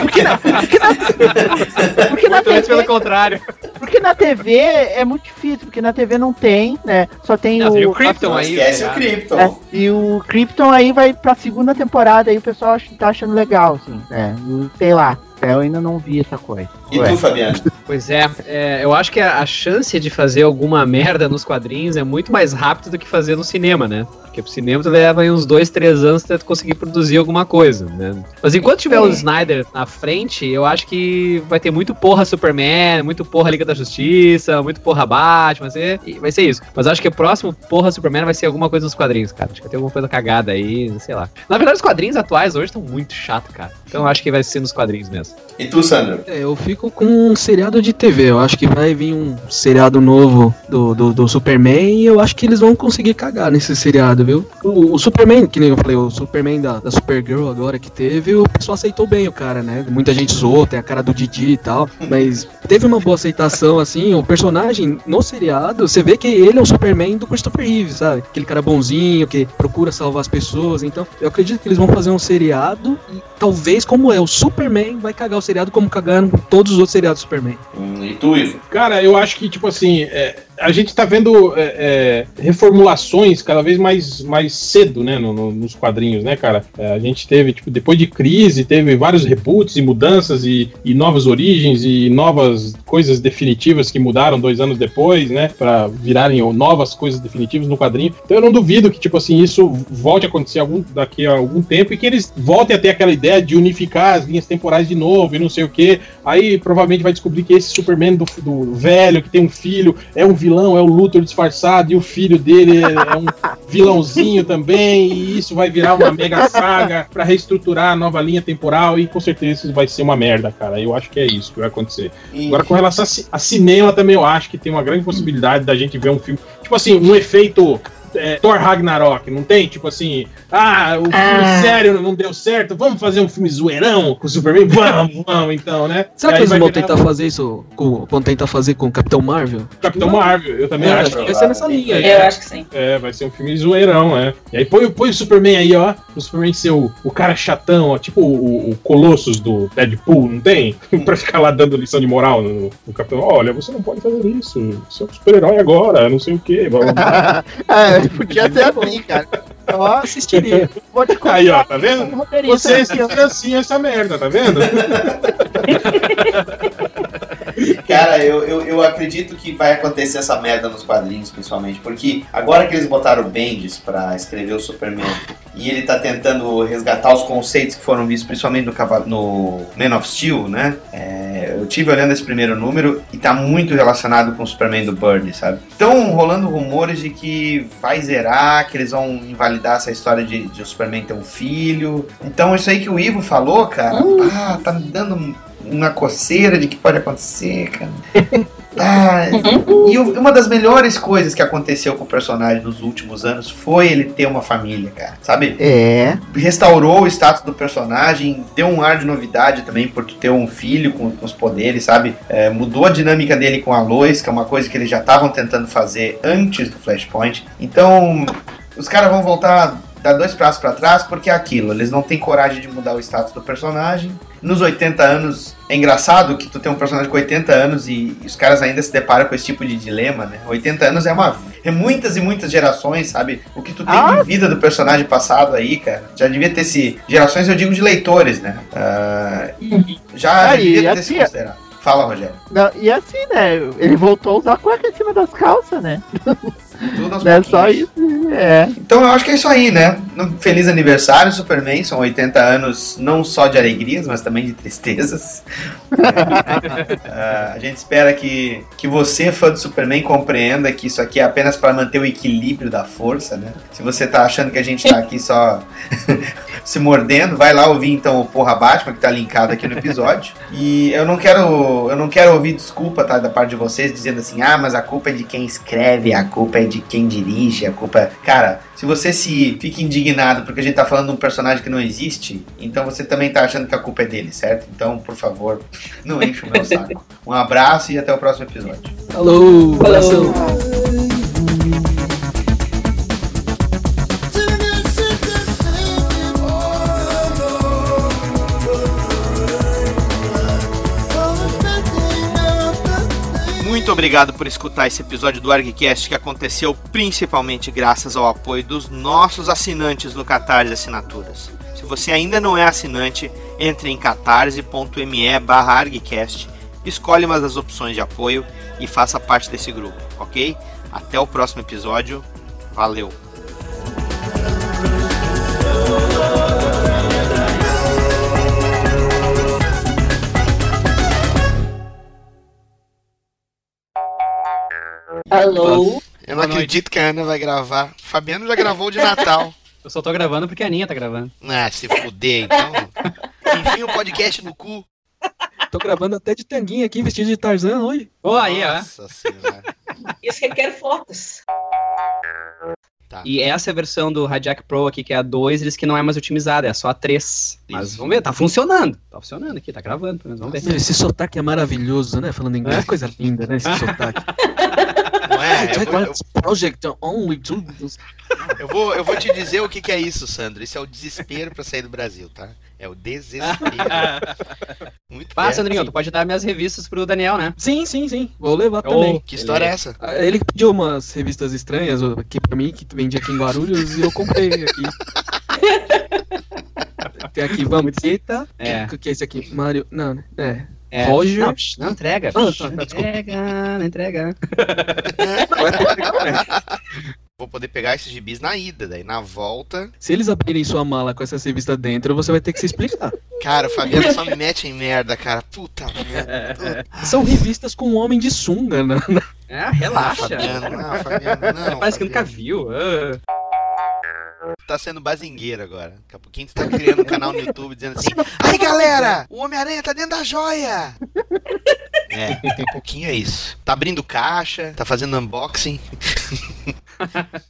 Porque na, porque na, porque na antes pelo TV, contrário. porque na TV é muito difícil, porque na TV não tem, né? Só tem Não, o. tem o Krypton aí. esquece tá o? Krypton. É, e o Krypton aí vai pra segunda temporada, aí o pessoal tá achando legal, assim. É, sei lá. Eu ainda não vi essa coisa. E Ué. tu, Fabiano? [LAUGHS] Pois é, é, eu acho que a, a chance de fazer alguma merda nos quadrinhos é muito mais rápido do que fazer no cinema, né? Porque pro cinema tu leva aí uns dois, três anos pra tu conseguir produzir alguma coisa, né? Mas enquanto tiver o Snyder na frente, eu acho que vai ter muito porra Superman, muito porra Liga da Justiça, muito porra Batman, vai ser, e vai ser isso. Mas eu acho que o próximo porra Superman vai ser alguma coisa nos quadrinhos, cara. Acho que vai ter alguma coisa cagada aí, sei lá. Na verdade, os quadrinhos atuais hoje estão muito chato, cara. Então eu acho que vai ser nos quadrinhos mesmo. E tu, Sandro? É, eu fico fico com um seriado de TV. Eu acho que vai vir um seriado novo do, do, do Superman e eu acho que eles vão conseguir cagar nesse seriado, viu? O, o Superman, que nem eu falei, o Superman da, da Supergirl agora que teve, o pessoal aceitou bem o cara, né? Muita gente zoou, tem a cara do Didi e tal, mas teve uma boa aceitação, assim. O personagem no seriado, você vê que ele é o Superman do Christopher Reeve, sabe? Aquele cara bonzinho que procura salvar as pessoas. Então, eu acredito que eles vão fazer um seriado e talvez, como é o Superman, vai cagar o seriado como cagaram todos os outros seriados do Superman. Hum, e tu, Ivo? Cara, eu acho que, tipo assim, é, a gente tá vendo é, é, reformulações cada vez mais, mais cedo, né, no- no- nos quadrinhos, né, cara? É, a gente teve, tipo, depois de crise, teve vários reboots e mudanças e, e novas origens e novas coisas definitivas que mudaram dois anos depois, né, pra virarem novas coisas definitivas no quadrinho. Então eu não duvido que, tipo assim, isso volte a acontecer algum, daqui a algum tempo e que eles voltem a ter aquela ideia de unificar as linhas temporais de novo e não sei o que. Aí provavelmente vai descobrir que esse Superman do, do velho, que tem um filho, é um vilão, é o Luthor disfarçado, e o filho dele é, é um vilãozinho também, e isso vai virar uma mega saga pra reestruturar a nova linha temporal, e com certeza isso vai ser uma merda, cara. Eu acho que é isso que vai acontecer. Agora, com relação a, a cinema, também eu acho que tem uma grande possibilidade da gente ver um filme. Tipo assim, um efeito. É, Thor Ragnarok, não tem? Tipo assim, ah, o filme Ah. sério não deu certo, vamos fazer um filme zoeirão com o Superman? [LAUGHS] Vamos, vamos então, né? Será que eles vão tentar fazer isso com, vão tentar fazer com o Capitão Marvel? Capitão Marvel, eu também É, acho. vai ser nessa linha. Eu acho que sim. É, vai ser um filme zoeirão, é. E aí põe, põe o Superman aí, ó. O Superman ser o, o cara chatão, ó, tipo o, o Colossus do Deadpool, não tem? [LAUGHS] pra ficar lá dando lição de moral no, no Capitão. Olha, você não pode fazer isso. Você é um super-herói agora, não sei o quê. blá, blá, blá. [LAUGHS] é, podia ser assim, cara. Eu assistiria. Vou te contar Aí, ó, tá vendo? um Vocês ó. financiam essa merda, tá vendo? [LAUGHS] Cara, eu, eu, eu acredito que vai acontecer essa merda nos quadrinhos, principalmente, porque agora que eles botaram o Bendis pra escrever o Superman e ele tá tentando resgatar os conceitos que foram vistos principalmente no, no Man of Steel, né? É, eu tive olhando esse primeiro número e tá muito relacionado com o Superman do Burnie, sabe? Estão rolando rumores de que vai zerar, que eles vão invalidar essa história de, de o Superman ter um filho. Então, isso aí que o Ivo falou, cara, ah, tá me dando uma coceira de que pode acontecer, cara. [LAUGHS] Ah, e uma das melhores coisas que aconteceu com o personagem nos últimos anos foi ele ter uma família, cara. Sabe? É. Restaurou o status do personagem, deu um ar de novidade também por tu ter um filho com, com os poderes, sabe? É, mudou a dinâmica dele com a Lois, que é uma coisa que eles já estavam tentando fazer antes do Flashpoint. Então, os caras vão voltar, dar dois passos pra trás, porque é aquilo, eles não têm coragem de mudar o status do personagem. Nos 80 anos, é engraçado que tu tem um personagem com 80 anos e, e os caras ainda se deparam com esse tipo de dilema, né? 80 anos é uma. É muitas e muitas gerações, sabe? O que tu tem Ah. de vida do personagem passado aí, cara. Já devia ter se. Gerações eu digo de leitores, né? Ah, já Ah, e devia ter se assim, considerado. Fala, Rogério. Não, e assim, né? Ele voltou a usar a cueca em cima das calças, né? [LAUGHS] É só isso, é. Então eu acho que é isso aí, né? Feliz aniversário, Superman. São 80 anos não só de alegrias, mas também de tristezas. [LAUGHS] Ah, a gente espera que, que você, fã do Superman, compreenda que isso aqui é apenas para manter o equilíbrio da força, né? Se você tá achando que a gente tá aqui só [LAUGHS] se mordendo, vai lá ouvir então o Porra Batman, que tá linkado aqui no episódio. E eu não quero, eu não quero ouvir desculpa, tá, da parte de vocês, dizendo assim, ah, mas a culpa é de quem escreve, a culpa é de quem dirige, a culpa... é-" Cara, se você se fica indignado porque a gente tá falando de um personagem que não existe, então você também tá achando que a culpa é dele, certo? Então, por favor, não enche o meu saco. Um abraço e até o próximo episódio. Alô, abração. Obrigado por escutar esse episódio do ArgCast que aconteceu principalmente graças ao apoio dos nossos assinantes no Catarse Assinaturas. Se você ainda não é assinante, entre em catarse.me barra ArgCast, escolhe uma das opções de apoio e faça parte desse grupo, ok? Até o próximo episódio. Valeu! Alô? Eu não acredito que a Ana vai gravar. Fabiano já gravou de Natal. [LAUGHS] Eu só tô gravando porque a Aninha tá gravando. Ah, se fuder, então. Enfim, o podcast no cu. Tô gravando até de tanguinha aqui, vestido de Tarzan hoje. Pô, aí, ó. Nossa senhora. Isso requer fotos. Tá. E essa é a versão do Hijack Pro aqui, que é a 2, eles que não é mais otimizada, é só a 3. Mas vamos ver, tá funcionando. Tá funcionando aqui, tá gravando, pelo menos, vamos ver. Esse sotaque é maravilhoso, né? Falando inglês, coisa linda, né? Esse sotaque. [LAUGHS] É? Eu vou, White's Project only to... eu vou, eu vou te dizer o que, que é isso, Sandro. Isso é o desespero pra sair do Brasil, tá? É o desespero. [LAUGHS] Muito Ah. Sandrinho, tu pode dar minhas revistas pro Daniel, né? Sim, sim, sim. Vou levar Oh, também. Que história é essa? Ah, Ele pediu umas revistas estranhas aqui pra mim, que vendia aqui em Guarulhos, e eu comprei aqui. [LAUGHS] Tem aqui, vamos, Zeta. É. O que é esse aqui? Mario. Não, né? É. É. Roger. Não, não entrega. Ah, tá, tá, não entrega, não entrega. [LAUGHS] Vou poder pegar esses gibis na ida, daí na volta. Se eles abrirem sua mala com essa revista dentro, você vai ter que se explicar. Cara, o Fabiano só me mete em merda, cara. Puta merda. São revistas com um homem de sunga, né? É, Ah, relaxa. Fabiano, não, Fabiano, não. Parece que nunca Fabiano. viu. ah. Tá sendo bazingueiro agora. Daqui a pouquinho tu tá criando um canal no YouTube dizendo assim: Aí galera, o Homem-Aranha tá dentro da joia! É, daqui a pouquinho é isso. Tá abrindo caixa, tá fazendo unboxing,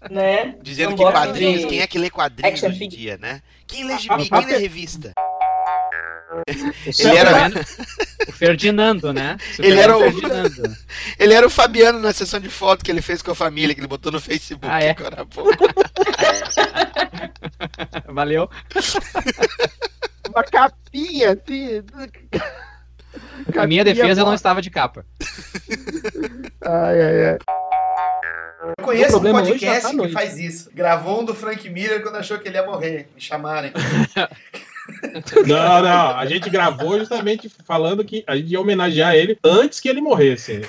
Né? dizendo que Unboxing quadrinhos, de quem é que lê quadrinhos action hoje em dia, né? Quem lê gibi, quem lê revista? O Ele era- O Ferdinando, né? Ele era o- Ferdinando. [LAUGHS] Ele era o Fabiano na sessão de foto que ele fez com a família, que ele botou no Facebook Ah, é? agora há pouco. [LAUGHS] Valeu. [LAUGHS] Uma capinha, assim. Na minha defesa, eu não estava de capa. Ai, ai, ai. Eu conheço um problema hoje podcast tá que faz isso. Gravou um do Frank Miller quando achou que ele ia morrer. Me chamarem. Não, não. A gente gravou justamente falando que a gente ia homenagear ele antes que ele morresse.